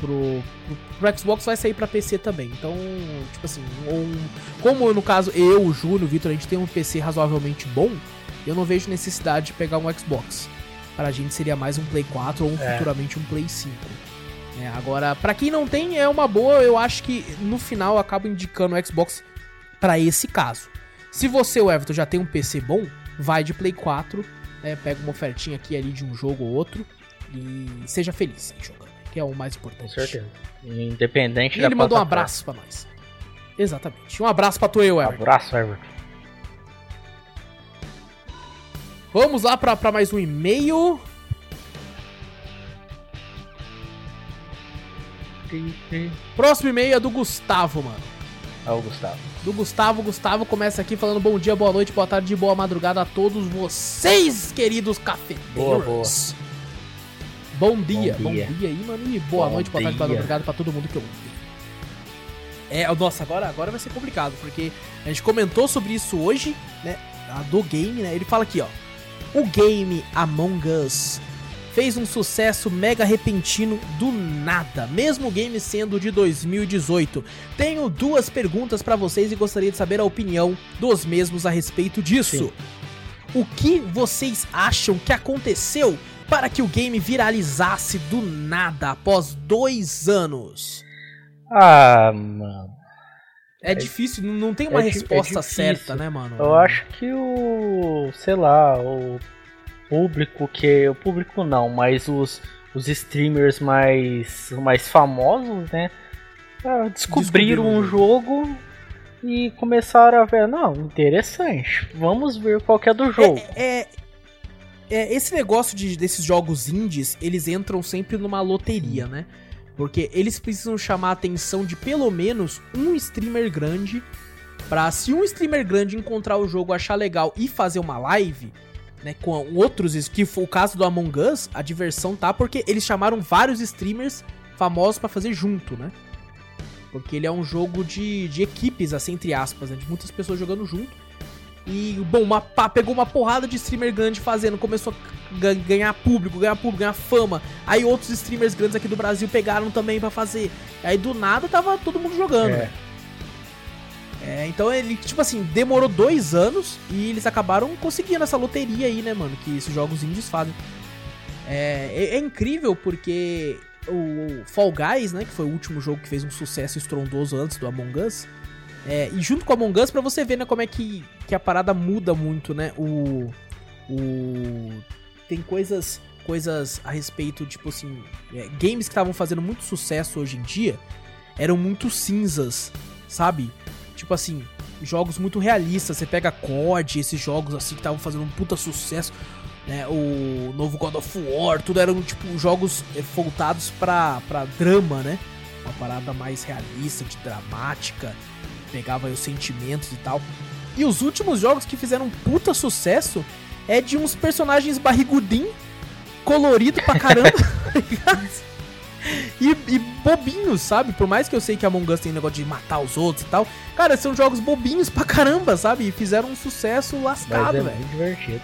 pro, pro, pro, Xbox vai sair pra PC também. Então, tipo assim, um, como no caso eu, o Júnior, o Vitor, a gente tem um PC razoavelmente bom, eu não vejo necessidade de pegar um Xbox. Pra gente seria mais um Play 4 ou é. futuramente um Play 5. É, agora, para quem não tem, é uma boa. Eu acho que no final eu acabo indicando o Xbox para esse caso. Se você, o Everton, já tem um PC bom, vai de Play 4, né, pega uma ofertinha aqui ali de um jogo ou outro e seja feliz jogando que é o mais importante. Com certeza. Independente e da ele mandou um abraço pra nós. Exatamente. Um abraço pra tu e eu, Everton. Abraço, Everton. Vamos lá pra, pra mais um e-mail. Próximo e-mail é do Gustavo, mano. É o Gustavo. Do Gustavo. Gustavo começa aqui falando bom dia, boa noite, boa tarde, boa madrugada a todos vocês, queridos cafeteiros. Boa, boa. Bom dia, bom Bom dia, dia. aí, mano. E boa Bom noite, boa tarde, boa dia. madrugada pra todo mundo que ouve. É, nossa, agora, agora vai ser complicado, porque a gente comentou sobre isso hoje, né? a Do game, né? Ele fala aqui, ó. O game Among Us fez um sucesso mega repentino do nada, mesmo o game sendo de 2018. Tenho duas perguntas pra vocês e gostaria de saber a opinião dos mesmos a respeito disso. O que vocês acham que aconteceu para que o game viralizasse do nada após dois anos? Ah, mano. É, difícil, não- tem uma é é resposta certa, né, mano? Eu acho que o. sei lá, o público que. O público não, mas os, os streamers mais, mais famosos, né? ah, Descobriram Descobriram um jogo e começaram a ver, não, interessante. Vamos ver qual é do jogo. É, é- é, esse negócio de, desses jogos indies, eles entram sempre numa loteria, né? Porque eles precisam chamar a atenção de pelo menos um streamer grande. Pra se um streamer grande encontrar o jogo, achar legal e fazer uma live, né? Com outros, que foi o caso do Among Us, a diversão tá porque eles chamaram vários streamers famosos pra fazer junto, né? Porque ele é um jogo de, de equipes, assim, entre aspas, né? De muitas pessoas jogando junto. E, bom, uma, pá, pegou uma porrada de streamer grande fazendo, começou a ga- ganhar público, ganhar público, ganhar fama. Aí outros streamers grandes aqui do Brasil pegaram também pra fazer. Aí do nada tava todo mundo jogando. É. É, então ele, tipo assim, demorou dois anos e eles acabaram conseguindo essa loteria aí, né, mano? Que esses jogos indies fazem. É, é- é incrível porque o Fall Guys, né, que foi o último jogo que fez um sucesso estrondoso antes do Among Us. É, e junto com o Among Us, pra você ver, né, como é que, que a parada muda muito, né? O. O. Tem coisas. Coisas a respeito, tipo assim. é, games que estavam fazendo muito sucesso hoje em dia eram muito cinzas, sabe? Tipo assim, jogos muito realistas. Você pega COD, esses jogos assim que estavam fazendo um puta sucesso, né? O novo God of War, tudo eram tipo jogos eh, voltados pra, pra drama, né? Uma parada mais realista, de dramática, pegava aí os sentimentos e tal. E os últimos jogos que fizeram um puta sucesso é de uns personagens barrigudinho, colorido pra caramba, tá ligado? E, e bobinhos, sabe? Por mais que eu sei que Among Us tem negócio de matar os outros e tal, cara, são jogos bobinhos pra caramba, sabe? E fizeram um sucesso lascado, é velho. muito divertido.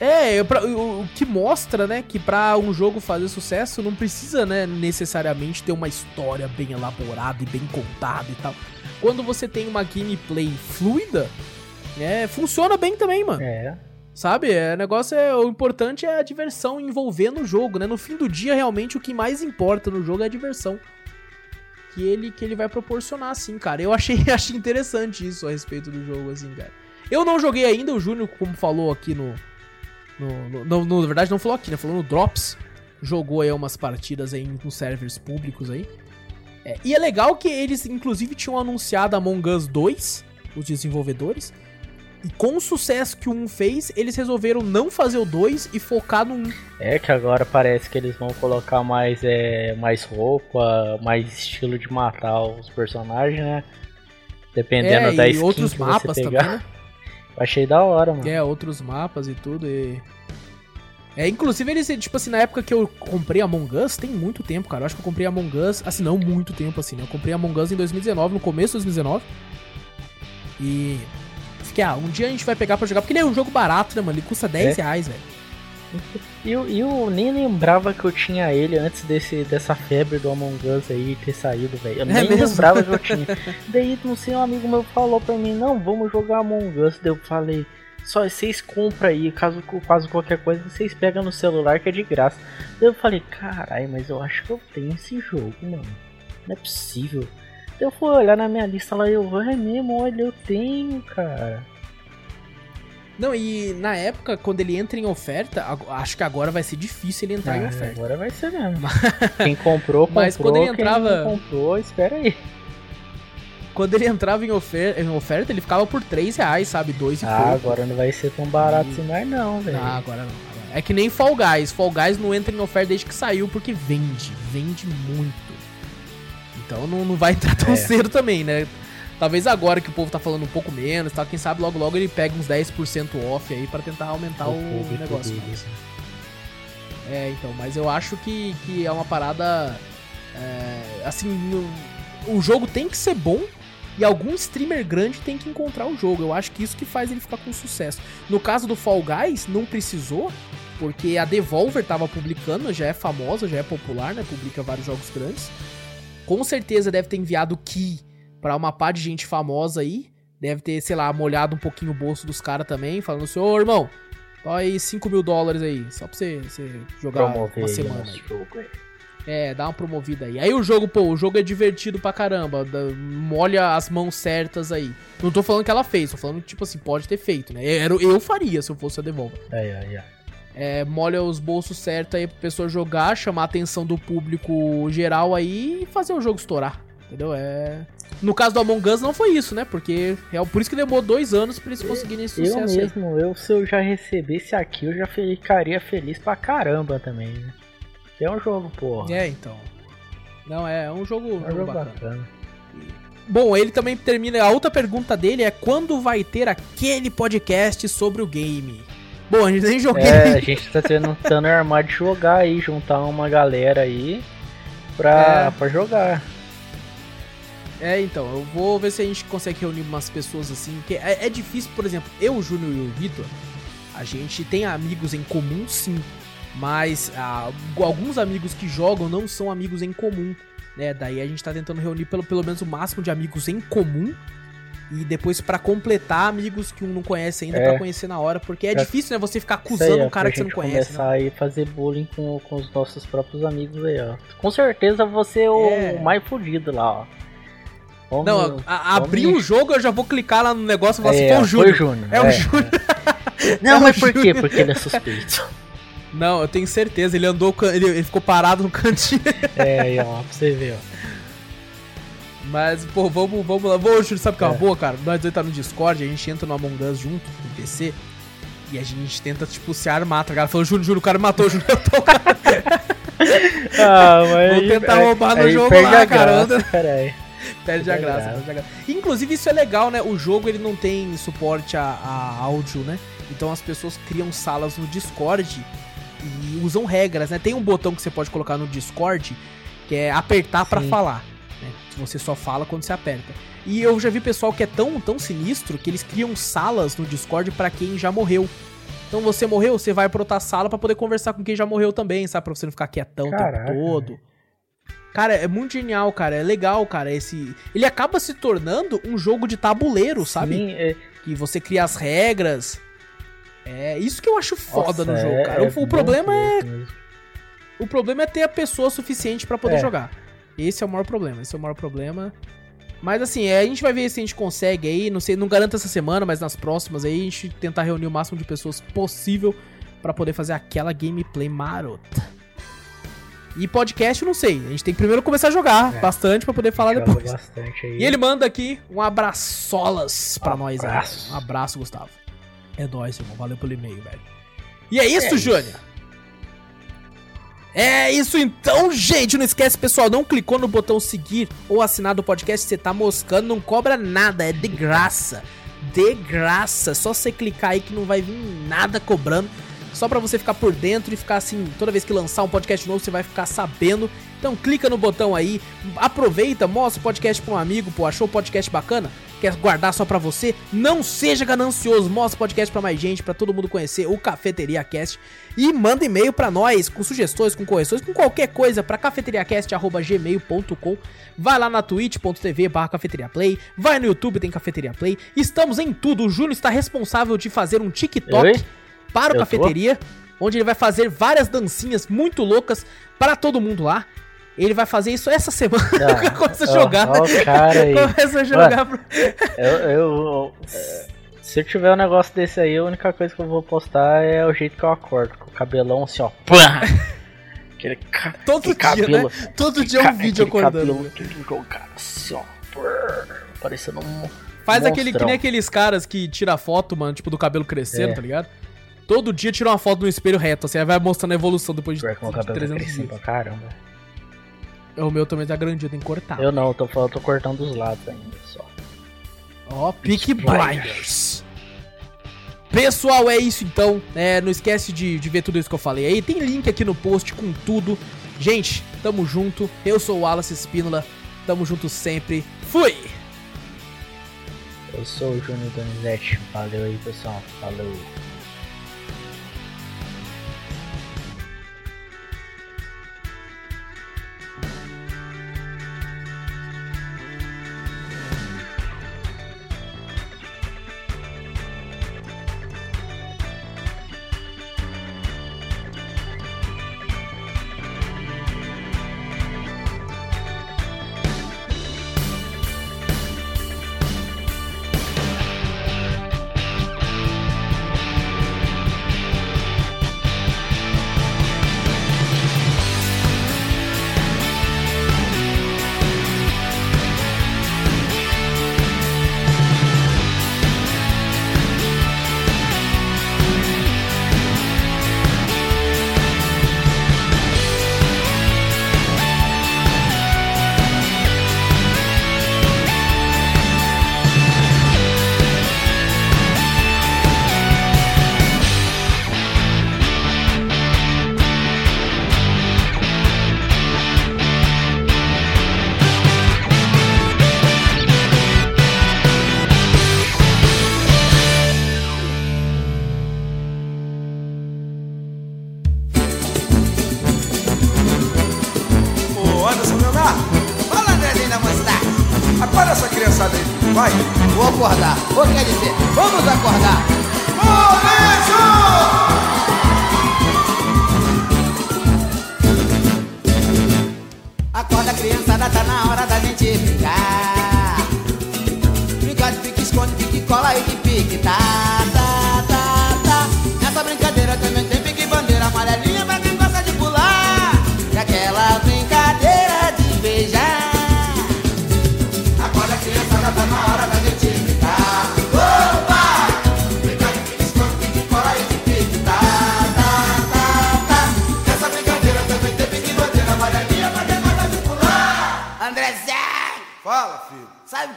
É, pra- o, o que mostra, né, que pra um jogo fazer sucesso não precisa, né, necessariamente ter uma história bem elaborada e bem contada e tal. Quando você tem uma gameplay fluida, é, funciona bem também, mano. É. Sabe? É, o negócio é. O importante é a diversão envolver no jogo, né? No fim do dia, realmente, o que mais importa no jogo é a diversão. Que ele, que ele vai proporcionar, assim, cara. Eu achei, achei interessante isso a respeito do jogo, assim, cara. Eu não joguei ainda, o Júnior, como falou aqui no. no, no- no- no- na verdade, não falou aqui, né? Falou no Drops. Jogou aí umas partidas aí nos servers públicos aí. É, e é legal que eles, inclusive, tinham anunciado Among Us 2, os desenvolvedores. E com o sucesso que o 1 fez, eles resolveram não fazer o 2 e focar no 1. É que agora parece que eles vão colocar mais, é, mais roupa, mais estilo de matar os personagens, né? Dependendo é, da skin outros que mapas você também, pegar. né? Eu Achei da hora, mano. É, outros mapas e tudo. E... É, inclusive eles, tipo assim, na época que eu comprei Among Us, tem muito tempo, cara. Eu acho que eu comprei Among Us, assim, não muito tempo, assim, né? Eu comprei Among Us em 2019, no começo de 2019. E. Fiquei, ah, um dia a gente vai pegar pra jogar, porque ele é um jogo barato, né, mano? Ele custa 10 É. reais, velho. E eu, eu nem lembrava que eu tinha ele antes desse, dessa febre do Among Us aí ter saído, velho. Eu É nem lembrava que eu tinha. Daí, não sei, um amigo meu falou pra mim, não, vamos jogar Among Us. Daí eu falei, só vocês compram aí, caso, caso qualquer coisa, vocês pegam no celular que é de graça. Eu falei, caralho, mas eu acho que eu tenho esse jogo, mano. Não é possível. Eu fui olhar na minha lista lá e eu, é mesmo, olha, eu tenho, cara. Não, e na época, quando ele entra em oferta, acho que agora vai ser difícil ele entrar em Ah, oferta. Agora vai ser mesmo. Quem comprou, comprou. Mas quando ele quem entrava- não comprou, espera aí. Quando ele entrava em, ofer em oferta, ele ficava por 3 reais, sabe? 2 e Ah, pouco. agora não vai ser tão barato assim mais não, velho. Ah, agora não. É que nem Fall Guys. Fall Guys não entra em oferta desde que saiu, porque vende. Vende muito. então não, não vai entrar tão É. cedo também, né? Talvez agora que o povo tá falando um pouco menos, tá? Quem sabe logo logo ele pega uns 10% off aí pra tentar aumentar o, e negócio. Mas-. É, então, mas eu acho que, que é uma parada. é, assim, no- o jogo tem que ser bom e algum streamer grande tem que encontrar o jogo. Eu acho que isso que faz ele ficar com sucesso. No caso do Fall Guys, não precisou, porque a Devolver tava publicando, já é famosa, já é popular, né? Publica vários jogos grandes. Com certeza deve ter enviado key pra uma par de gente famosa aí. Deve ter, sei lá, molhado um pouquinho o bolso dos caras também, falando assim, ô irmão, Tó aí 5 mil dólares aí, só pra você, você jogar Promover uma semana aí. Aí. É, dá uma promovida aí. Aí o jogo, pô, o jogo é divertido pra caramba. molha as mãos certas aí. Não tô falando que ela fez, tô falando que, tipo assim, pode ter feito, né? Eu, eu faria se eu fosse a Devolver. Aí, aí, aí. É, molha os bolsos certos aí pra pessoa jogar, chamar a atenção do público geral aí e fazer o jogo estourar. Entendeu? É. No caso do Among Us não foi isso, né? Porque é por isso que demorou dois anos pra eles conseguirem esse Eu sucesso aí. mesmo, eu se eu já recebesse aqui, eu já ficaria feliz pra caramba também. né? É um jogo, porra. É, então. Não, é, é um jogo, É um jogo bacana. bacana. Bom, ele também termina. A outra pergunta dele é quando vai ter aquele podcast sobre o game? Bom, a gente nem joguei. É, a gente tá tentando armar de jogar aí, juntar uma galera aí pra, É. pra jogar. É, então, eu vou ver se a gente consegue reunir umas pessoas assim. Porque é, é difícil, por exemplo, eu, o Júnior e o Vitor, a gente tem amigos em comum, sim. Mas ah, alguns amigos que jogam não são amigos em comum. Né? Daí a gente tá tentando reunir pelo, pelo menos o máximo de amigos em comum. E depois pra completar amigos que um não conhece ainda É. pra conhecer na hora. Porque é Pra- difícil, né? Você ficar acusando um cara que você não conhece. começar Né? aí fazer bullying com, com os nossos próprios amigos aí, ó. Com certeza você é o É. mais fudido lá, ó. Vamos- Não, a, abrir o jogo eu já vou clicar lá no negócio e falar assim, É, foi o Júnior. É o Júnior. Não, É mas por quê? Porque ele é suspeito. Não, eu tenho certeza. Ele andou, ele, ele ficou parado no cantinho. é, aí, ó, pra você ver, ó. Mas, pô, vamos, vamos lá. Vou, Júlio, sabe o que é uma É. boa, cara? Nós dois tá no Discord, a gente entra no Among Us junto, no PC, e a gente tenta, tipo, se armar, tá ligado? Falou, Júlio, Júlio, o cara matou o Júlio. Eu tô, cara. Ah, mas Vou aí- tentar aí- roubar no aí jogo perde lá, a cara. graça, caralho. Perde a graça, verdade. perde a graça. Inclusive, isso é legal, né? O jogo, ele não tem suporte a, a áudio, né? Então as pessoas criam salas no Discord e usam regras, né? Tem um botão que você pode colocar no Discord, que é apertar pra Sim. falar. Né? Você só fala quando você aperta. E eu já vi pessoal que é tão, tão sinistro que eles criam salas no Discord pra quem já morreu. Então você morreu, você vai pra outra sala pra poder conversar com quem já morreu também, sabe? Pra você não ficar quietão o tempo Caraca, todo. Cara, é muito genial, cara. É legal, cara. Esse. Ele acaba se tornando um jogo de tabuleiro, sabe? Sim, é, Que você cria as regras. É isso que eu acho foda nossa, no jogo, é- cara. é o, o muito problema é. mesmo. O problema é ter a pessoa suficiente pra poder É. jogar. Esse é o maior problema. Esse é o maior problema. Mas assim, é, a gente vai ver se a gente consegue aí. Não sei, não garanto essa semana, mas nas próximas aí a gente tentar reunir o máximo de pessoas possível pra poder fazer aquela gameplay marota. E podcast, não sei. A gente tem que primeiro começar a jogar É. bastante pra poder falar depois. bastante aí. E ele manda aqui um abraçolas pra nós aí. Um abraço, Gustavo. É nóis, irmão. Valeu pelo e-mail, velho. E é isso, É. Júnior. É isso então, gente. Não esquece, pessoal, não clicou no botão seguir ou assinar do podcast, você tá moscando, não cobra nada, é de graça. De graça. Só você clicar aí que não vai vir nada cobrando. Só pra você ficar por dentro e ficar assim, toda vez que lançar um podcast novo, você vai ficar sabendo. Então clica no botão aí, aproveita, mostra o podcast pra um amigo, pô, achou o podcast bacana? Quer guardar só pra você? Não seja ganancioso, mostra o podcast pra mais gente, pra todo mundo conhecer o Cafeteria Cast e manda e-mail pra nós com sugestões, com correções, com qualquer coisa pra cafeteriacast@gmail.com. Vai lá na twitch.tv barra Cafeteria Play, vai no YouTube, tem Cafeteria Play. Estamos em tudo. O Júnior está responsável de fazer um TikTok Oi? para o Eu tô? Cafeteria, onde ele vai fazer várias dancinhas muito loucas para todo mundo lá. Ele vai fazer isso essa semana. Ah, Começa a ó, jogar. ó cara aí. Começa a jogar. pro- Eu, eu- se eu tiver um negócio desse aí, a única coisa que eu vou postar é o jeito que eu acordo, com o cabelão assim, ó. Pá! Aquele, ca- Todo dia, cabelo. né? Todo dia é um vídeo acordando. cabelo, aquele jogado assim, ó. Pá, Parecendo um. Faz aquele que monstrão. nem aqueles caras que tira foto, mano, tipo do cabelo crescendo, É. tá ligado? Todo dia tira uma foto no espelho reto, assim, aí vai mostrando a evolução depois de, de cabelo tá 300 crescendo dias. pra caramba. O meu também tá grandinho, tem que cortar. Eu não, eu tô, eu tô cortando dos lados ainda só. Ó, Peak Blinders. Pessoal, é isso então. É, não esquece de, de ver tudo isso que eu falei aí. Tem link aqui no post com tudo. Gente, tamo junto. Eu sou o Wallace Espínola. Tamo junto sempre. Fui! Eu sou o Júnior Donizete. Valeu aí, pessoal. Falou.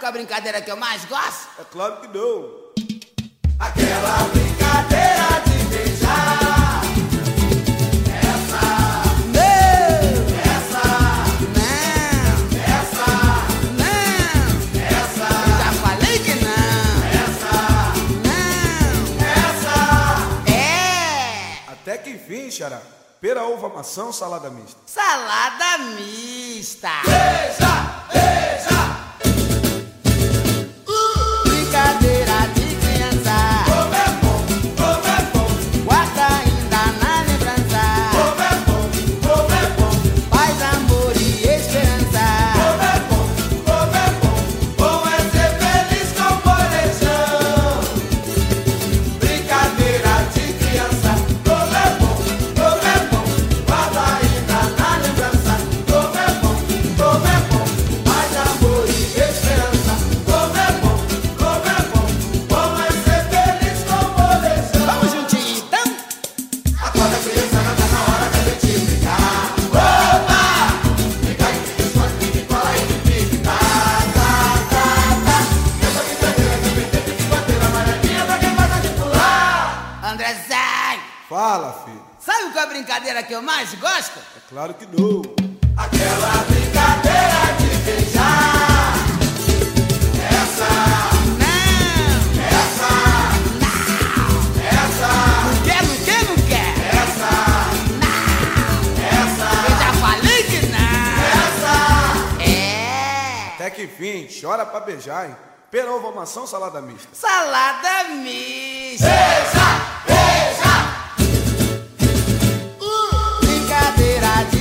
É a brincadeira que eu mais gosto? É claro que não. Aquela brincadeira de beijar. Essa. Não. Essa. Não. Essa. Não. Essa. Eu já falei que não. Essa. Não. Essa. É. Até que enfim, xará. Pera, uva, maçã, salada mista. Salada mista. Brincadeira brincadeira que eu mais gosto? É claro que não. Aquela brincadeira de beijar. Essa. Não. Essa. Não. Essa. Não quer, não quer, não quer. Essa. Não. Essa. Eu já falei que não. Essa. É. Até que enfim, chora pra beijar, hein? Maçã, salada mista. Salada mista. Beija, beija. Brincadeira de